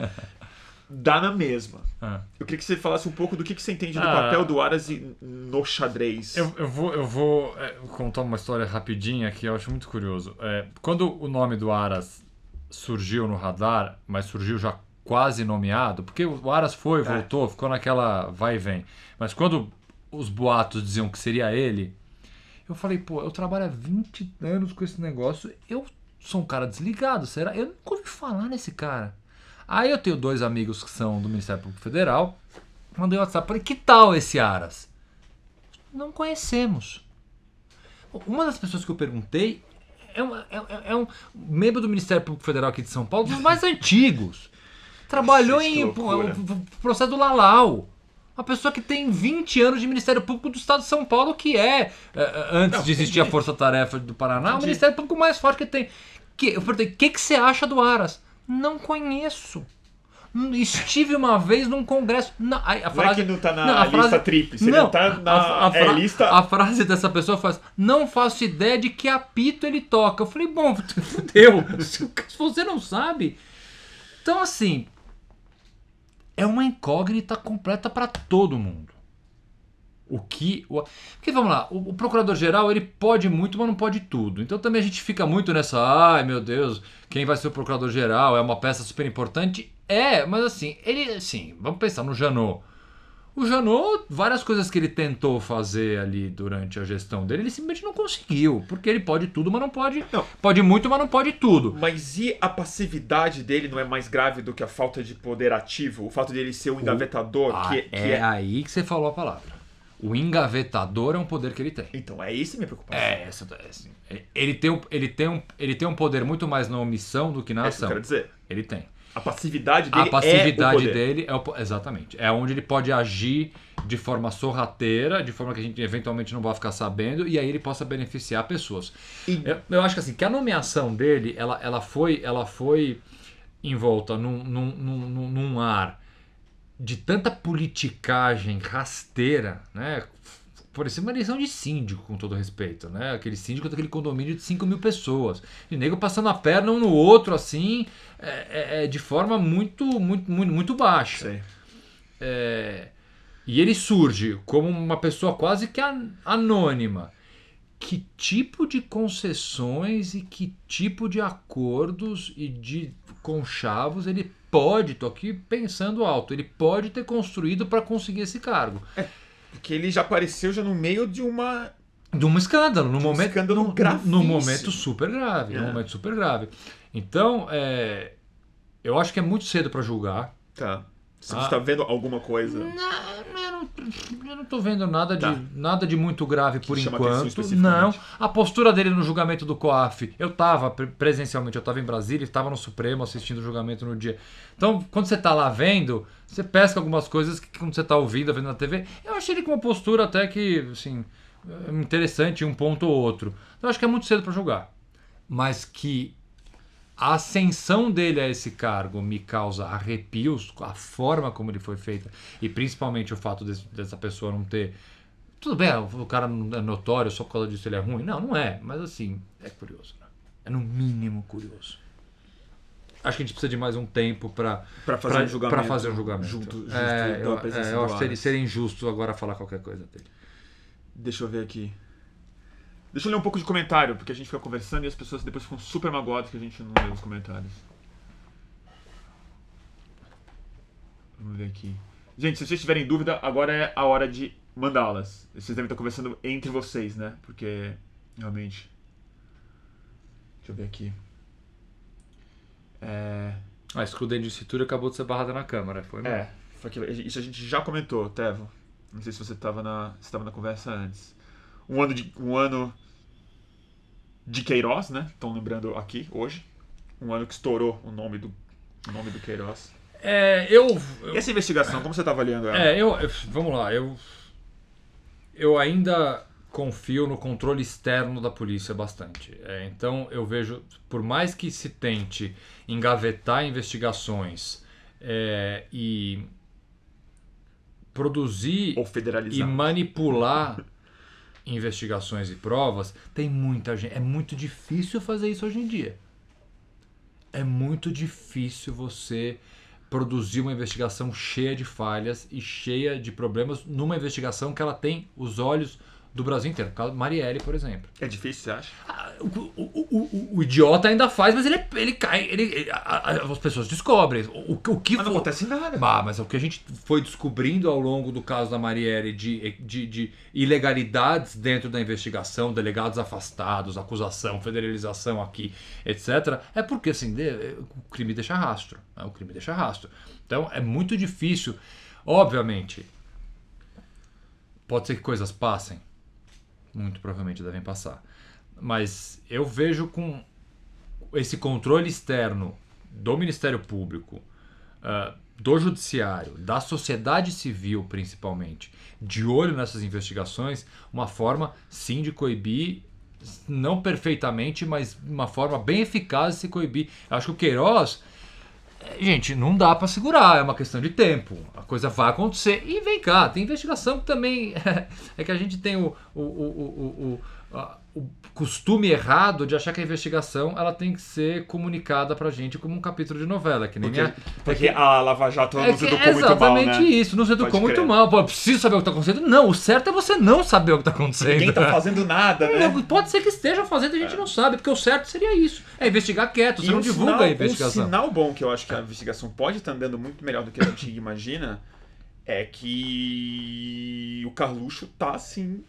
Dá na mesma. Ah. Eu queria que você falasse um pouco do que, que você entende do Ah. papel do Aras no xadrez. Eu, eu vou, eu vou é, contar uma história rapidinha que eu acho muito curioso. É, quando o nome do Aras surgiu no radar, mas surgiu já quase nomeado, porque o Aras foi, voltou, ficou naquela vai e vem. Mas quando os boatos diziam que seria ele, eu falei, pô, eu trabalho há 20 anos com esse negócio, eu sou um cara desligado, será? Eu nunca ouvi falar nesse cara. Aí eu tenho dois amigos que são do Ministério Público Federal, mandei um WhatsApp, falei, que tal esse Aras? Não conhecemos. Uma das pessoas que eu perguntei é, uma- é- é um membro do Ministério Público Federal aqui de São Paulo, dos mais antigos. Trabalhou que em o- o processo do Lalau. Uma pessoa que tem 20 anos de Ministério Público do Estado de São Paulo, que é, é, antes Não, de existir a entendi. Força Tarefa do Paraná, o Entendi. Ministério Público mais forte que tem. Que, eu perguntei, o que, que você acha do Aras? Não conheço. Estive uma vez num congresso. Não, a, a Não é que não tá na não, a lista frase- tríplice, Não, não tá na a, a é, fra- lista. a frase dessa pessoa faz: Não faço ideia de que apito ele toca. Eu falei: Bom, fudeu. Se você não sabe. Então, assim. É uma incógnita completa para todo mundo. O que. O... Porque vamos lá, o, o procurador-geral ele pode muito, mas não pode tudo. Então também a gente fica muito nessa, ai meu Deus, quem vai ser o procurador-geral? É uma peça super importante. É, mas assim, ele. Assim, vamos pensar no Janot. O Janot, várias coisas que ele tentou fazer ali durante a gestão dele, ele simplesmente não conseguiu. Porque ele pode tudo, mas não pode. Não. Pode muito, mas não pode tudo. Mas e a passividade dele não é mais grave do que a falta de poder ativo? O fato dele ser um engavetador, Ah, que, que é, é... aí que você falou a palavra. O engavetador é um poder que ele tem. Então, é isso a minha preocupação. É, essa, é assim, ele, tem um, ele, tem um, ele tem um poder muito mais na omissão do que na É isso que eu ação. quero dizer. Ele tem. A passividade dele A passividade é o poder. dele é o, exatamente. É onde ele pode agir de forma sorrateira, de forma que a gente eventualmente não vai ficar sabendo, e aí ele possa beneficiar pessoas. E- Eu, eu acho que assim, que a nomeação dele, ela, ela foi, ela foi envolta num, num, num- num ar de tanta politicagem rasteira, né? Parecia uma eleição de síndico, com todo respeito, né? Aquele síndico daquele condomínio de 5 mil pessoas. E nego passando a perna um no outro, assim, é, é- é de forma muito, muito, muito, muito baixa. É, e ele surge como uma pessoa quase que an- anônima. Que tipo de concessões e que tipo de acordos e de conchavos ele pode, tô aqui pensando alto, ele pode ter construído para conseguir esse cargo. Porque ele já apareceu já no meio de uma... De um escândalo, num De um momento, escândalo gravíssimo. num momento super grave, É. momento super grave. Então, é, eu acho que é muito cedo para julgar. Tá. Você Ah. está vendo alguma coisa? Não, eu não, eu não tô vendo nada de, Tá. nada de muito grave por chama atenção enquanto. Não. A postura dele no julgamento do COAF, eu tava pre- presencialmente, eu tava em Brasília, estava no Supremo assistindo o julgamento no dia. Então, quando você tá lá vendo, você pesca algumas coisas que quando você tá ouvindo, vendo na TV, eu achei ele com uma postura até que, assim, é interessante em um ponto ou outro. Então, eu acho que é muito cedo para julgar. Mas que a ascensão dele a esse cargo me causa arrepios, a forma como ele foi feita, e principalmente o fato desse- dessa pessoa não ter. Tudo bem, o cara é notório, só por causa disso ele é ruim. Não, não é, mas assim, é curioso. Né? É no mínimo curioso. Acho que a gente precisa de mais um tempo para Pra fazer um julgamento. fazer um julgamento. Junto, justo é, eu, é, eu acho que seria, seria injusto agora falar qualquer coisa dele. Deixa eu ver aqui. Deixa eu ler um pouco de comentário, porque a gente fica conversando e as pessoas depois ficam super magoadas que a gente não lê os comentários. Vamos ver aqui. Gente, se vocês tiverem dúvida, agora é a hora de mandá-las. Vocês devem estar conversando entre vocês, né? Porque realmente. Deixa eu ver aqui. É. A escudei de cintura acabou de ser barrada na câmara. Foi mesmo? É, foi aquilo. isso a gente já comentou, Tevo. Não sei se você estava na, se tava na conversa antes. Um ano de, um ano de Queiroz, né? Estão lembrando aqui, hoje. Um ano que estourou o nome do, o nome do Queiroz. É, eu, eu- E essa investigação, como você está avaliando ela? É, eu, eu- vamos lá, eu eu ainda confio no controle externo da polícia bastante. É, então eu vejo, por mais que se tente engavetar investigações é, e produzir Ou e manipular investigações e provas, tem muita gente. É muito difícil fazer isso hoje em dia. É muito difícil você produzir uma investigação cheia de falhas e cheia de problemas numa investigação que ela tem os olhos do Brasil inteiro. O caso Marielle, por exemplo. É difícil, você acha? Ah, O, o- o- o- idiota ainda faz, mas ele, ele cai. Ele, ele- as pessoas descobrem. O, o, o que Mas não acontece nada. Bah, mas é o que a gente foi descobrindo ao longo do caso da Marielle de, de, de ilegalidades dentro da investigação, delegados afastados, acusação, federalização aqui, etc. É porque assim, o crime deixa rastro. né? O crime deixa rastro. Então é muito difícil. Obviamente, pode ser que coisas passem. Muito provavelmente devem passar. Mas eu vejo com esse controle externo do Ministério Público, ah, do Judiciário, da sociedade civil principalmente, de olho nessas investigações, uma forma sim de coibir, não perfeitamente, mas uma forma bem eficaz de se coibir. Acho que o Queiroz Gente, não dá pra segurar, é uma questão de tempo. A coisa vai acontecer. E vem cá, tem investigação que também. É que a gente tem o, o, o, o, a- o costume errado de achar que a investigação ela tem que ser comunicada pra gente como um capítulo de novela, que nem Porque, a- porque a Lava Jato é nos educou é muito mal, exatamente né? isso, nos educou Pode muito crer. mal. Pô, eu preciso saber o que tá acontecendo. Não, o certo é você não saber o que tá acontecendo. Ninguém tá fazendo nada, né? Não, Pode ser que esteja fazendo e a gente não sabe, porque o certo seria isso. É investigar quieto, você E não um divulga sinal- a investigação. Um sinal bom que eu acho que a investigação pode estar andando muito melhor do que a gente imagina é que o Carluxo tá assim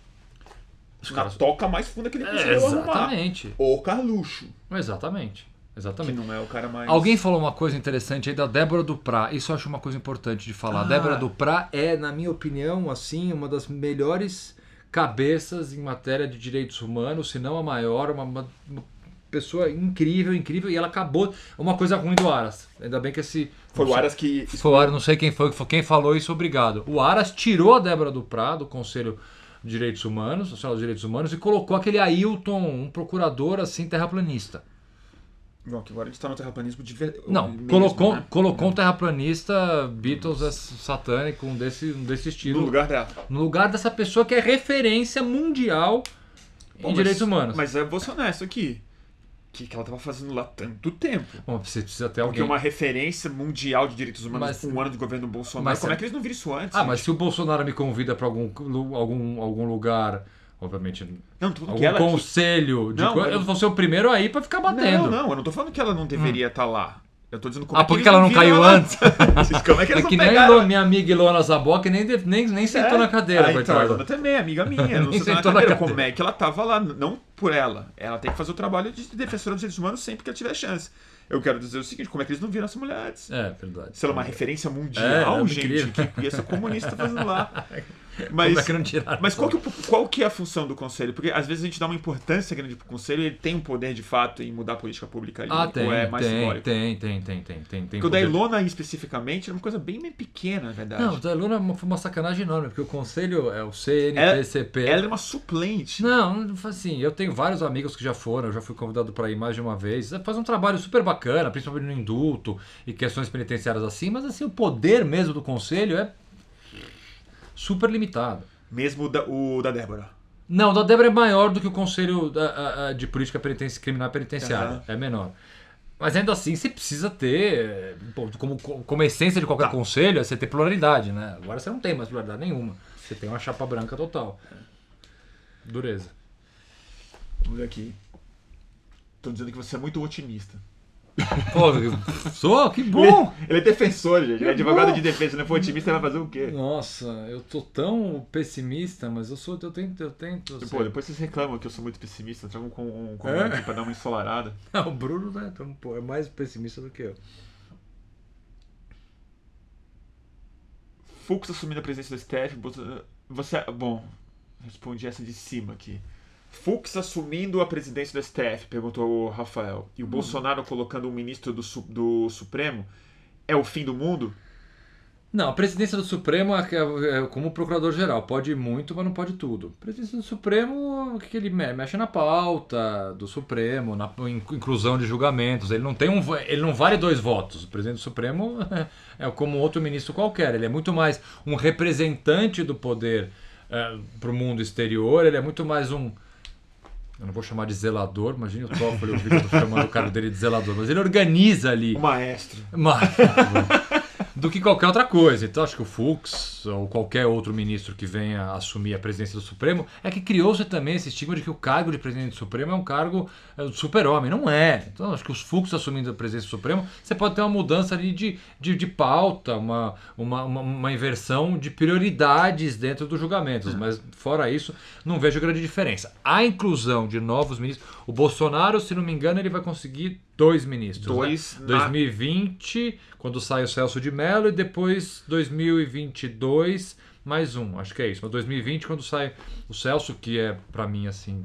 Os na caras- toca mais funda que ele É, conseguiu arrumar. exatamente. O Carluxo, Exatamente. que Exatamente. não é o cara mais. Alguém falou uma coisa interessante aí da Débora Duprá. Isso eu acho uma coisa importante de falar. Ah. A Débora Duprá é, na minha opinião, assim, uma das melhores cabeças em matéria de direitos humanos, se não a maior, uma, uma- uma pessoa incrível, incrível, e ela acabou. Uma coisa ruim do Aras. Ainda bem que esse. Foi o Aras que. Foi o Aras, não sei quem foi, quem falou isso, obrigado. O Aras tirou a Débora Duprá do Conselho de Direitos Humanos, Nacional dos Direitos Humanos, e colocou aquele Ailton, um procurador assim, terraplanista. Bom, que agora a gente tá no terraplanismo de ver... Não, mesmo, colocou, né? colocou um terraplanista Beatles é satânico, um desse, um desse estilo. No lugar dela. no lugar dessa pessoa que é referência mundial em Bom, mas- direitos humanos. Mas eu vou ser honesto aqui. Que, que ela tava fazendo lá tanto tempo? Bom, você precisa Porque alguém. uma referência mundial de direitos humanos Mas- com um ano de governo do Bolsonaro. mas- como é que eles não viram isso antes? Ah, mas se o Bolsonaro me convida para algum, algum, algum lugar, obviamente, Não, algum que ela. conselho, de Não, co- mas- eu vou ser o primeiro aí para ficar Não, batendo. não, eu não tô falando que ela não deveria estar lá. Eu tô dizendo como Ah, é que por que ela não caiu ela- antes? como é que É eles que não nem minha amiga Ilona que nem, nem, nem sentou É? na cadeira, ah, então, coitada. Ilona também, amiga minha. Não sentou na sentou na cadeira. cadeira. Como é que ela tava lá? Não por ela. Ela tem que fazer o trabalho de defensora dos direitos humanos sempre que ela tiver chance. Eu quero dizer o seguinte, como é que eles não viram essa mulher antes? É, verdade. Se ela é uma referência É, mundial, é gente, incrível. que ia ser comunista fazendo lá. Como Mas, é que não tiraram? mas qual, que, o- qual que é a função do conselho? Porque às vezes a gente dá uma importância grande pro conselho ele tem um poder de fato em mudar a política pública ali. Ah, tem, ou é mais tem, simbólico? tem, tem, tem, tem, tem, tem. Porque o da. Ilona especificamente é uma coisa bem, bem pequena, na verdade. Não, o da Ilona foi uma sacanagem enorme, porque o conselho é o ela, CNPCP. ela é uma suplente. Não, assim, eu tenho vários amigos que já foram, eu já fui convidado para ir mais de uma vez. Faz um trabalho super bacana, principalmente no indulto e questões penitenciárias assim, mas assim, o poder mesmo do conselho é super limitado. Mesmo o da, o da Débora. Não, o da Débora é maior do que o Conselho da- a- a- de Política Penitenci- Criminal Penitenciária. Aham. É menor. Mas ainda assim, você precisa ter. Como, como essência de qualquer Tá. conselho, é você ter pluralidade, né? Agora você não tem mais pluralidade nenhuma. Você tem uma chapa branca total. Dureza. Vamos ver aqui. Tô dizendo que você é muito otimista. Pô, sou? Que bom! Ele é defensor, gente. Ele é advogado bom. de defesa. Se não for otimista, ele vai fazer o quê? Nossa, eu tô tão pessimista, mas eu sou. Eu tento. Eu tento eu Pô, sei. depois vocês reclamam que eu sou muito pessimista. Eu trago um com, um, com É? aqui pra dar uma ensolarada. Não, o Bruno né, então, é mais pessimista do que eu. Fux assumindo a presidência do STF. Você. Bom, respondi essa de cima aqui. Fux assumindo a presidência do STF, perguntou o Rafael. E o Bolsonaro colocando um ministro do, do Supremo. É o fim do mundo? Não, a presidência do Supremo é, é como procurador-geral. Pode muito, mas não pode tudo. A presidência do Supremo, o que que ele me- mexe na pauta do Supremo, na in- inclusão de julgamentos. Ele não tem um, ele não vale dois votos. O presidente do Supremo é como outro ministro qualquer. Ele é muito mais um representante do poder para o mundo exterior. Ele é muito mais um eu não vou chamar de zelador, imagina o Toffoli, o vídeo chamando o cara dele de zelador, mas ele organiza ali O maestro. mas, do que qualquer outra coisa. Então acho que o Fux ou qualquer outro ministro que venha assumir a presidência do Supremo é que criou-se também esse estigma de que o cargo de presidente do Supremo é um cargo é, super-homem. Não é. Então acho que os Fux assumindo a presidência do Supremo, você pode ter uma mudança ali de, de, de pauta, uma, uma, uma, uma inversão de prioridades dentro dos julgamentos. Mas fora isso, não vejo grande diferença. A inclusão de novos ministros. O Bolsonaro, se não me engano, ele vai conseguir dois ministros. né? Dois na- 2020, quando sai o Celso de Mello, e depois 2022, mais um, acho que é isso. Mas 2020, quando sai o Celso, que é, pra mim, assim,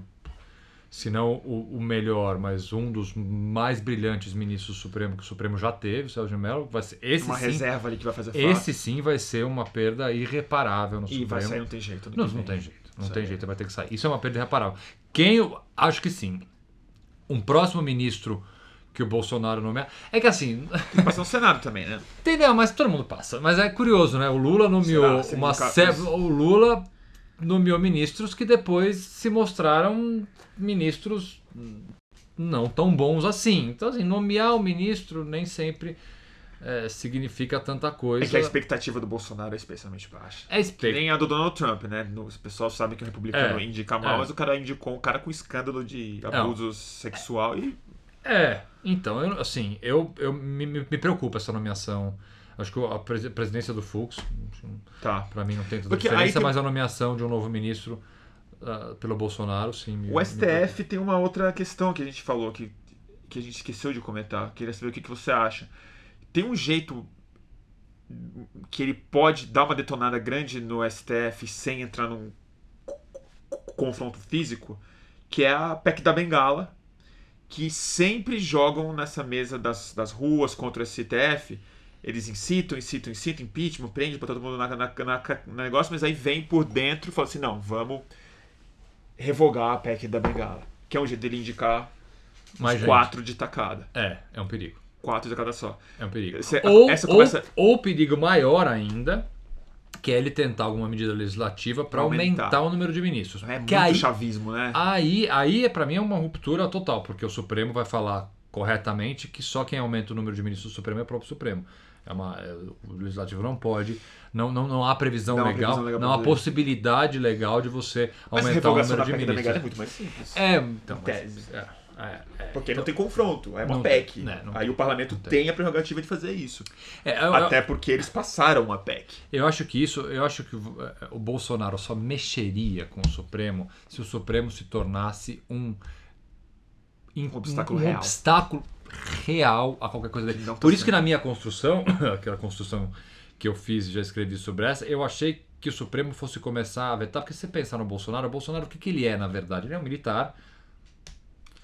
se não o, o melhor, mas um dos mais brilhantes ministros do Supremo que o Supremo já teve, o Celso de Mello, vai ser, esse Uma sim, reserva ali que vai fazer falta. esse sim vai ser uma perda irreparável no E Supremo. vai sair, não tem jeito. Não, não tem jeito. Não Isso tem aí. jeito, vai ter que sair. Isso é uma perda irreparável. Quem eu acho que sim. Um próximo ministro que o Bolsonaro nomear. É que assim. Passa no Senado também, né? Entendeu? Mas todo mundo passa. Mas é curioso, né? O Lula nomeou Será? uma O Lula nomeou ministros que depois se mostraram ministros não tão bons assim. Então, assim, nomear o ministro nem sempre é, significa tanta coisa. É que a expectativa do Bolsonaro é especialmente baixa. É expect- Nem a do Donald Trump, né? No- O pessoal sabe que o republicano É, indica mal, é. mas o cara indicou um cara com escândalo de abuso sexual e É, então, eu, assim, eu, eu me, me me preocupa essa nomeação. Acho que a presi- presidência do Fux, tá. para mim não tem tanta diferença, tem- mas a nomeação de um novo ministro ah, pelo Bolsonaro, sim. me- O STF tem uma outra questão que a gente falou que, que a gente esqueceu de comentar. Queria saber o que, que você acha. Tem um jeito que ele pode dar uma detonada grande no STF sem entrar num confronto físico, que é a PEC da Bengala, que sempre jogam nessa mesa das, das ruas contra o STF. Eles incitam, incitam, incitam, impeachment, prende, bota todo mundo na, na, na- no negócio, mas aí vem por dentro e fala assim: não, vamos revogar a PEC da Bengala. Que é um jeito dele indicar Mais quatro de tacada. É, é um perigo. Quatro de cada só. É um perigo. Esse- ou, essa ou- conversa- ou perigo maior ainda, que é ele tentar alguma medida legislativa para Aumentar. aumentar. o número de ministros. É muito aí, chavismo, né? aí, aí, para mim, é uma ruptura total, porque o Supremo vai falar corretamente que só quem aumenta o número de ministros do Supremo é o próprio Supremo. É uma, é, o Legislativo não pode, não, não, não há previsão Não legal, previsão legal não há possibilidade legal de você aumentar o número de Bengala é ministros. muito mais simples. É, então, mas- tese. é, é, é. Porque não tem confronto, é uma Não PEC. né, não Aí o parlamento tem. tem a prerrogativa de fazer isso. É, eu- eu- Até porque eles passaram a PEC. Eu acho que isso, eu acho que o eh, o Bolsonaro só mexeria com o Supremo se o Supremo se tornasse um um, obstáculo um real. obstáculo real a qualquer coisa dele. Tá Por isso que na minha construção, aquela construção que eu fiz e já escrevi sobre essa, eu achei que o Supremo fosse começar a vetar, porque se você pensar no Bolsonaro, o Bolsonaro o que, que ele é na verdade? Ele é um militar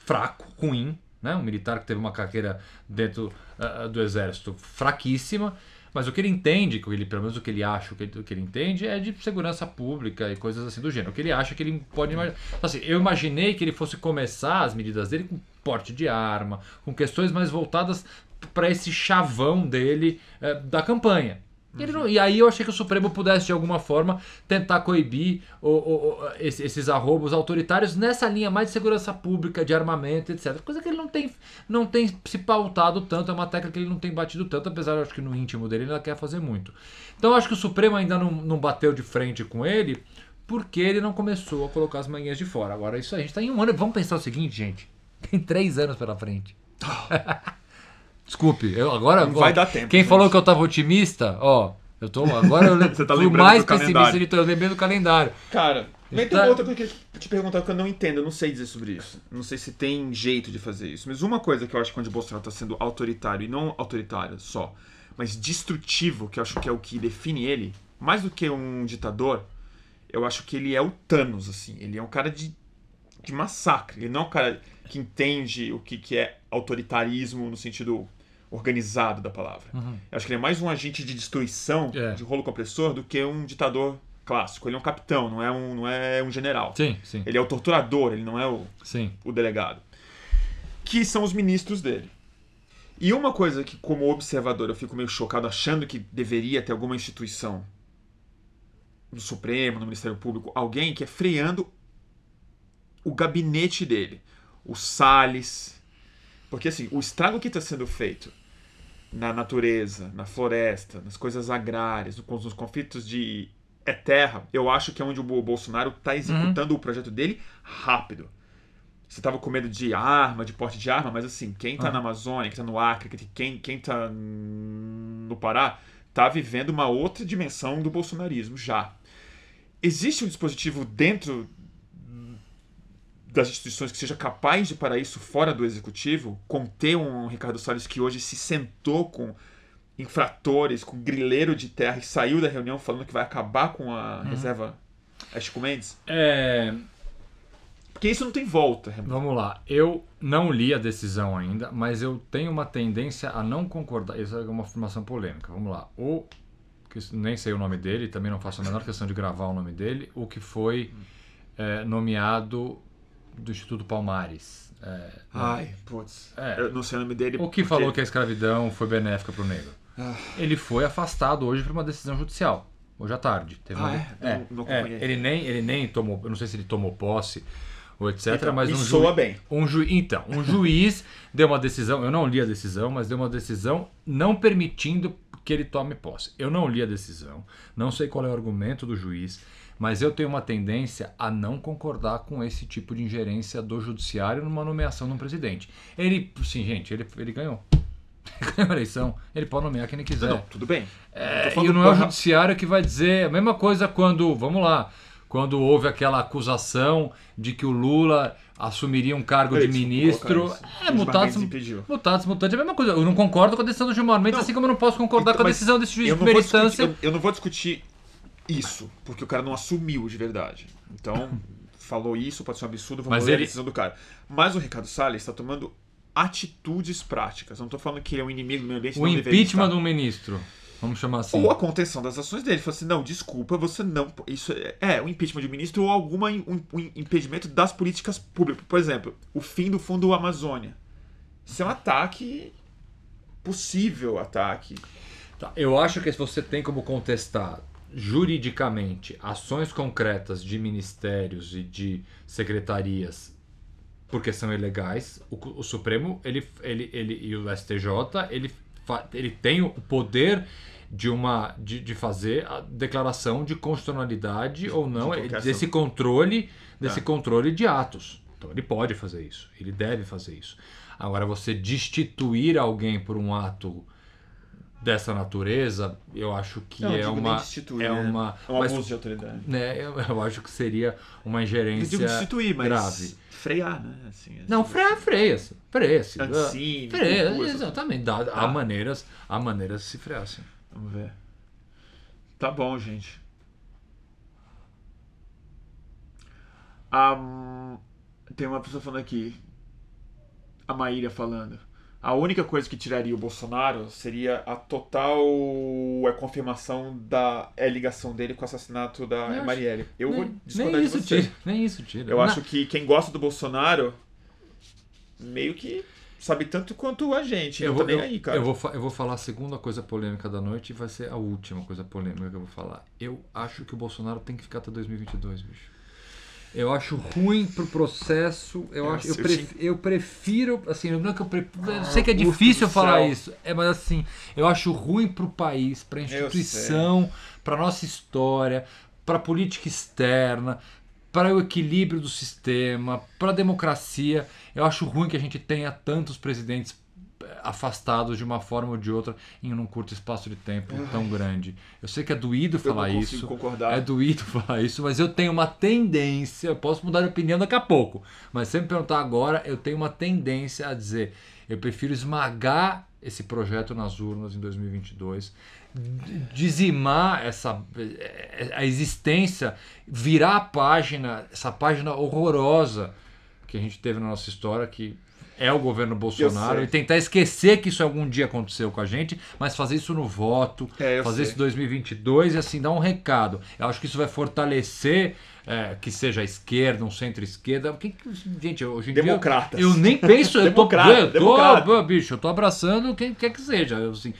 fraco, ruim, né? Um militar que teve uma carreira dentro ah, do exército fraquíssima, mas o que ele entende, que ele, pelo menos o que ele acha, o que, ele- o que ele entende é de segurança pública e coisas assim do gênero. O que ele acha que ele pode imaginar. Então, assim, eu imaginei que ele fosse começar as medidas dele com porte de arma, com questões mais voltadas para esse chavão dele eh, da campanha. Não- e aí eu achei que o Supremo pudesse, de alguma forma, tentar coibir o- o- o- esse- esses arrobos autoritários nessa linha mais de segurança pública, de armamento, etc. Coisa que ele não tem, não tem se pautado tanto, é uma tecla que ele não tem batido tanto, apesar eu acho que no íntimo dele ele ainda quer fazer muito. Então eu acho que o Supremo ainda não, não bateu de frente com ele, porque ele não começou a colocar as manguinhas de fora. Agora, isso a gente está em um ano. Vamos pensar o seguinte, gente. Tem três anos pela frente. Desculpe, eu agora. Não vai dar tempo, Quem gente. falou que eu tava otimista, ó, eu tô. Agora eu Você tá fui lembrando mais do pessimista calendário. de todos, eu lembrei do calendário. Cara, mas tem Tá. uma outra coisa que eu queria te perguntar que eu não entendo, eu não sei dizer sobre isso. Não sei se tem jeito de fazer isso. Mas uma coisa que eu acho que onde o Bolsonaro está sendo autoritário, e não autoritário só, mas destrutivo, que eu acho que é o que define ele, mais do que um ditador, eu acho que ele é o Thanos, assim. Ele é um cara de, de massacre. Ele não é um cara que entende o que, que é autoritarismo no sentido organizado da palavra. Eu acho que ele é mais um agente de destruição, É. de rolo compressor, do que um ditador clássico. Ele é um capitão, não é um, não é um general. Sim, sim, Ele é o torturador, ele não é o, sim. o delegado. Que são os ministros dele. E uma coisa que, como observador, eu fico meio chocado achando que deveria ter alguma instituição no Supremo, no Ministério Público, alguém que é freando o gabinete dele. O Salles. Porque assim, o estrago que está sendo feito na natureza, na floresta, nas coisas agrárias, no- nos conflitos de é terra, eu acho que é onde o Bo- Bolsonaro está executando o projeto dele rápido. Você tava com medo de arma, de porte de arma, mas assim, quem tá Aham. na Amazônia, quem tá no Acre, quem, quem tá no Pará, tá vivendo uma outra dimensão do bolsonarismo já. Existe um dispositivo dentro das instituições que seja capaz de parar isso fora do executivo, conter um Ricardo Salles que hoje se sentou com infratores, com grileiro de terra e saiu da reunião falando que vai acabar com a reserva Chico Mendes? É, Porque isso não tem volta, Renan. vamos lá. Eu não li a decisão ainda, mas eu tenho uma tendência a não concordar. Isso é uma afirmação polêmica. Vamos lá. O que nem sei o nome dele, também não faço a menor questão de gravar o nome dele, o que foi é, nomeado do Instituto Palmares. É, Ai, putz. É. Eu não sei o nome dele. o que porque- falou que a escravidão foi benéfica para o negro. Ah. Ele foi afastado hoje por uma decisão judicial. Hoje à tarde. Teve Ah, uma- é? Não- não é, acompanhei. ele nem ele nem tomou, eu não sei se ele tomou posse ou etc, Então, mas um soa juiz, bem. um ju... Então, um juiz deu uma decisão, eu não li a decisão, mas deu uma decisão não permitindo que ele tome posse. Eu não li a decisão, não sei qual é o argumento do juiz, mas eu tenho uma tendência a não concordar com esse tipo de ingerência do judiciário numa nomeação de um presidente. Ele, sim, gente, ele, ele ganhou. Ele ganhou a eleição, ele pode nomear quem ele quiser. Não, tudo bem. É, e não é o judiciário que vai dizer a mesma coisa quando, vamos lá, quando houve aquela acusação de que o Lula assumiria um cargo Eles de ministro. É, mutatis, mutatis mutandis, é a mesma coisa. Eu não concordo com a decisão do Gilmar Mendes, assim como eu não posso concordar Então, com a decisão desse juiz de primeira instância. eu, eu não vou discutir isso, porque o cara não assumiu de verdade. Então, falou isso, pode ser um absurdo, vamos Mas ler ele- a decisão do cara. Mas o Ricardo Salles está tomando atitudes práticas. Não estou falando que ele é um inimigo do meio ambiente. O impeachment um ministro. Vamos chamar assim. Ou a contenção das ações dele. Falou assim, não, desculpa, você não... Isso é, é o impeachment de um ministro ou algum um, um impedimento das políticas públicas. Por exemplo, o fim do Fundo Amazônia. Isso é um ataque... Possível ataque. Tá, Eu acho que se você tem como contestar juridicamente ações concretas de ministérios e de secretarias porque são ilegais, o, o Supremo ele, ele, ele, e o STJ ele, ele tem o poder de uma de, de fazer a declaração de constitucionalidade ou não ação. desse controle desse Tá. controle de atos. Então ele pode fazer isso, ele deve fazer isso. Agora você destituir alguém por um ato dessa natureza, eu acho que Não, eu é digo uma destituir, é né? uma É um mas, abuso de autoridade. né, eu, eu acho que seria uma Eu ingerência digo destituir, mas grave. frear, né? Assim, Não, assim, freia, freia-se. Freia-se. Ancine, Freia, essas- exatamente. Dá, Tá. Há maneiras, há maneiras de se frear, sim. Vamos ver. Tá bom, gente. Ah, tem uma pessoa falando aqui. A Maíra falando. A única coisa que tiraria o Bolsonaro seria a total é, confirmação da é, ligação dele com o assassinato da Eu acho- Marielle. Eu vou nem, discordar nem de isso você. tira. Nem isso tira. Eu Na- acho que quem gosta do Bolsonaro meio que sabe tanto quanto a gente. eu não vou, tá nem eu, aí, cara. eu vou, eu vou falar a segunda coisa polêmica da noite e vai ser a última coisa polêmica que eu vou falar. Eu acho que o Bolsonaro tem que ficar até 2022, bicho. Eu acho ruim pro processo. Eu, Eu acho, eu, pref- eu prefiro, assim, não é que eu, pre- eu sei que é difícil falar céu. isso, é, mas assim, eu acho ruim pro país, pra instituição, pra nossa história, pra política externa, para o equilíbrio do sistema, para a democracia. Eu acho ruim que a gente tenha tantos presidentes afastados de uma forma ou de outra em um curto espaço de tempo tão grande. Eu sei que é doído Eu falar isso. concordar. É doído falar isso, mas eu tenho uma tendência, eu posso mudar de opinião daqui a pouco, mas se você me perguntar agora, eu tenho uma tendência a dizer, eu prefiro esmagar esse projeto nas urnas em 2022, d- dizimar essa eh, a existência, virar a página, essa página horrorosa que a gente teve na nossa história que é o governo Bolsonaro e tentar esquecer que isso algum dia aconteceu com a gente, mas fazer isso no voto, É, fazer sei. isso em 2022 e assim dar um recado. Eu acho que isso vai fortalecer é, que seja a esquerda, um centro-esquerda. Que, que- gente, hoje em Democratas. dia eu nem penso, eu tô, eu tô, bicho, eu tô abraçando quem quer que seja. Eu, assim,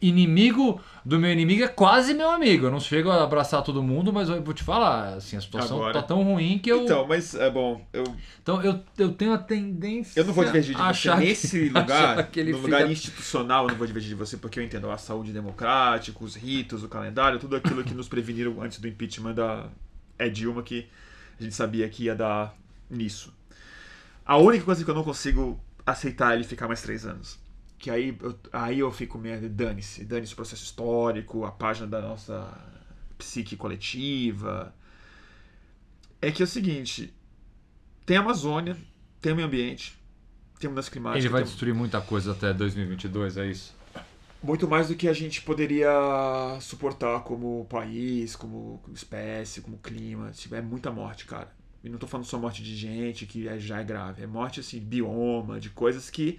inimigo do meu inimigo é quase meu amigo. Eu não chego a abraçar todo mundo, mas eu vou te falar, assim, a situação Agora. tá tão ruim que eu Então, mas é bom. Eu, então eu, eu tenho a tendência eu não vou divergir de você que- nesse lugar. que ele no lugar fica- institucional, eu não vou divergir de você porque eu entendo a saúde democrática, os ritos, o calendário, tudo aquilo que nos preveniram antes do impeachment da é Dilma que a gente sabia que ia dar nisso. A única coisa que eu não consigo aceitar é ele ficar mais três anos. Que aí eu, aí eu fico meio. Dane-se. Dane-se o processo histórico, a página da nossa psique coletiva. É que é o seguinte: tem a Amazônia, tem o meio ambiente, tem mudança climática. Ele vai tem destruir muita coisa até 2022, é isso? muito mais do que a gente poderia suportar como país, como espécie, como clima. Tipo, é muita morte, cara. E não tô falando só morte de gente, que é- já é grave. É morte, assim, bioma, de coisas que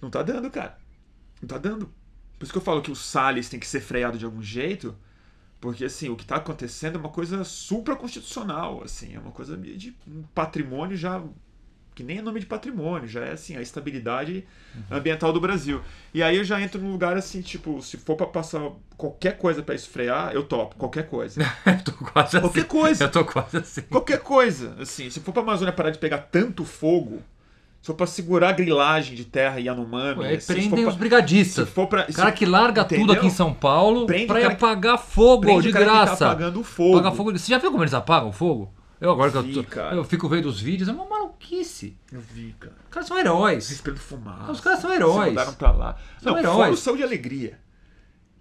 não tá dando, cara. Não tá dando. Por isso que eu falo que o Salles tem que ser freado de algum jeito, Porque, assim, o que está acontecendo é uma coisa supraconstitucional, assim, é uma coisa de um patrimônio já que nem é nome de patrimônio, já é assim, a estabilidade uhum. ambiental do Brasil. E aí eu já entro num lugar assim, tipo, se for para passar qualquer coisa para esfrear, eu topo, qualquer coisa. eu tô quase qualquer assim. coisa. Eu tô quase assim. Qualquer coisa, assim, se for pra Amazônia parar de pegar tanto fogo, se for pra segurar a grilagem de terra e Yanomami... Ué, prendem os brigadistas. Se for pra, o cara que larga entendeu? tudo aqui em São Paulo prende pra ir apagar fogo de graça. Tá apagando fogo. Apagar fogo. Você já viu como eles apagam fogo? Eu agora que eu, tô, eu fico vendo os vídeos, é uma maluquice. Eu vi, cara. Os caras são heróis. Respirando fumaça. Os caras são heróis. Se pra lá. São Não, heróis. fora o Saúde e Alegria.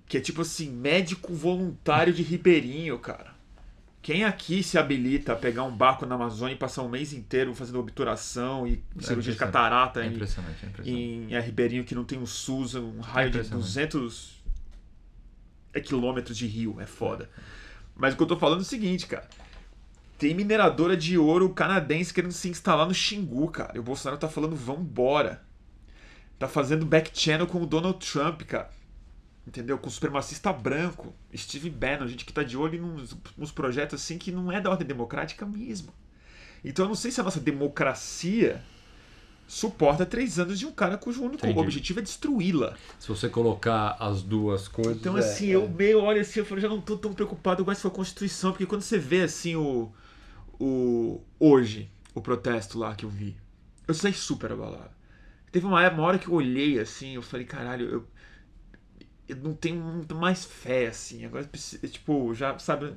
Que é tipo assim, médico voluntário de Ribeirinho, cara. Quem aqui se habilita a pegar um barco na Amazônia e passar um mês inteiro fazendo obturação e é cirurgia de catarata é impressionante, é impressionante. em, em Ribeirinho que não tem um SUS, um raio de 200 quilômetros de rio? É foda. Mas o que eu tô falando é o seguinte, cara. Tem mineradora de ouro canadense querendo se instalar no Xingu, cara. E o Bolsonaro tá falando, vambora. Tá fazendo back channel com o Donald Trump, cara. Entendeu? Com o supremacista branco, Steve Bannon, gente que tá de olho nos, nos projetos assim que não é da ordem democrática mesmo. Então eu não sei se a nossa democracia suporta três anos de um cara cujo único Entendi. objetivo é destruí-la. Se você colocar as duas coisas. Então, assim, é, eu é. meio olho assim, eu falo, já não tô tão preocupado com essa Constituição, porque quando você vê assim o o hoje, o protesto lá que eu vi. Eu saí super abalado. Teve uma, uma hora que eu olhei assim, eu falei, caralho, eu, eu não tenho muito mais fé, assim. Agora, tipo, já, sabe.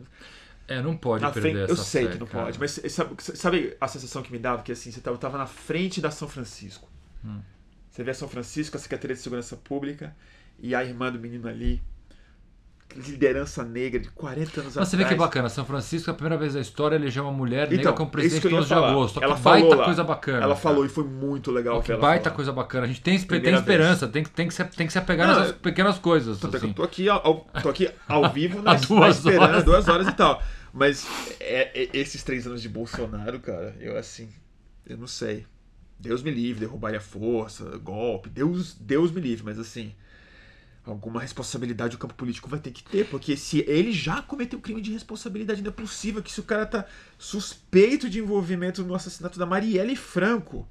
É, não pode perder frente, Eu sei fé, que não cara. pode, mas sabe, sabe, a sensação que me dava? Que assim, você tava, tava na frente da São Francisco. Hum. Você vê a São Francisco, a Secretaria de Segurança Pública, e a irmã do menino ali, liderança negra de 40 anos Mas atrás. Você vê que é bacana, São Francisco, a primeira vez da história, elegeu uma mulher então, negra como presidente do 11 de agosto. Ela que falou baita lá, coisa bacana. Ela falou e foi muito legal. Que baita falou. coisa bacana. A gente tem, tem esperança, tem, tem, que se, tem que se apegar Não, nessas pequenas coisas. Assim. Eu tô aqui ao, tô aqui ao vivo na, duas esperança, horas. duas horas e tal. Mas é, é, esses três anos de Bolsonaro, cara, eu assim, eu não sei. Deus me livre, derrubar a força, golpe, Deus, Deus me livre, mas assim, alguma responsabilidade o campo político vai ter que ter, porque se ele já cometeu crime de responsabilidade, não é possível que se o cara tá suspeito de envolvimento no assassinato da Marielle Franco,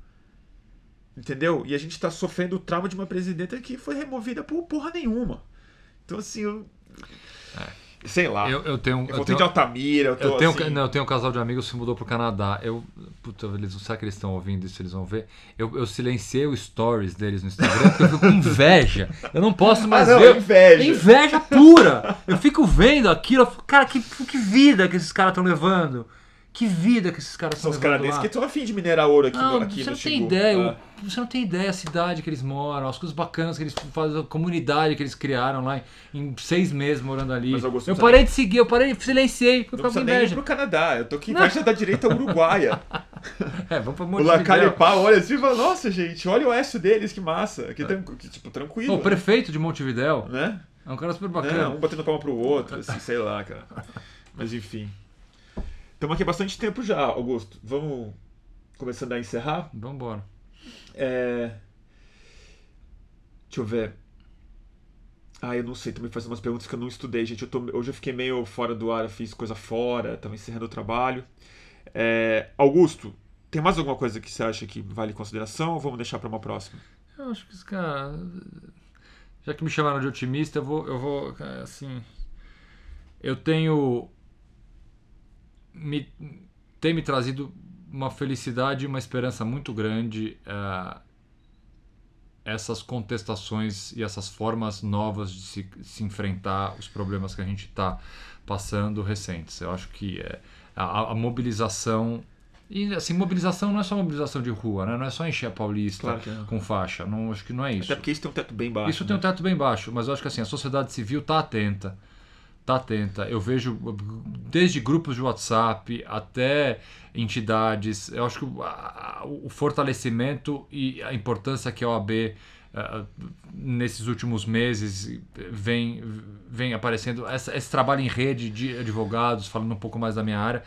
entendeu? E a gente tá sofrendo o trauma de uma presidenta que foi removida por porra nenhuma. Então, assim, eu... É. Sei lá. Eu, eu tenho. Eu, eu tenho, de Altamira, eu tô eu tenho, assim... não, eu tenho um casal de amigos que se mudou pro Canadá. Eu. Puta, eles não sabem que eles estão ouvindo isso, eles vão ver. Eu, eu silenciei os stories deles no Instagram porque eu fico com inveja. Eu não posso ah, mais ah, não, ver. Inveja. inveja pura. Eu fico vendo aquilo, eu fico, cara, que, que vida que esses caras estão levando. Que vida que esses caras São os canadenses que estão afim de minerar ouro aqui, não, no, aqui você no não tem ideia, ah. Você não tem ideia a cidade que eles moram, as coisas bacanas que eles fazem, a comunidade que eles criaram lá em, seis meses morando ali. Mas, Augusto, eu parei de seguir, eu parei, silenciei, porque eu ficava com inveja. Nem ir pro Canadá, eu tô aqui embaixo da direita uruguaia. é, vamos pra O Lacalipá olha assim e fala, nossa gente, olha o oeste deles, que massa. Que, é. que tipo, tranquilo. O né? prefeito de Montevidéu. Né? É um cara super bacana. É, um batendo palma pro outro, assim, sei lá, cara. Mas enfim. Estamos aqui há bastante tempo já, Augusto. Vamos começando a encerrar? Vamos embora. É... Deixa eu ver. Ah, eu não sei, também fazendo umas perguntas que eu não estudei, gente. Eu tô... Hoje eu fiquei meio fora do ar, eu fiz coisa fora, estava encerrando o trabalho. É... Augusto, tem mais alguma coisa que você acha que vale consideração ou vamos deixar para uma próxima? Eu acho que, cara. Já que me chamaram de otimista, eu vou. Eu vou assim. Eu tenho me, tem me trazido uma felicidade e uma esperança muito grande uh, essas contestações e essas formas novas de se, se enfrentar os problemas que a gente está passando recentes. Eu acho que é, a, a, mobilização e assim mobilização não é só mobilização de rua, né? não é só encher a Paulista claro com faixa. Não acho que não é isso. Até porque isso tem um teto bem baixo. Isso né? tem um teto bem baixo, mas eu acho que assim a sociedade civil está atenta tá atenta. Eu vejo desde grupos de WhatsApp até entidades. Eu acho que o, fortalecimento e a importância que a OAB uh, nesses últimos meses vem, vem aparecendo. Essa, esse trabalho em rede de advogados, falando um pouco mais da minha área.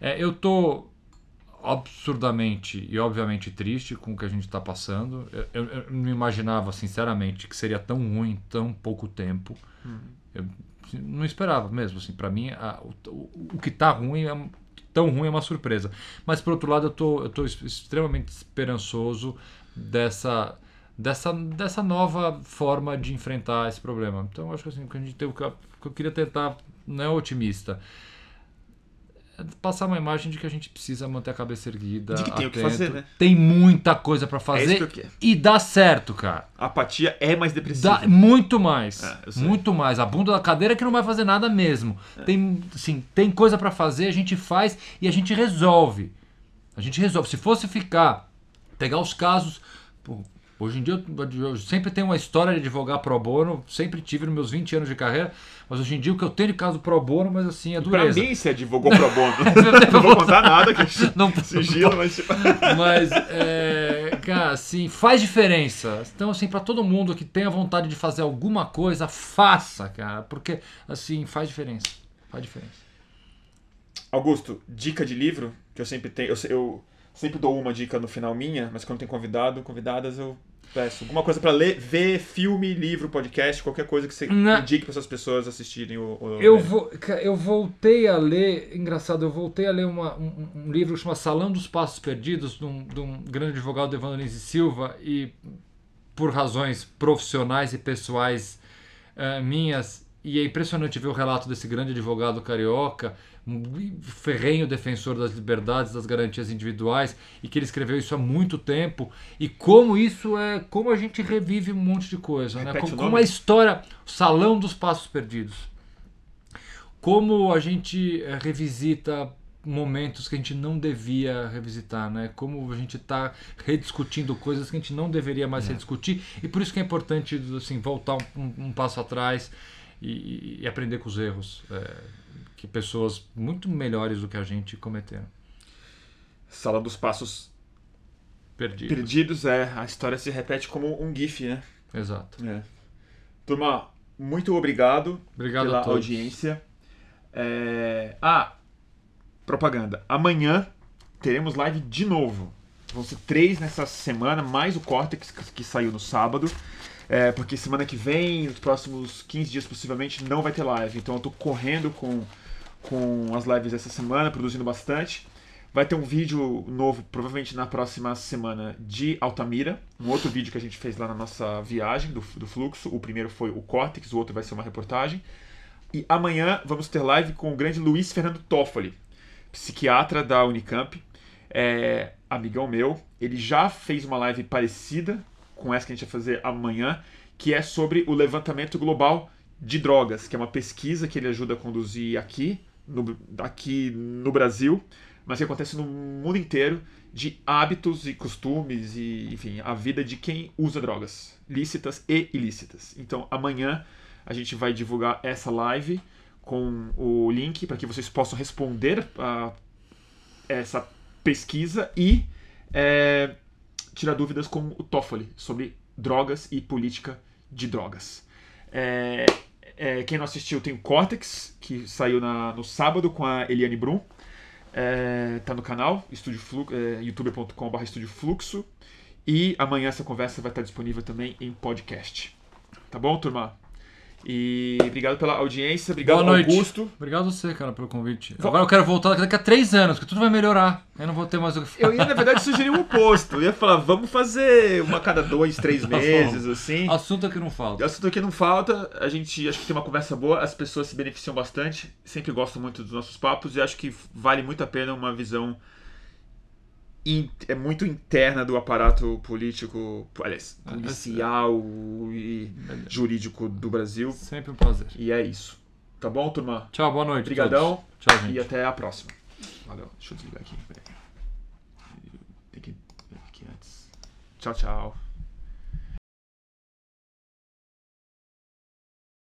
É, eu tô absurdamente e obviamente triste com o que a gente está passando. Eu, eu, eu, não imaginava, sinceramente, que seria tão ruim em tão pouco tempo. Uhum. Eu não esperava mesmo. Assim, para mim, a, o, o, que tá ruim é tão ruim é uma surpresa. Mas por outro lado, eu tô, eu tô extremamente esperançoso dessa dessa, dessa nova forma de enfrentar esse problema. Então, acho que assim, que a gente tem o que eu queria tentar não é otimista. É passar uma imagem de que a gente precisa manter a cabeça erguida. De que tem atento. o que fazer, né? Tem muita coisa para fazer. É que e dá certo, cara. A apatia é mais depressiva. Dá, muito mais. É, muito mais. A bunda da cadeira é que não vai fazer nada mesmo. É. Tem, assim, tem coisa para fazer, a gente faz e a gente resolve. A gente resolve. Se fosse ficar, pegar os casos. Pô, Hoje em dia eu, eu, sempre tenho uma história de advogar pro bono, sempre tive nos meus 20 anos de carreira, mas hoje em dia o que eu tenho de caso pro bono, mas assim, é dureza. Pra mim você advogou pro bono. não vou contar nada que não sigilo, mas tipo... Mas, é, cara, assim, faz diferença. Então, assim, para todo mundo que tenha vontade de fazer alguma coisa, faça, cara, porque, assim, faz diferença. Faz diferença. Augusto, dica de livro que eu sempre tenho, eu, eu Sempre dou uma dica no final minha, mas quando tem convidado, convidadas, eu peço alguma coisa para ler, ver, filme, livro, podcast, qualquer coisa que você Na... indique para essas pessoas assistirem o, o eu vou Eu voltei a ler, engraçado, eu voltei a ler uma, um, um, livro que chama Salão dos Passos Perdidos, de um, de um grande advogado, Evandro Lins Silva, e por razões profissionais e pessoais uh, minhas, e é impressionante ver o relato desse grande advogado carioca, ferrenho defensor das liberdades, das garantias individuais, e que ele escreveu isso há muito tempo, e como isso é, como a gente revive um monte de coisa, né? Como, como a história, o salão dos passos perdidos. Como a gente eh, revisita momentos que a gente não devia revisitar, né? Como a gente está rediscutindo coisas que a gente não deveria mais é. rediscutir e por isso que é importante assim voltar um, um passo atrás e, e, aprender com os erros. É, que pessoas muito melhores do que a gente cometeram. Sala dos Passos Perdidos. Perdidos, é. A história se repete como um GIF, né? Exato. É. Turma, muito obrigado, obrigado pela audiência. É... Ah, propaganda. Amanhã teremos live de novo. Vão ser três nessa semana, mais o Cortex que saiu no sábado. É, porque semana que vem, nos próximos 15 dias possivelmente, não vai ter live. Então eu tô correndo com com as lives essa semana, produzindo bastante. Vai ter um vídeo novo, provavelmente na próxima semana, de Altamira. Um outro vídeo que a gente fez lá na nossa viagem do, do fluxo. O primeiro foi o Cortex, o outro vai ser uma reportagem. E amanhã vamos ter live com o grande Luiz Fernando Toffoli, psiquiatra da Unicamp, é, amigão meu. Ele já fez uma live parecida com essa que a gente vai fazer amanhã, que é sobre o levantamento global de drogas, que é uma pesquisa que ele ajuda a conduzir aqui no, aqui no Brasil, mas que acontece no mundo inteiro de hábitos e costumes e, enfim, a vida de quem usa drogas, lícitas e ilícitas. Então, amanhã a gente vai divulgar essa live com o link para que vocês possam responder a essa pesquisa e é, tirar dúvidas com o Toffoli sobre drogas e política de drogas. É, é, quem não assistiu tem o Cortex, que saiu na, no sábado com a Eliane Brum. É, tá no canal, é, youtube.com.br Fluxo. E amanhã essa conversa vai estar disponível também em podcast. Tá bom, turma? E obrigado pela audiência, obrigado Boa noite. Augusto. Obrigado você, cara, pelo convite. Agora eu quero voltar daqui a três anos, que tudo vai melhorar. Eu não vou ter mais o que falar. Eu ia, na verdade, sugerir o oposto. Eu ia falar, vamos fazer uma cada dois, três tá meses, assim. Assunto que não falta. Assunto que não falta. A gente acho que tem uma conversa boa, as pessoas se beneficiam bastante. Sempre gosto muito dos nossos papos e acho que vale muito a pena uma visão é muito interna do aparato político, aliás, é, policial e jurídico do Brasil. Sempre um prazer. E é isso. Tá bom, turma? Tchau, boa noite. Obrigadão. Tchau, gente. E até a próxima. Valeu. Deixa eu desligar aqui. Tem que. Aqui antes. Tchau, tchau.